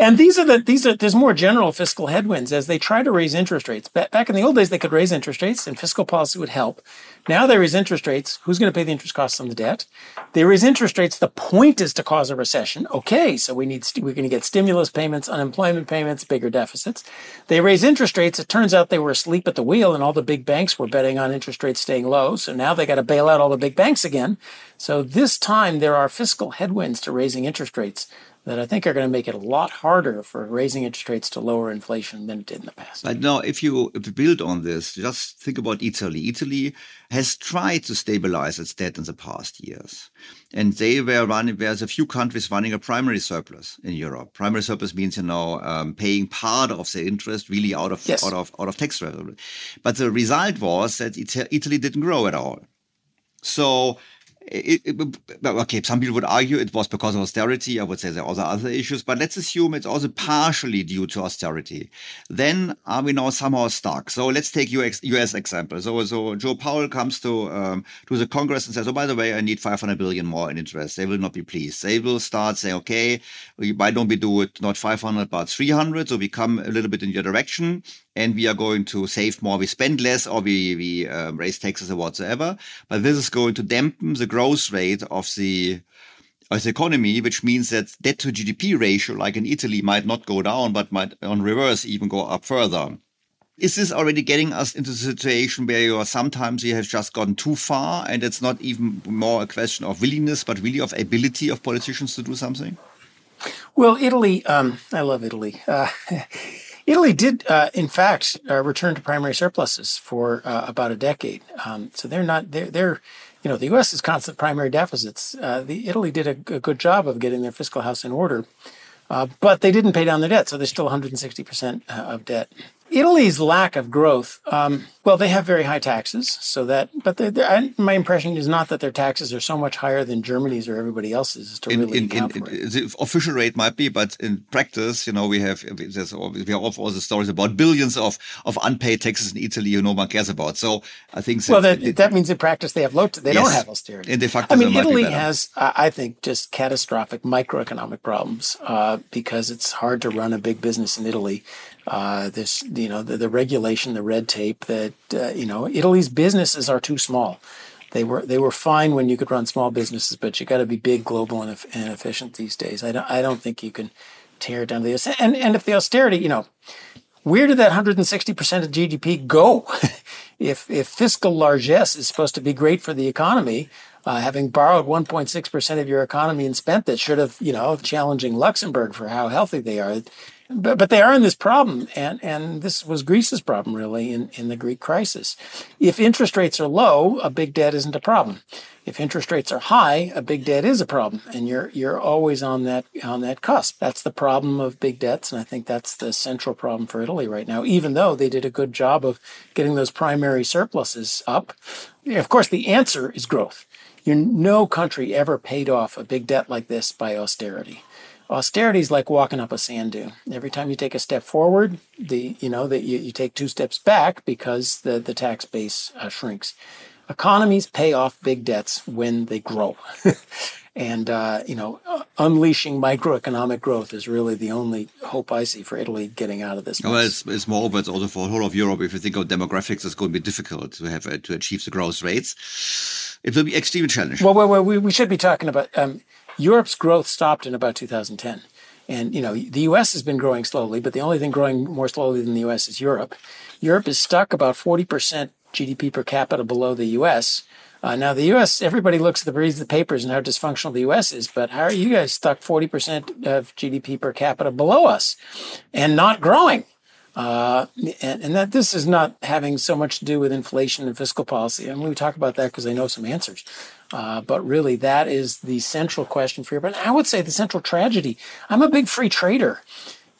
[SPEAKER 13] And these are the these are there's more general fiscal headwinds as they try to raise interest rates. Ba- Back in the old days, they could raise interest rates and fiscal policy would help. Now they raise interest rates. Who's going to pay the interest costs on the debt? They raise interest rates. The point is to cause a recession. Okay, so we need st- we're going to get stimulus payments, unemployment payments, bigger deficits. They raise interest rates. It turns out they were asleep at the wheel, and all the big banks were betting on interest rates staying low. So now they got to bail out all the big banks again. So this time there are fiscal headwinds to raising interest rates that I think are going to make it a lot harder for raising interest rates to lower inflation than it did in the past.
[SPEAKER 3] But now, if you, build on this, just think about Italy. Italy has tried to stabilize its debt in the past years. And they were running, there's a few countries running a primary surplus in Europe. Primary surplus means, you know, um, paying part of the interest really out of,
[SPEAKER 13] Yes.
[SPEAKER 3] out of, out of tax revenue. But the result was that Italy didn't grow at all. So, it, it, okay, some people would argue it was because of austerity. I would say there are other issues, but let's assume it's also partially due to austerity. Then are we now somehow stuck? So let's take US, US example. So, so Joe Powell comes to um, to the Congress and says, "Oh, by the way, I need 500 billion more in interest." They will not be pleased. They will start saying, "Okay, why don't we do it not 500 but 300?" So we come a little bit in your direction and we are going to save more, we spend less, or we, we um, raise taxes or whatsoever. But this is going to dampen the growth rate of the of the economy, which means that debt to GDP ratio, like in Italy, might not go down, but might on reverse even go up further. Is this already getting us into the situation where you are sometimes you have just gone too far and it's not even more a question of willingness, but really of ability of politicians to do something?
[SPEAKER 13] Well, Italy, um, I love Italy. Uh, (laughs) Italy did, uh, in fact, uh, return to primary surpluses for uh, about a decade. Um, so they're not they're they're you know the U.S. is constant primary deficits. Uh, the Italy did a, a good job of getting their fiscal house in order, uh, but they didn't pay down their debt, so they're still 160 percent uh, of debt. Italy's lack of growth. Um, well, they have very high taxes, so that. But they're, they're, my impression is not that their taxes are so much higher than Germany's or everybody else's to
[SPEAKER 14] in,
[SPEAKER 13] really
[SPEAKER 14] in,
[SPEAKER 13] account
[SPEAKER 14] in,
[SPEAKER 13] for it.
[SPEAKER 14] The official rate might be, but in practice, you know, we have there's we have all the stories about billions of of unpaid taxes in Italy, you no one cares about. So I think
[SPEAKER 13] well, that, it, that means in practice they have low. They yes, don't have austerity.
[SPEAKER 14] In de facto,
[SPEAKER 13] I mean, Italy has, I think, just catastrophic microeconomic problems uh, because it's hard to run a big business in Italy. Uh, this, you know, the, the, regulation, the red tape that, uh, you know, Italy's businesses are too small. They were they were fine when you could run small businesses, but you got to be big, global, and, and, efficient these days. I don't I don't think you can tear down the and and if the austerity, you know, where did that 160 percent of GDP go? (laughs) if if fiscal largesse is supposed to be great for the economy, uh, having borrowed 1.6 percent of your economy and spent that should have you know challenging Luxembourg for how healthy they are but but they are in this problem, and and this was Greece's problem really in in the Greek crisis. If interest rates are low, a big debt isn't a problem. If interest rates are high, a big debt is a problem, and you're you're always on that on that cusp. That's the problem of big debts, and I think that's the central problem for Italy right now. Even though they did a good job of getting those primary surpluses up, of course the answer is growth. You no country ever paid off a big debt like this by austerity. Austerity is like walking up a sand dune. Every time you take a step forward, the you know that you, you take two steps back because the the tax base uh, shrinks. Economies pay off big debts when they grow, (laughs) and uh, you know unleashing microeconomic growth is really the only hope I see for Italy getting out of this.
[SPEAKER 14] Mess. Well, it's, it's more, but also for the whole of Europe. If you think of demographics, it's going to be difficult to have uh, to achieve the growth rates. It will be extremely challenging.
[SPEAKER 13] Well, well, well we, we should be talking about. Um, Europe's growth stopped in about 2010. And you know, the US has been growing slowly, but the only thing growing more slowly than the US is Europe. Europe is stuck about 40% GDP per capita below the US. Uh, now, the U.S., everybody looks at the reads of the papers and how dysfunctional the U.S. is, but how are you guys stuck 40% of GDP per capita below us and not growing? Uh, and, and, that this is not having so much to do with inflation and fiscal policy. I'm going to talk about that because I know some answers. Uh, but really, that is the central question for Europe. And I would say the central tragedy. I'm a big free trader.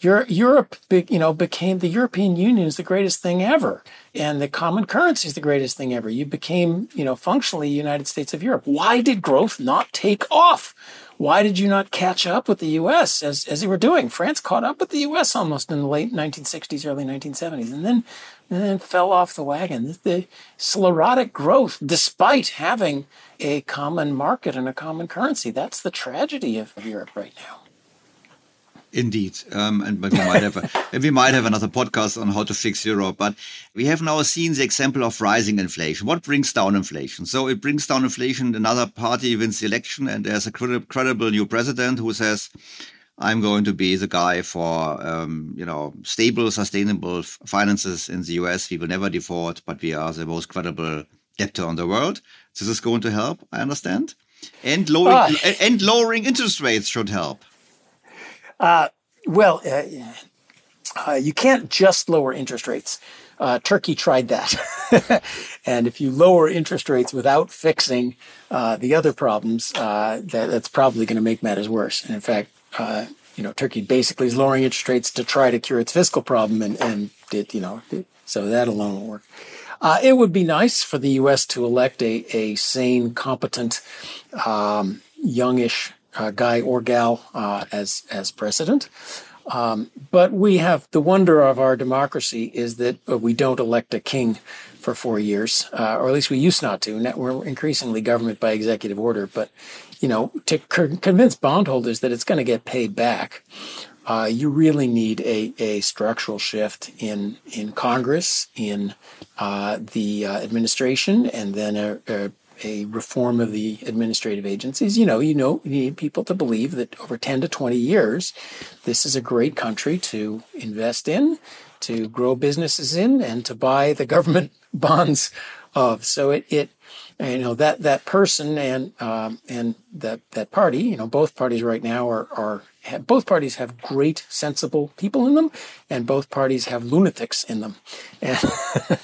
[SPEAKER 13] Europe, you know, became the European Union is the greatest thing ever, and the common currency is the greatest thing ever. You became, you know, functionally United States of Europe. Why did growth not take off? Why did you not catch up with the U.S. as as you were doing? France caught up with the U.S. almost in the late 1960s, early 1970s, and then and then fell off the wagon. The sclerotic growth, despite having a common market and a common currency, that's the tragedy of Europe right now.
[SPEAKER 14] Indeed, um, and we might have a, (laughs) we might have another podcast on how to fix Europe. But we have now seen the example of rising inflation. What brings down inflation? So it brings down inflation. Another party wins the election, and there's a credible new president who says, "I'm going to be the guy for um, you know stable, sustainable finances in the U.S. We will never default, but we are the most credible debtor in the world. This is going to help. I understand." And lowering, and lowering interest rates should help.
[SPEAKER 13] Uh, well, uh, uh, you can't just lower interest rates. Uh, Turkey tried that. (laughs) and if you lower interest rates without fixing uh, the other problems, uh, that, that's probably going to make matters worse. And in fact, you know, Turkey basically is lowering interest rates to try to cure its fiscal problem, and, and you know, so that alone won't work. Uh, it would be nice for the U.S. to elect a, a sane, competent, um, youngish uh, guy or gal uh, as as president. Um, but we have the wonder of our democracy is that uh, we don't elect a king for four years, uh, or at least we used not to. Now we're increasingly government by executive order, but you know to convince bondholders that it's going to get paid back. Uh, you really need a, a structural shift in in Congress, in uh, the administration, and then a, a a reform of the administrative agencies. You know, you know, you need people to believe that over 10 to 20 years, this is a great country to invest in, to grow businesses in, and to buy the government (laughs) bonds of. So it, it you know, that, that person and, um, and that, that party, you know, both parties right now are, are, have, both parties have great, sensible people in them, and both parties have lunatics in them. And (laughs) uh,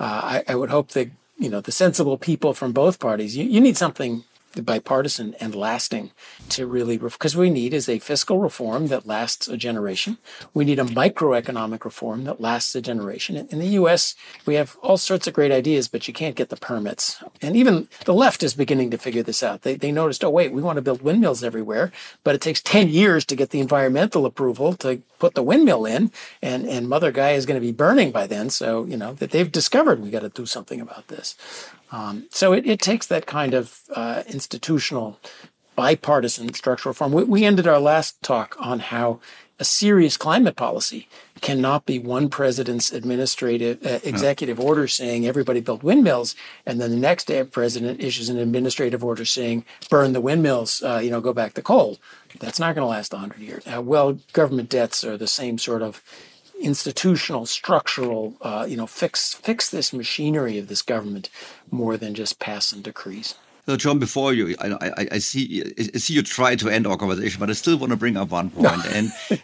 [SPEAKER 13] I, I would hope that you know the sensible people from both parties. You, you need something bipartisan and lasting to really because we need is a fiscal reform that lasts a generation. We need a microeconomic reform that lasts a generation. In the U.S., we have all sorts of great ideas, but you can't get the permits. And even the left is beginning to figure this out. They they noticed, oh wait, we want to build windmills everywhere, but it takes ten years to get the environmental approval to put the windmill in, and and Mother Guy is going to be burning by then. So you know that they've discovered we got to do something about this. Um, so it, it, takes that kind of uh, institutional, bipartisan structural reform. We, we, ended our last talk on how a serious climate policy cannot be one president's administrative uh, executive yeah. order saying everybody build windmills, and then the next day president issues an administrative order saying burn the windmills, uh, you know, go back to coal. That's not going to last 100 years. Uh, well, government debts are the same sort of institutional, structural, uh, you know, fix fix this machinery of this government more than just pass and decrees.
[SPEAKER 3] So, John, before you, I, I, I, see, I see you try to end our conversation, but I still want to bring up one point. (laughs) and uh,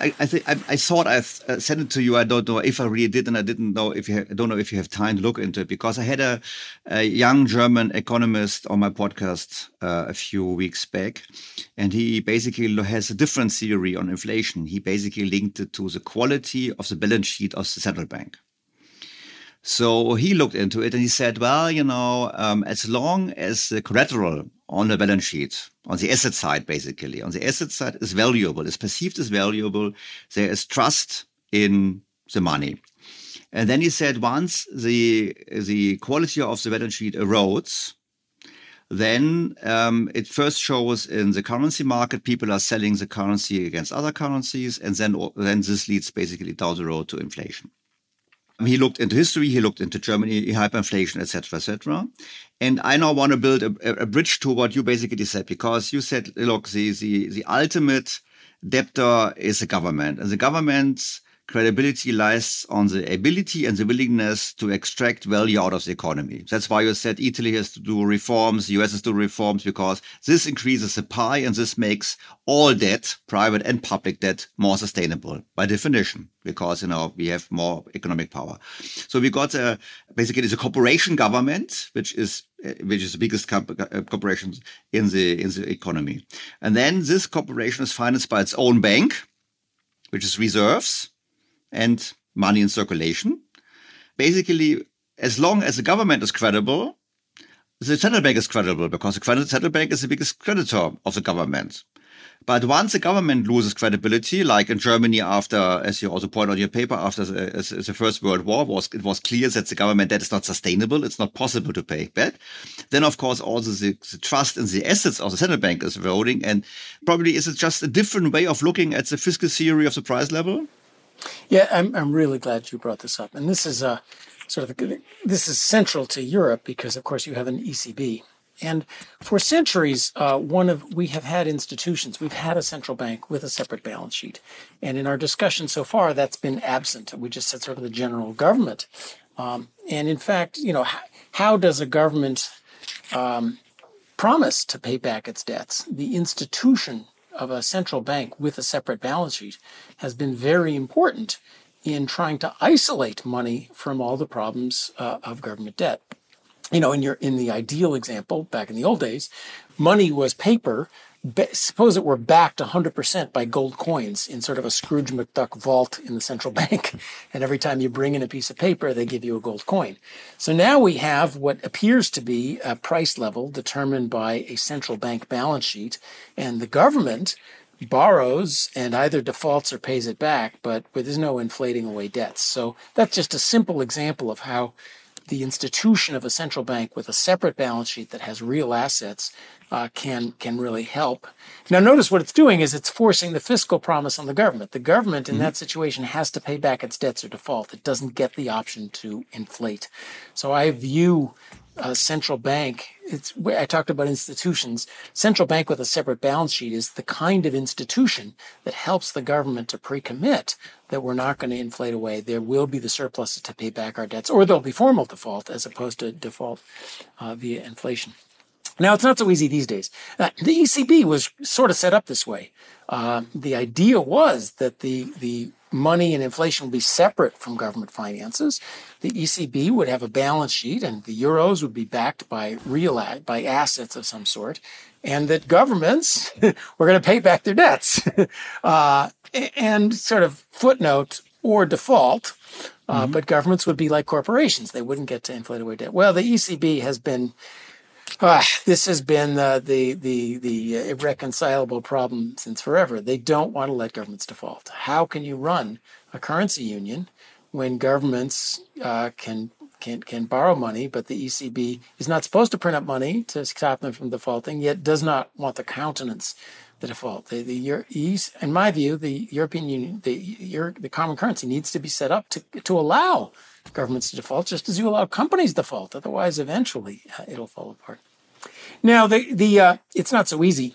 [SPEAKER 3] I, I, think I, I thought I uh, sent it to you. I don't know if I really did, and I didn't know if you. I don't know if you have time to look into it because I had a, a young German economist on my podcast uh, a few weeks back, and he basically has a different theory on inflation. He basically linked it to the quality of the balance sheet of the central bank. So he looked into it and he said, well, you know, um, as long as the collateral on the balance sheet, on the asset side, basically, on the asset side is valuable, is perceived as valuable, there is trust in the money. And then he said, once the the quality of the balance sheet erodes, then um, it first shows in the currency market. People are selling the currency against other currencies, and then then this leads basically down the road to inflation. He looked into history, he looked into Germany, hyperinflation, etc., etc. And I now want to build a, a, bridge to what you basically said, because you said, look, the, the, the ultimate debtor is the government, and the government's credibility lies on the ability and the willingness to extract value out of the economy. That's why you said Italy has to do reforms, the US has to do reforms, because this increases the pie and this makes all debt, private and public debt, more sustainable by definition, because, you know, we have more economic power. So we got a, basically it's a corporation government, which is which is the biggest uh, corporation in the in the economy. And then this corporation is financed by its own bank, which is reserves and money in circulation. Basically, as long as the government is credible, the central bank is credible because the central bank is the biggest creditor of the government. But once the government loses credibility, like in Germany after, as you also point out in your paper, after the, the First World War, was it was clear that the government debt is not sustainable, it's not possible to pay back. Then, of course, also the, the trust in the assets of the central bank is eroding, and probably is it just a different way of looking at the fiscal theory of the price level?
[SPEAKER 13] Yeah, I'm, I'm really glad you brought this up. And this is a sort of a, this is central to Europe because, of course, you have an ECB. And for centuries, uh, one of we have had institutions. We've had a central bank with a separate balance sheet, and in our discussion so far, that's been absent. We just said sort of the general government. Um, and in fact, you know, how, how does a government um, promise to pay back its debts? The institution of a central bank with a separate balance sheet has been very important in trying to isolate money from all the problems uh, of government debt. You know, in your in the ideal example, back in the old days, money was paper suppose it were backed 100% by gold coins in sort of a Scrooge McDuck vault in the central (laughs) bank. And every time you bring in a piece of paper, they give you a gold coin. So now we have what appears to be a price level determined by a central bank balance sheet. And the government borrows and either defaults or pays it back, but there's no inflating away debts. So that's just a simple example of how the institution of a central bank with a separate balance sheet that has real assets uh, can can really help. Now, notice what it's doing is it's forcing the fiscal promise on the government. The government in mm-hmm. that situation has to pay back its debts or default. It doesn't get the option to inflate. So I view a central bank. It's I talked about institutions. Central bank with a separate balance sheet is the kind of institution that helps the government to pre-commit that we're not going to inflate away. There will be the surplus to pay back our debts, or there'll be formal default as opposed to default uh, via inflation. Now, it's not so easy these days. Uh, the ECB was sort of set up this way. Uh, the idea was that the, the money and inflation would be separate from government finances. The ECB would have a balance sheet, and the euros would be backed by real by assets of some sort, and that governments (laughs) were going to pay back their debts. (laughs) uh, and sort of footnote or default, uh, mm-hmm. but governments would be like corporations; they wouldn't get to inflate away debt. Well, the ECB has been uh, this has been uh, the the the irreconcilable problem since forever. They don't want to let governments default. How can you run a currency union when governments uh, can can can borrow money, but the ECB is not supposed to print up money to stop them from defaulting, yet does not want the countenance the default. The, the in my view, the European Union, the the common currency needs to be set up to to allow governments to default, just as you allow companies default. Otherwise, eventually, uh, it'll fall apart. Now, the the uh, it's not so easy.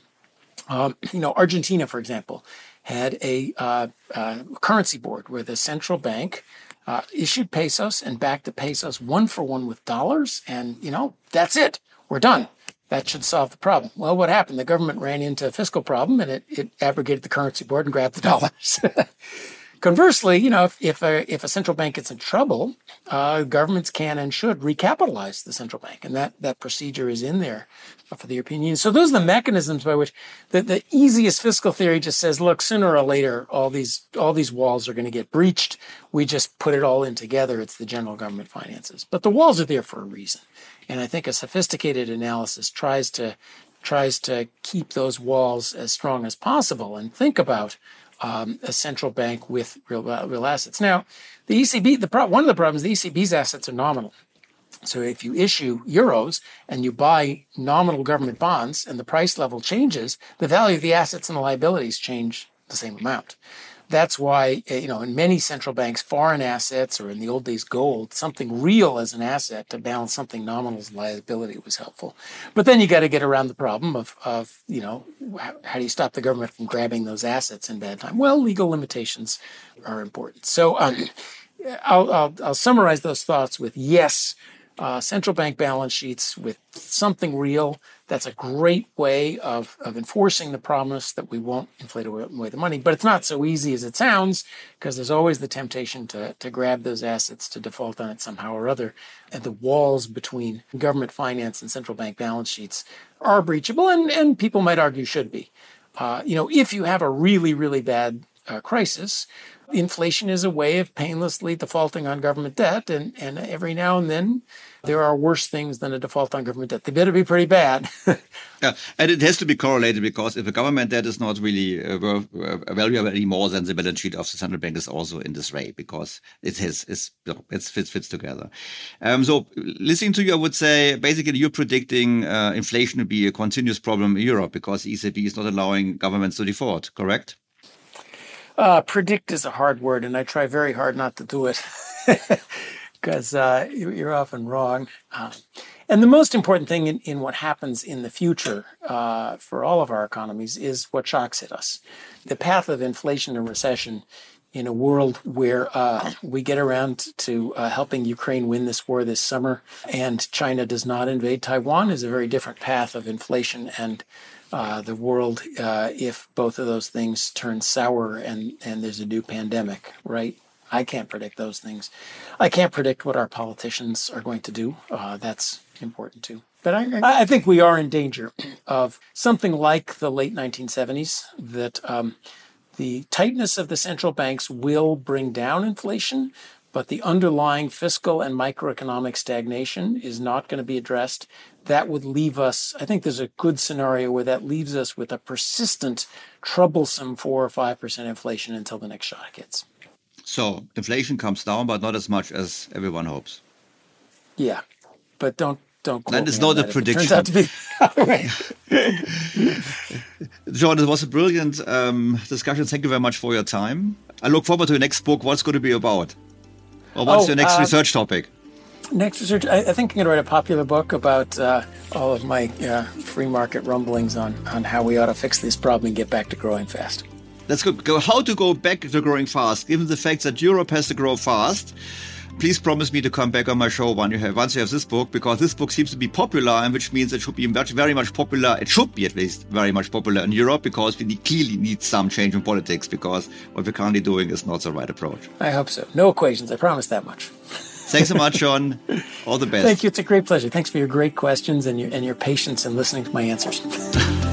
[SPEAKER 13] Um, you know, Argentina, for example, had a uh, uh, currency board where the central bank uh, issued pesos and backed the pesos one for one with dollars, and you know that's it. We're done. That should solve the problem. Well, what happened? The government ran into a fiscal problem, and it, it abrogated the currency board and grabbed the (laughs) dollars. Conversely, you know, if, if, a, if a central bank gets in trouble, uh, governments can and should recapitalize the central bank. And that, that procedure is in there for the European Union. So those are the mechanisms by which the, the easiest fiscal theory just says, look, sooner or later, all these, all these walls are going to get breached. We just put it all in together. It's the general government finances. But the walls are there for a reason. And I think a sophisticated analysis tries to, tries to keep those walls as strong as possible and think about um, a central bank with real uh, real assets. Now, the ECB, the pro- one of the problems, the ECB's assets are nominal. So if you issue euros and you buy nominal government bonds and the price level changes, the value of the assets and the liabilities change the same amount. That's why, eh, you know, in many central banks, foreign assets, or in the old days, gold, something real as an asset to balance something nominal as liability was helpful. But then you got to get around the problem of, of, you know, how, how do you stop the government from grabbing those assets in bad time? Well, legal limitations are important. So um, I'll, I'll, I'll summarize those thoughts with yes, uh, central bank balance sheets with something real. That's a great way of, of enforcing the promise that we won't inflate away the money. But it's not so easy as it sounds because there's always the temptation to, to grab those assets to default on it somehow or other. And the walls between government finance and central bank balance sheets are breachable, and, and people might argue should be. Uh, you know, if you have a really, really bad uh, crisis, inflation is a way of painlessly defaulting on government debt, and, and every now and then there are worse things than a default on government debt. They better be pretty bad. (laughs)
[SPEAKER 14] yeah, and it has to be correlated because if a government debt is not really uh, uh, valuable anymore, then the balance sheet of the central bank is also in this way because it has it's, it fits fits together. Um, so listening to you, I would say basically you're predicting uh, inflation to be a continuous problem in Europe because the ECB is not allowing governments to default. Correct?
[SPEAKER 13] Uh, predict is a hard word, and I try very hard not to do it (laughs) because uh, you're often wrong. Um, and the most important thing in, in what happens in the future uh, for all of our economies is what shocks hit us. The path of inflation and recession in a world where uh, we get around to uh, helping Ukraine win this war this summer and China does not invade Taiwan is a very different path of inflation and uh, the world uh, if both of those things turn sour and, and there's a new pandemic, right? I can't predict those things. I can't predict what our politicians are going to do. Uh, that's important too. But I, I, think we are in danger of something like the late 1970s that um, the tightness of the central banks will bring down inflation, but the underlying fiscal and microeconomic stagnation is not going to be addressed. That would leave us, I think there's a good scenario where that leaves us with a persistent, troublesome 4 or 5% inflation until the next shock hits.
[SPEAKER 14] So inflation comes down, but not as much as everyone hopes.
[SPEAKER 13] Yeah, but don't don't.
[SPEAKER 14] That is not a prediction. Turns out to be. (laughs) (laughs) John, it was a brilliant um, discussion. Thank you very much for your time. I look forward to your next book. What's going to be about? Or what's oh, your next uh, research topic?
[SPEAKER 13] Next research, I, I, think I'm going to write a popular book about uh, all of my uh, free market rumblings on, on how we ought to fix this problem and get back to growing fast.
[SPEAKER 14] Let's go, go how to go back to growing fast, given the fact that Europe has to grow fast.
[SPEAKER 3] Please promise me to come back on my show when you have, once you have this book, because this book seems to be popular, and which means it should be very, very much popular. It should be at least very much popular in Europe because we need, clearly need some change in politics because what we're currently doing is not the right approach.
[SPEAKER 13] I hope so. No equations. I promise that much.
[SPEAKER 3] Thanks so much, John. (laughs) All the best.
[SPEAKER 13] Thank you. It's a great pleasure. Thanks for your great questions and your and your patience in listening to my answers. (laughs)